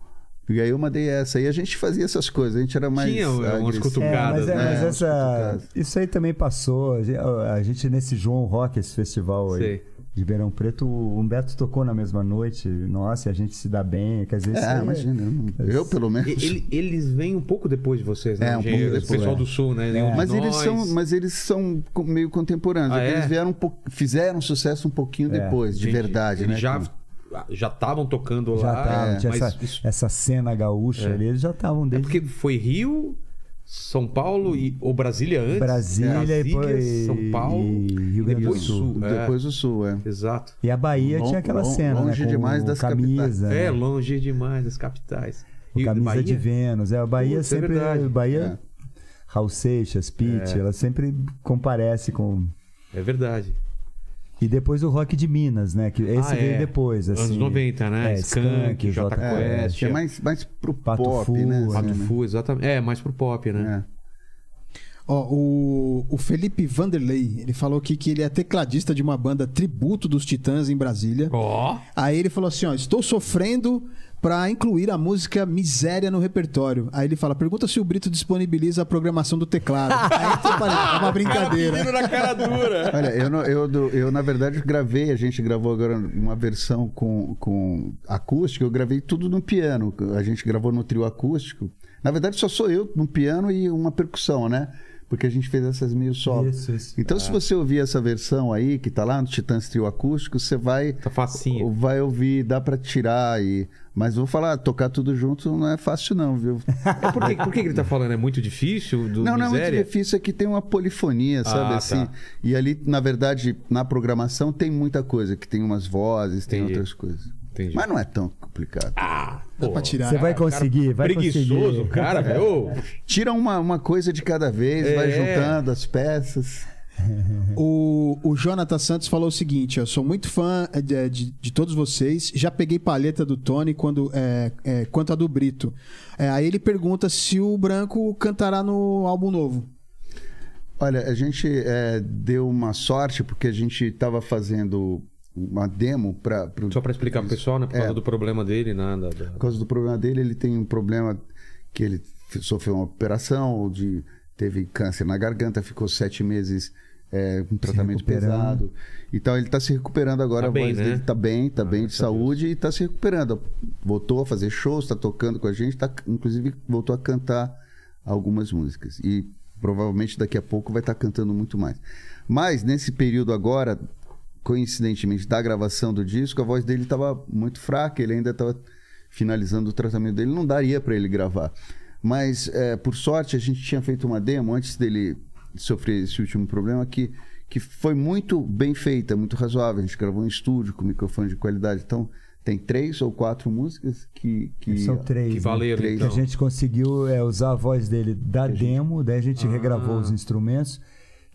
E aí eu mandei essa, e a gente fazia essas coisas, a gente era mais. Tinha umas cutucadas, É, mas, é, né? mas essa, isso aí também passou. A gente, a gente nesse João Rock, esse festival aí Sei. De Ribeirão Preto, o Humberto tocou na mesma noite. Nossa, a gente se dá bem. Quer dizer, É, aí imagina, eu, não- eu pelo menos. Ele- eles vêm um pouco depois de vocês, né? É, um pouco depois, O pessoal é. do Sul, né? É. Mas eles, são, mas eles são meio contemporâneos. Ah, é que é? Eles vieram um pouco, fizeram sucesso um pouquinho É, depois, de Entendi. verdade, Eles né? já Com- já estavam tocando já lá. tava, é, tinha mas essa, isso- essa cena gaúcha É. ali, eles já estavam é desde porque foi Rio, São Paulo e ou Brasília antes. Brasília, e depois São Paulo e Rio Grande do depois Sul. Sul. é. Depois do Sul, é. Exato. E a Bahia Lon- tinha aquela lon- cena, longe né? Com demais das camisa, É, né? longe demais das capitais. Com E camisa Bahia? de Vênus. É, a Bahia Putz, é sempre. verdade. Bahia, Raul Seixas, Pitt, É. ela sempre comparece com. É verdade. E depois o rock de Minas, né? Que esse Ah, veio é. depois. Assim, Anos 90, né? É, Skunk, Jota Jota Quest. Quest. Que é mais, mais pro Pato pop, Fu, né? Pato assim, né? Fu, exatamente. É, mais pro pop, né? É. Ó, o, o Felipe Vanderlei, ele falou aqui que ele é tecladista de uma banda tributo dos Titãs em Brasília. Ó. Aí ele falou assim, ó, estou sofrendo pra incluir a música Miséria no repertório. Aí ele fala, pergunta se o Brito disponibiliza a programação do teclado. *laughs* Aí falei, é uma brincadeira. Menino na cara dura. *laughs* Olha, eu, não- eu, eu, na verdade gravei, a gente gravou agora uma versão com, com acústico, eu gravei tudo no piano. A gente gravou no trio acústico. Na verdade, só sou eu no piano e uma percussão, né? Porque a gente fez essas meio solo. Isso, isso. Então, se você ouvir essa versão aí, que tá lá no Titãs Trio Acústico, você vai. Tá facinho. Vai ouvir, dá pra tirar. E... Mas vou falar, tocar tudo junto não é fácil, não, viu? *laughs* É por, que, por que ele tá falando? É muito difícil? Do Não, não é muito miséria? difícil, é que tem uma polifonia, sabe Ah, assim? tá. E ali, na verdade, na programação tem muita coisa, que tem umas vozes, tem Entendi. outras coisas. Entendi. Mas não é tão complicado. Ah, Dá pô, pra tirar. Você vai cara conseguir, vai preguiçoso, conseguir. cara, velho. Ô, Tira uma, uma coisa de cada vez, vai É. juntando as peças. O, o Jonathan Santos falou o seguinte: eu sou muito fã eh, de, de- de todos vocês. Já peguei palheta do Tony quando, é, é, quanto a do Brito. É, aí ele pergunta se o Branco cantará no álbum novo. Olha, a gente é, deu uma sorte porque a gente estava fazendo uma demo para Só pra explicar pro pessoal, né? Por causa É. do problema dele, nada. da- Por causa do problema dele, ele tem um problema que ele sofreu uma operação, de, teve câncer na garganta, ficou sete meses é, com tratamento recuperando. pesado. Então ele está se recuperando agora, Tá a bem, voz né? dele está bem, está Ah, bem de a Deus. saúde e está se recuperando. Voltou a fazer shows, está tocando com a gente, tá, inclusive voltou a cantar algumas músicas. E provavelmente daqui a pouco vai estar cantando muito mais. Mas nesse período agora, coincidentemente, da gravação do disco, a voz dele estava muito fraca, ele ainda estava finalizando o tratamento dele, não daria para ele gravar. Mas, é, por sorte, a gente tinha feito uma demo antes dele sofrer esse último problema que, que foi muito bem feita, muito razoável. A gente gravou em estúdio com microfone de qualidade. Então, tem três ou quatro músicas que. que São três. Que né? valeram, Três. Que a então. gente conseguiu é, usar a voz dele da demo, daí a gente Ah. regravou os instrumentos.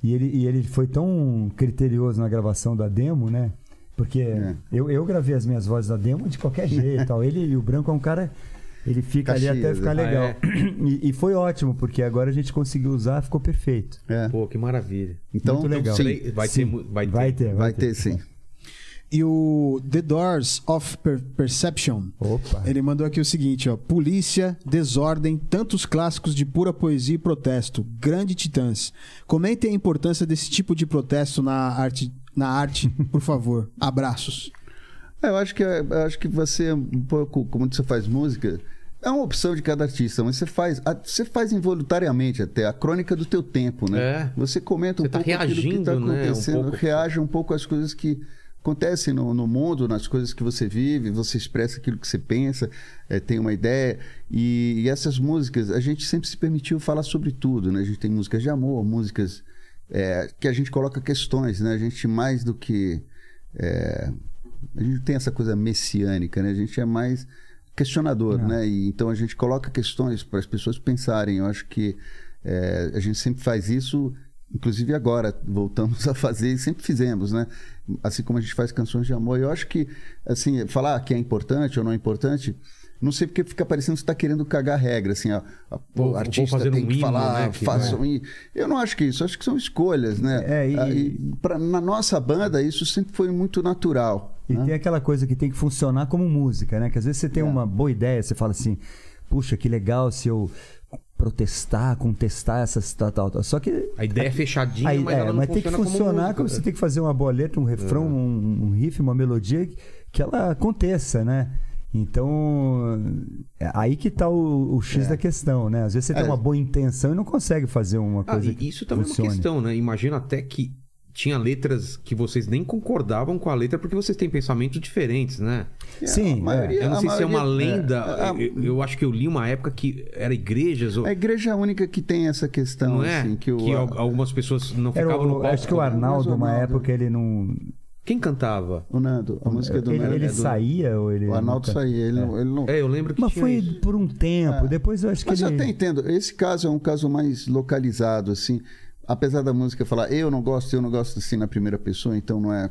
E ele, e ele foi tão criterioso na gravação da demo, né? Porque É. eu, eu gravei as minhas vozes da demo de qualquer *laughs* jeito. e tal. Ele e o Branco é um cara. Ele fica ali Caxias, até ficar né? legal. Ah, *clears throat* e, e foi ótimo, porque agora a gente conseguiu usar, ficou perfeito. É. Pô, que maravilha. Então, Muito legal. sim, Vai ter, Sim, mu- vai ter. vai ter. vai ter sim. *laughs* E o The Doors of Per- Perception. Opa. Ele mandou aqui o seguinte, ó. Polícia, desordem, tantos clássicos de pura poesia e protesto. Grande Titãs. Comentem a importância desse tipo de protesto na arte, na arte *laughs* por favor. Abraços. É, eu acho que é- eu acho que você um pouco como você faz música é uma opção de cada artista, mas você faz você faz involuntariamente até a crônica do teu tempo, né? É. Você comenta um Você tá pouco aquilo que reagindo, está né, um acontecendo, pouco. reage um pouco às coisas que acontecem no, no mundo, nas coisas que você vive, você expressa aquilo que você pensa, é, tem uma ideia e, e essas músicas a gente sempre se permitiu falar sobre tudo, né? A gente tem músicas de amor, músicas é, que a gente coloca questões, né? A gente mais do que é, a gente tem essa coisa messiânica, né? A gente é mais questionador, Não. né? E, então a gente coloca questões para as pessoas pensarem. Eu acho que é, a gente sempre faz isso, inclusive agora voltamos *laughs* a fazer e sempre fizemos, né? Assim como a gente faz canções de amor. Eu acho que assim falar que é importante ou não é importante. Não sei porque fica parecendo que você está querendo cagar regra, assim, ó, o artista tem um que falar, né, que- façam isso. Eu não acho que isso, acho que são escolhas, né? É, e- Ah, e pra- na nossa banda, isso sempre foi muito natural. E né? tem aquela coisa que tem que funcionar como música, né? Que às vezes você tem É. uma boa ideia, você fala assim, puxa, que legal se eu protestar, contestar essas tal, tal, tal. Só que A ideia é fechadinha, Aí, mas é, mas tem que funcionar, como você tem que fazer uma boa letra, um refrão, um, um riff, uma melodia que ela aconteça, né? Então, é aí que tá o, o X É. da questão, né? Às vezes você tem É. uma boa intenção e não consegue fazer uma Ah, coisa e que isso também funcione. é uma questão, né? Imagina até que tinha letras que vocês nem concordavam com a letra porque vocês têm pensamentos diferentes, né? Sim, a maioria- Eu não a sei se é uma maioria- lenda. é, a- eu, eu acho que eu li uma época que era igrejas ou A igreja é a única que tem essa questão, não é assim, que, o, al- algumas pessoas não Era ficavam o- no palco. acho que o Mas Arnaldo, uma Arnaldo- época, ele não. Quem cantava? o Nando, a música do ele Nando. ele é do- saía ou ele. O Arnaldo nunca- saía, ele, não, ele não. É, eu lembro que Mas tinha foi isso. por um tempo. É. Depois eu acho que Mas eu ele. até entendo. Esse caso é um caso mais localizado, assim. Apesar da música falar eu não gosto, eu não gosto assim na primeira pessoa, então não é,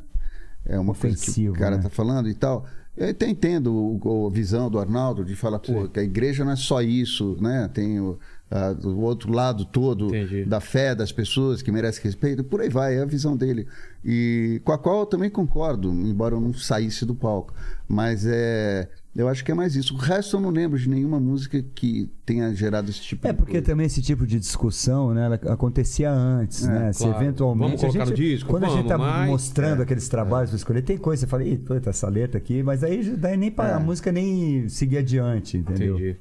é uma coisa que Ofensivo, o cara né? tá falando e tal. Eu até entendo o- a visão do Arnaldo de falar, pô, que a igreja não é só isso, né? Tem o, a- o outro lado todo Entendi. da fé das pessoas que merece respeito. Por aí vai, é a visão dele. E com a qual eu também concordo, embora eu não saísse do palco. Mas é. Eu acho que é mais isso. O resto eu não lembro de nenhuma música que tenha gerado esse tipo É de porque coisa. também esse tipo de discussão, né, ela acontecia antes, É, né? Se claro. eventualmente Vamos colocar a gente, no disco, quando a gente vamos, tá mas- mostrando é. aqueles trabalhos para escolher, tem coisa, você fala, ih, puta, essa letra aqui, mas aí daí nem para É. a música nem seguir adiante, entendeu? Entendi.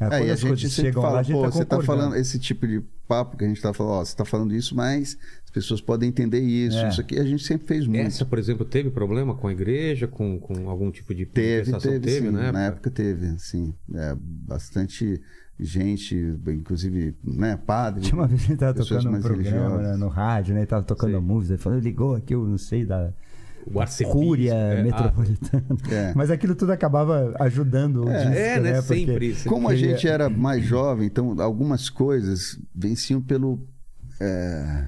É, É, quando a as gente coisas chegam fala, lá, a gente pô, tá você tá falando esse tipo de papo que a gente tá falando, ó, você tá falando isso, mas as pessoas podem entender isso, É. isso aqui a gente sempre fez muito. Essa, por exemplo, teve problema com a igreja, com, com algum tipo de Teve, manifestação? teve, sim. né? Na época teve, sim. É, bastante gente, inclusive, né, padre. Tinha uma vez que ele tava pessoas tocando um programa né, no rádio, né? Ele tava tocando Sei. a música, ele falou, ligou aqui, eu não sei, da O arcebispo. Cúria é, Metropolitana. *laughs* É. Mas aquilo tudo acaba ajudando o É, disco, É, né? Porque- Sempre. sempre. Como a gente era mais jovem, então algumas coisas venciam pelo. é,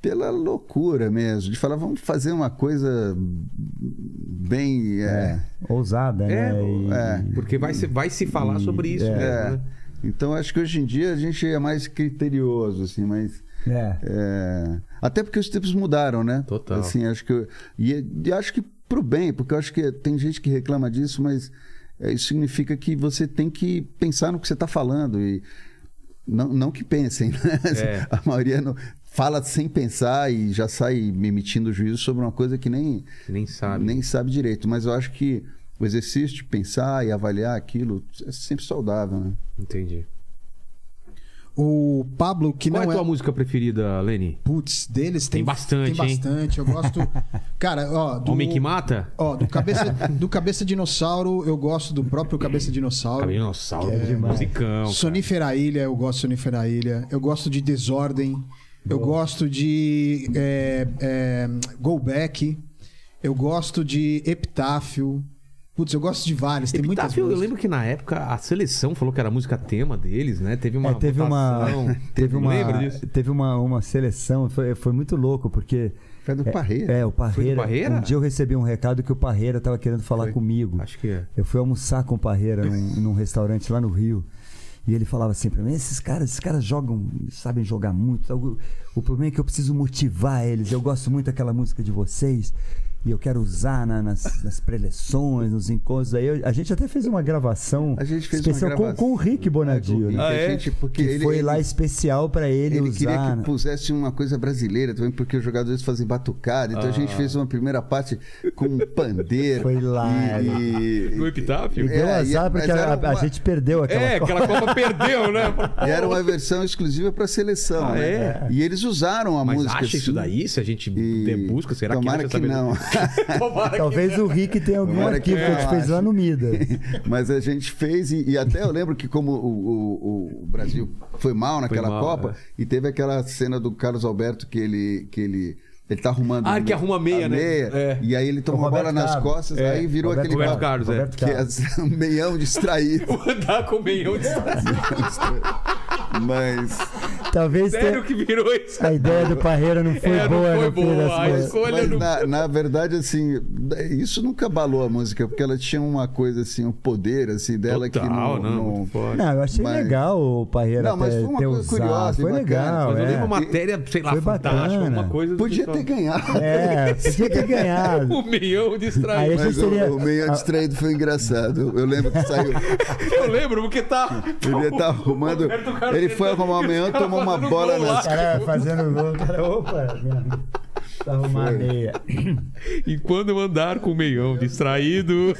pela loucura mesmo, de falar, vamos fazer uma coisa bem. é, Ousada, É, né? E- é. Porque vai se, vai se falar sobre isso é. mesmo, né? Então acho que hoje em dia a gente é mais criterioso, assim, mas. É. até porque os tempos mudaram, né? Total. Assim, acho que. eu- e, e acho que pro bem, porque eu acho que tem gente que reclama disso, mas é, isso significa que você tem que pensar no que você está falando. E não, não que pensem, *laughs* né? É. A maioria não, fala sem pensar e já sai emitindo juízo sobre uma coisa que nem, Que nem sabe. nem sabe direito. Mas eu acho que o exercício de pensar e avaliar aquilo é sempre saudável, né? Entendi. O Pablo, que Qual não é a tua é. música preferida, Lenny? Putz, deles tem, Tem bastante, Tem hein? bastante. Eu gosto. *laughs* Cara, ó. Do, Homem que Mata? Ó, do cabeça, do cabeça Dinossauro, eu gosto do próprio Cabeça Dinossauro. Cabelo Dinossauro, É demais. musicão. Sonífera Ilha, eu gosto de Sonífera Ilha. Eu gosto de Desordem. Eu gosto de é, é, Go Back. Eu gosto de Epitáfio. Putz, eu gosto de vários. Tem muitas eu lembro que na época a seleção falou que era a música tema deles, né? Teve uma É, teve uma, *laughs* teve uma, Lembra disso? teve uma, uma seleção, foi, foi muito louco, porque... Foi do Parreira. É, o Parreira. Parreira? Um dia eu recebi um recado que o Parreira tava querendo falar Foi. comigo. Acho que é. Eu fui almoçar com o Parreira num, *laughs* num restaurante lá no Rio. E ele falava assim pra mim: esses caras, esses caras jogam, sabem jogar muito. O, o problema é que eu preciso motivar eles. Eu gosto muito daquela música de vocês. E eu quero usar na- nas, nas preleções, nos encontros. Aí eu- a gente até fez uma gravação A gente fez uma especial com- gravação. com, o Rick Bonadio, É, né? com o Rick, Ah, a é? gente- porque que ele, foi ele- lá especial pra ele, Ele usar. queria que né? pusesse uma coisa brasileira também, porque os jogadores fazem batucada. Então a Ah. gente fez uma primeira parte com um pandeiro. Foi lá, E, e- No Epitáfio? E deu É, azar e- porque a, era a uma- gente perdeu aquela É, Copa. aquela Copa perdeu, né? e era uma versão exclusiva para seleção. Ah, né? é? E eles usaram a Mas música. acha isso daí? Se a gente e- busca, será que que não. *laughs* Talvez o Rick tenha algum Tomara que arquivo que, a gente fez lá no Midas. *laughs* Mas a gente fez, e, e até eu lembro que como o, o- o Brasil foi mal naquela mal, Copa, e teve aquela cena do Carlos Alberto que ele. Que ele ele tá arrumando. Ah, que arruma a meia, né? É. E aí ele tomou a bola nas Carlos. costas, É, aí virou Roberto aquele Roberto Carlos, é. Que é *laughs* um meião distraído. Andar com meião de Mas. Talvez Sério tenha... que virou isso? a ideia do Parreira não foi É, não boa foi no fim boa, a escolha Mas não- na, na verdade, assim, isso nunca abalou a música, porque ela tinha uma coisa assim, um poder assim dela que Total, não. não, não- forte. Não, eu achei Mas- legal o Parreira Não, mas foi uma coisa usado. curiosa Foi bacana. legal, Mas eu é. lembro uma matéria, sei lá, Foi fantástica, uma coisa... Podia pessoal. ter ganhado. É, podia ter ganhado. *laughs* O meião Aí distraído. a Mas teria- o, o meio distraído foi engraçado. Eu lembro que saiu. *laughs* Eu lembro, porque tá... Ele tá *laughs* arrumando. Carlos Ele foi arrumar o e os meião, caras tomou uma bola nas O cara fazendo gol, cara, opa, tá arrumar a meia. E quando eu andar com o meião distraído...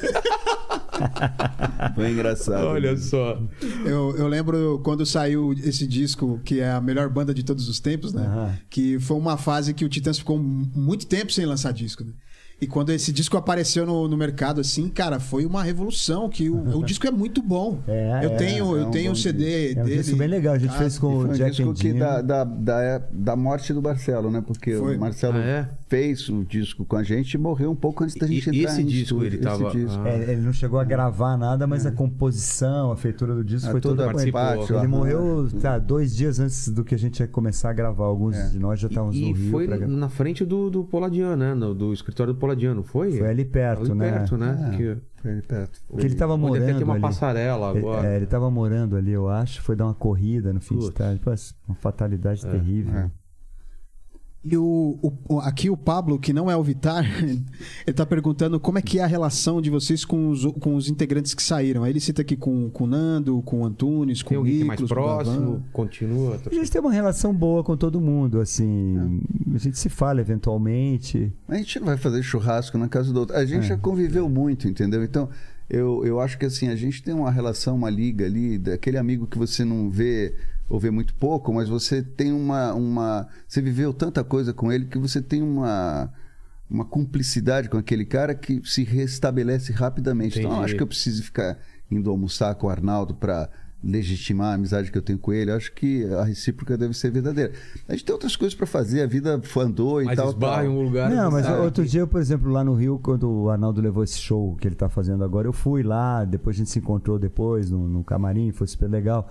Foi engraçado. Olha só. Eu, eu lembro quando saiu esse disco, que é a melhor banda de todos os tempos, né? Aham. Que foi uma fase que o Titãs ficou muito tempo sem lançar disco, né? E quando esse disco apareceu no, no mercado, assim, cara, foi uma revolução. Que o, o disco é muito bom. *laughs* É, eu é, tenho, é eu um tenho o CD É um dele. disco bem legal. A gente Ah, fez com o um Jack disco and que da, da, da, da morte do Marcelo, né? Porque Foi. o Marcelo Ah, é? Fez o disco com a gente e morreu um pouco antes da E- gente e entrar esse em disco, estúdio. ele Esse tava- disco. Ah. É, ele não chegou a gravar nada, mas a composição, a feitura do disco Ah, foi toda ele. participou. Ele morreu tá, dois dias antes do que a gente ia começar a gravar. Alguns É. de nós já estávamos no E Rio. foi pra gravar. na frente do, do Poladiano, né? No- do escritório do Poladiano, foi? Foi ali perto, ali né? perto, né? Ah, Que, Foi ali perto. Porque ele tava onde morando até tem uma ali. passarela Ele, agora. é, ele tava morando ali, eu acho. Foi dar uma corrida no fim de Putz. tarde. Pô, uma fatalidade terrível. É. E o, o- o- aqui o Pablo, que não é o Vitar, *laughs* ele tá perguntando como é que é a relação de vocês com os, com os integrantes que saíram. Aí ele cita aqui com, com o Nando, com o Antunes, com Tem o é mais Nicolas, o Gavan. próximo, continua. A gente tem uma relação boa com todo mundo, assim. A gente se fala eventualmente. A gente não vai fazer churrasco na casa do outro. A gente já conviveu muito, entendeu? Então, eu, eu acho que assim, a gente tem uma relação, uma liga ali, daquele amigo que você não vê ou vê muito pouco, mas você tem uma. uma você viveu tanta coisa com ele que você tem uma. Uma cumplicidade com aquele cara que se restabelece rapidamente. Então, eu Entendi. acho que eu preciso ficar indo almoçar com o Arnaldo para legitimar a amizade que eu tenho com ele. Eu acho que a recíproca deve ser verdadeira. A gente tem outras coisas para fazer, a vida andou e Mas tal. esbarra tal. em um lugar. Não, mas sabe outro dia, por exemplo, lá no Rio, quando o Arnaldo levou esse show que ele tá fazendo agora, eu fui lá, depois a gente se encontrou depois no, no camarim, foi super legal.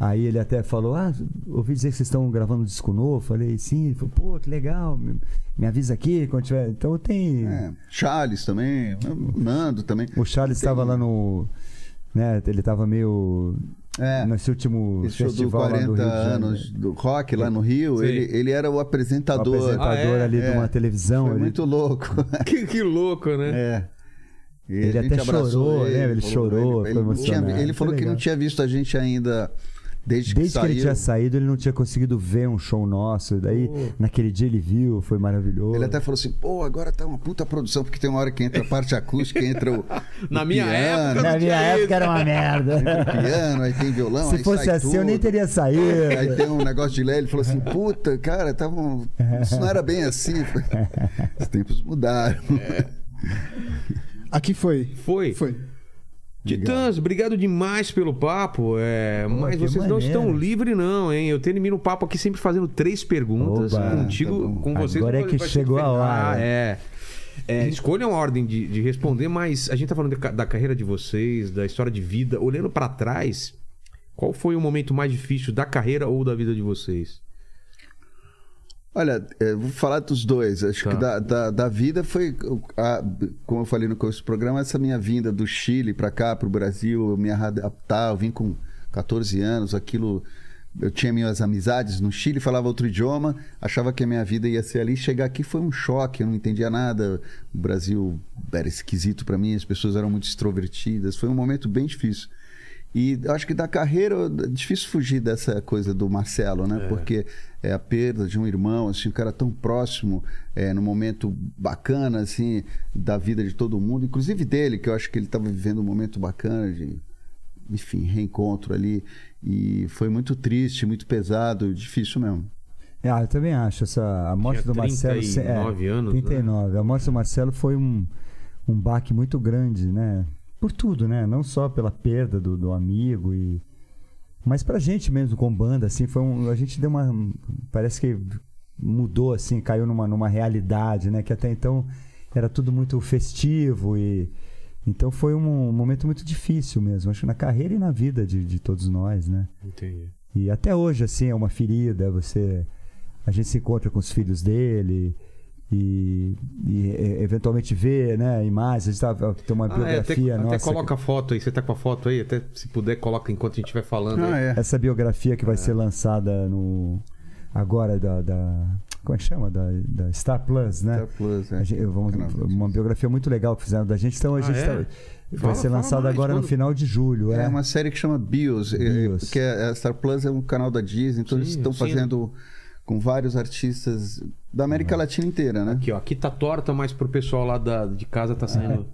Aí ele até falou: Ah, ouvi dizer que vocês estão gravando um disco novo. Falei, sim. Ele falou, pô, que legal, me, me avisa aqui quando tiver. Então tem. É, Charles também, o Nando também. O Charles Tem- estava lá no. Né, ele estava meio. É. Nesse último Esse do festival lá 40 do Rio de anos do rock lá no Rio, Sim. ele, ele era o O apresentador. apresentador Ah, é? ali de É. uma televisão. Foi ele- muito louco. *laughs* Que, que louco, né? É. Ele até chorou, né? Ele falou- chorou, ele, foi ele, não tinha- ele falou Foi que não tinha visto a gente ainda Desde, Desde que, que, ele tinha saído, ele não tinha conseguido ver um show nosso. Daí, naquele dia ele viu, foi maravilhoso. Ele até falou assim, pô, agora tá uma puta produção, porque tem uma hora que entra a parte acústica, entra o, *laughs* Na o minha piano, época, Na minha época isso. era uma merda. *laughs* entra o piano, aí tem violão, Se aí fosse sai assim, eu nem tudo. teria saído. Aí tem um negócio de lei, ele falou assim, puta, cara, tava um- isso não era bem assim. Os tempos mudaram. *laughs* Aqui foi. Foi. Foi. Titãs, obrigado demais pelo papo. É, mas que vocês não maneiro. estão livres, não, hein? Eu termino o papo aqui sempre fazendo três perguntas. Oba. Contigo, Tá com vocês. Agora é que chegou a hora. Ah, é. É, escolham a ordem de, de responder, mas a gente tá falando de da carreira de vocês, da história de vida. Olhando pra trás, qual foi o momento mais difícil da carreira ou da vida de vocês? Olha, é, vou falar dos dois. Acho Tá. que da, da, da vida foi, a- como eu falei no começo do programa, essa minha vinda do Chile para cá, para o Brasil, eu me adaptar. Eu vim com 14 anos, aquilo. Eu tinha minhas amizades no Chile, falava outro idioma, achava que a minha vida ia ser ali. Chegar aqui foi um choque, eu não entendia nada. O Brasil era esquisito para mim, as pessoas eram muito extrovertidas. Foi um momento bem difícil. E acho que da carreira é difícil fugir dessa coisa do Marcelo, né? Porque é a perda de um irmão, assim, um cara tão próximo, é, num momento bacana, assim, da vida de todo mundo, inclusive dele, que eu acho que ele estava vivendo um momento bacana de, enfim, reencontro ali. E foi muito triste, muito pesado, difícil mesmo. Ah, eu também acho. Essa, a morte Tinha do Marcelo. se- 39 anos, né? 39. A morte do Marcelo foi um, um baque muito grande, né? Por tudo, né? Não só pela perda do, do amigo e. Mas pra gente mesmo, com banda, assim, foi um. A gente deu uma. Parece que mudou, assim, caiu numa, numa realidade, né? Que até então era tudo muito festivo e. Então foi um momento muito difícil mesmo, acho, na carreira e na vida de, de todos nós, né? Entendi. E até hoje, assim, é uma ferida. Você, a gente se encontra com os filhos dele e, e, eventualmente vê, né, imagens. A gente tá, tem uma Ah, é, biografia até, nossa. até coloca a foto aí, você tá com a foto aí, até se puder, coloca enquanto a gente estiver falando. aí. é. Essa biografia que vai ser lançada no agora da, da- como é que chama da, da Star Plus, né? Star Plus, é. A gente- vamos- uma biografia muito legal que fizeram da gente. Então a Ah, gente é? tá- vai Fala- ser mais, agora no quando- final de julho. É É, uma série que chama Bios, é, Bios. que é, a Star Plus é um canal da Disney, então eles Sim, estão sim. Com vários artistas da América Latina inteira, né? Aqui, ó. Aqui tá torta, mas pro pessoal lá da, de casa tá saindo.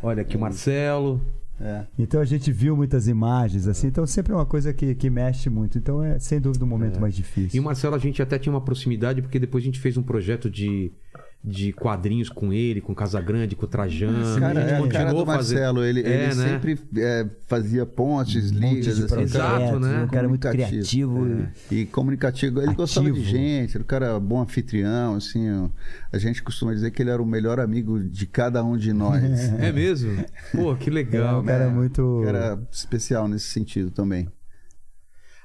Olha aqui o Marcelo. É. Então a gente viu muitas imagens, assim, então sempre é uma coisa que, que mexe muito. Então é sem dúvida um momento mais difícil. E o Marcelo, a gente até tinha uma proximidade, porque depois a gente fez um projeto de, de quadrinhos com ele, com Casagrande, com o Trajano. Cara, a gente é, o cara do Marcelo, ele, É, ele né? sempre é, fazia pontes, Um ligas, de assim, projetos, Exato, né? Um cara muito criativo. E comunicativo. Ele gostava de Ativo. gente, era um cara bom anfitrião, assim. A gente costuma dizer que ele era o melhor amigo de cada um de nós. *laughs* É mesmo? Pô, que É legal. um cara né? muito. Era especial nesse sentido também.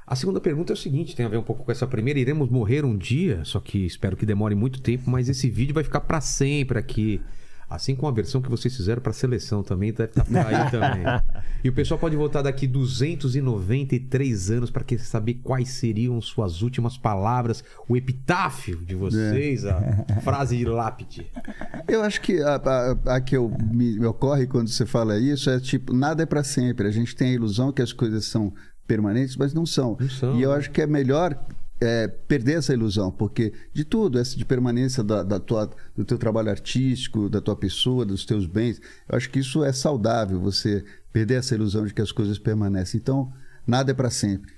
A segunda pergunta é o seguinte, tem a ver um pouco com essa primeira. Iremos morrer um dia, só que espero que demore muito tempo, mas esse vídeo vai ficar pra sempre aqui. Assim como a versão que vocês fizeram pra seleção também, deve estar por aí também. *laughs* E o pessoal pode voltar daqui 293 anos para saber quais seriam suas últimas palavras, o epitáfio de vocês, a *laughs* frase de lápide. Eu acho que a, a- a que eu, me, me ocorre quando você fala isso é tipo, nada é para sempre. A gente tem a ilusão que as coisas são permanentes, mas não são. Não são, e eu né? acho que é melhor é, perder essa ilusão, porque de tudo, essa de permanência da, da tua, do teu trabalho artístico, da tua pessoa, dos teus bens, eu acho que isso é saudável, você perder essa ilusão de que as coisas permanecem. Então, nada é para sempre.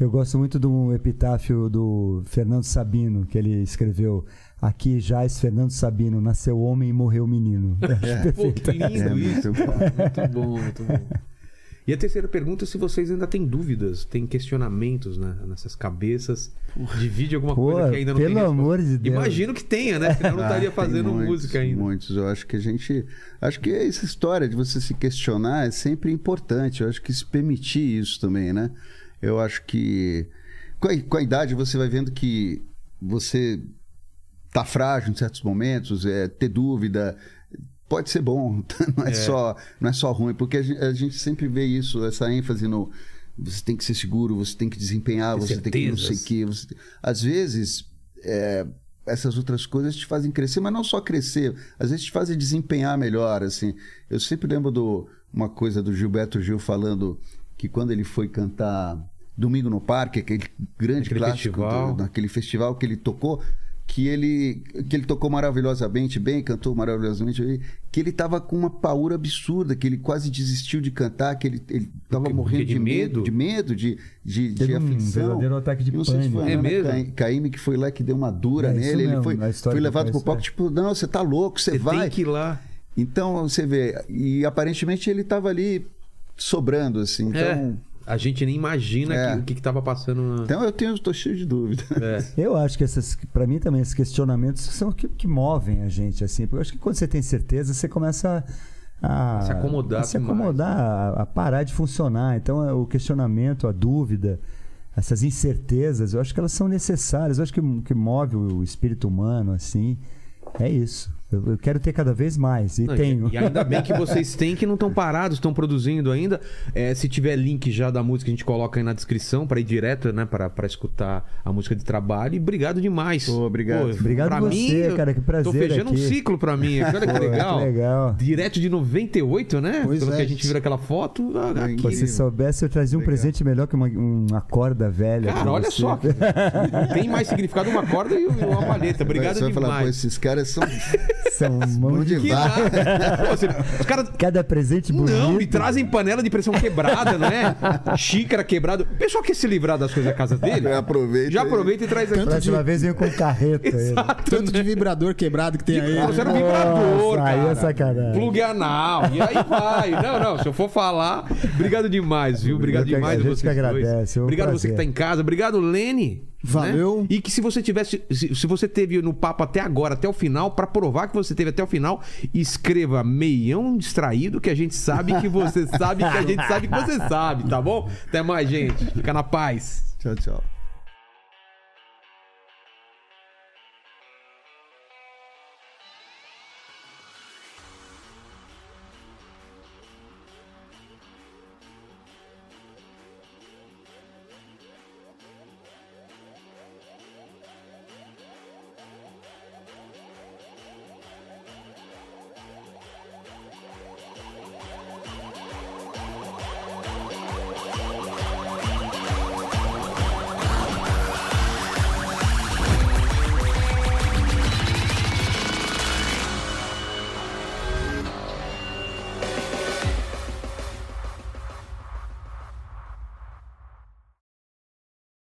Eu gosto muito do epitáfio do Fernando Sabino, que ele escreveu. Aqui jaz Fernando Sabino, nasceu homem e morreu menino. *laughs* Acho Pô, que lindo É isso. muito bom. Muito bom, muito bom. E a terceira pergunta é se vocês ainda têm dúvidas, têm questionamentos né, nessas cabeças. Divide alguma Pô, coisa que ainda não pelo tem resposta. amor de Deus. Imagino que tenha, né? Senão não *laughs* estaria Ah, tem fazendo muitos, música ainda. Muitos. Eu acho que a gente. Acho que essa história de você se questionar é sempre importante. Eu acho que se permitir isso também, né? Eu acho que. Com a, com a idade você vai vendo que você tá frágil em certos momentos, é, ter dúvida. Pode ser bom, *laughs* não é, Só, não é só ruim, porque a gente, a gente sempre vê isso, essa ênfase no. Você tem que ser seguro, você tem que desempenhar, você tem que não sei o quê. Você... Às vezes, é, essas outras coisas te fazem crescer, mas não só crescer, às vezes te fazem desempenhar melhor, assim. Eu sempre lembro do uma coisa do Gilberto Gil falando que quando ele foi cantar Domingo no Parque, aquele grande clássico, festival. do- naquele festival que ele tocou, que ele, que ele tocou maravilhosamente bem, cantou maravilhosamente bem, que ele tava com uma paura absurda, que ele quase desistiu de cantar, que ele, ele tava Porque- morrendo de, de medo, medo? de medo, de, de, Teve de um aflição. verdadeiro ataque de Eu não sei se pânico. foi É mesmo? Caim- Caymmi que foi lá que deu uma dura É, nele, ele mesmo, foi, história foi que levado pro palco, tipo, não, você tá louco, você, Você vai. tem que ir lá. Então, você vê, e aparentemente ele tava ali sobrando, assim. Então, É. A gente nem imagina É. que- o que, que tava passando na. então eu tenho, tô cheio de dúvida. É. *laughs* Eu acho que esses, para mim também, esses questionamentos são o que, que movem a gente, assim. Porque eu acho que quando você tem certeza, você começa a, A se acomodar a se acomodar, a, a parar de funcionar. Então, é, o questionamento, a dúvida, essas incertezas, eu acho que elas são necessárias. Eu acho que o que move o espírito humano, assim, é isso. Eu, quero ter cada vez mais, e Não, tenho. E ainda bem que vocês *laughs* têm que não estão parados, estão produzindo ainda. É, se tiver link já da música, a gente coloca aí na descrição para ir direto, né? Para escutar a música de trabalho. E obrigado demais. Pô, obrigado. Obrigado pra você, mim, cara, que prazer Tô fechando um aqui. ciclo pra mim. Olha que Pô, legal. que legal. Direto de 98, né? Pois Pelo é. que a gente viu aquela foto. ah, aqui. Se soubesse, eu trazia um Legal. presente melhor que uma, uma corda velha. Cara, olha você. só. *laughs* Tem mais significado uma corda e uma palheta. Obrigado você vai falar, pô, esses caras são *laughs* São mão de de vara. você- os caras Cada presente bonito. Não, me trazem panela de pressão quebrada, não é? Xícara quebrada. O pessoal quer se livrar das coisas da casa dele? *laughs* Aproveita Já aí. aproveita e traz aqui. Próxima vez vem com carreta. ele. Exato, Tanto de né? vibrador quebrado que tem aí. Você era um né? vibrador, Nossa, aí é cara. sacanagem. Plug anal. E aí vai. Não, não. Se eu for falar, obrigado demais, viu? Obrigado Eu demais a a gente vocês que agradece, dois. é um Obrigado você que tá em casa. Obrigado, Lene. Valeu. né? E que se você tivesse, se, você teve no papo até agora, até o final, pra provar que você teve até o final, escreva meião distraído que a gente sabe que você *laughs* sabe que a gente sabe que você sabe, tá bom? Até mais, gente. Fica na paz. Tchau, tchau.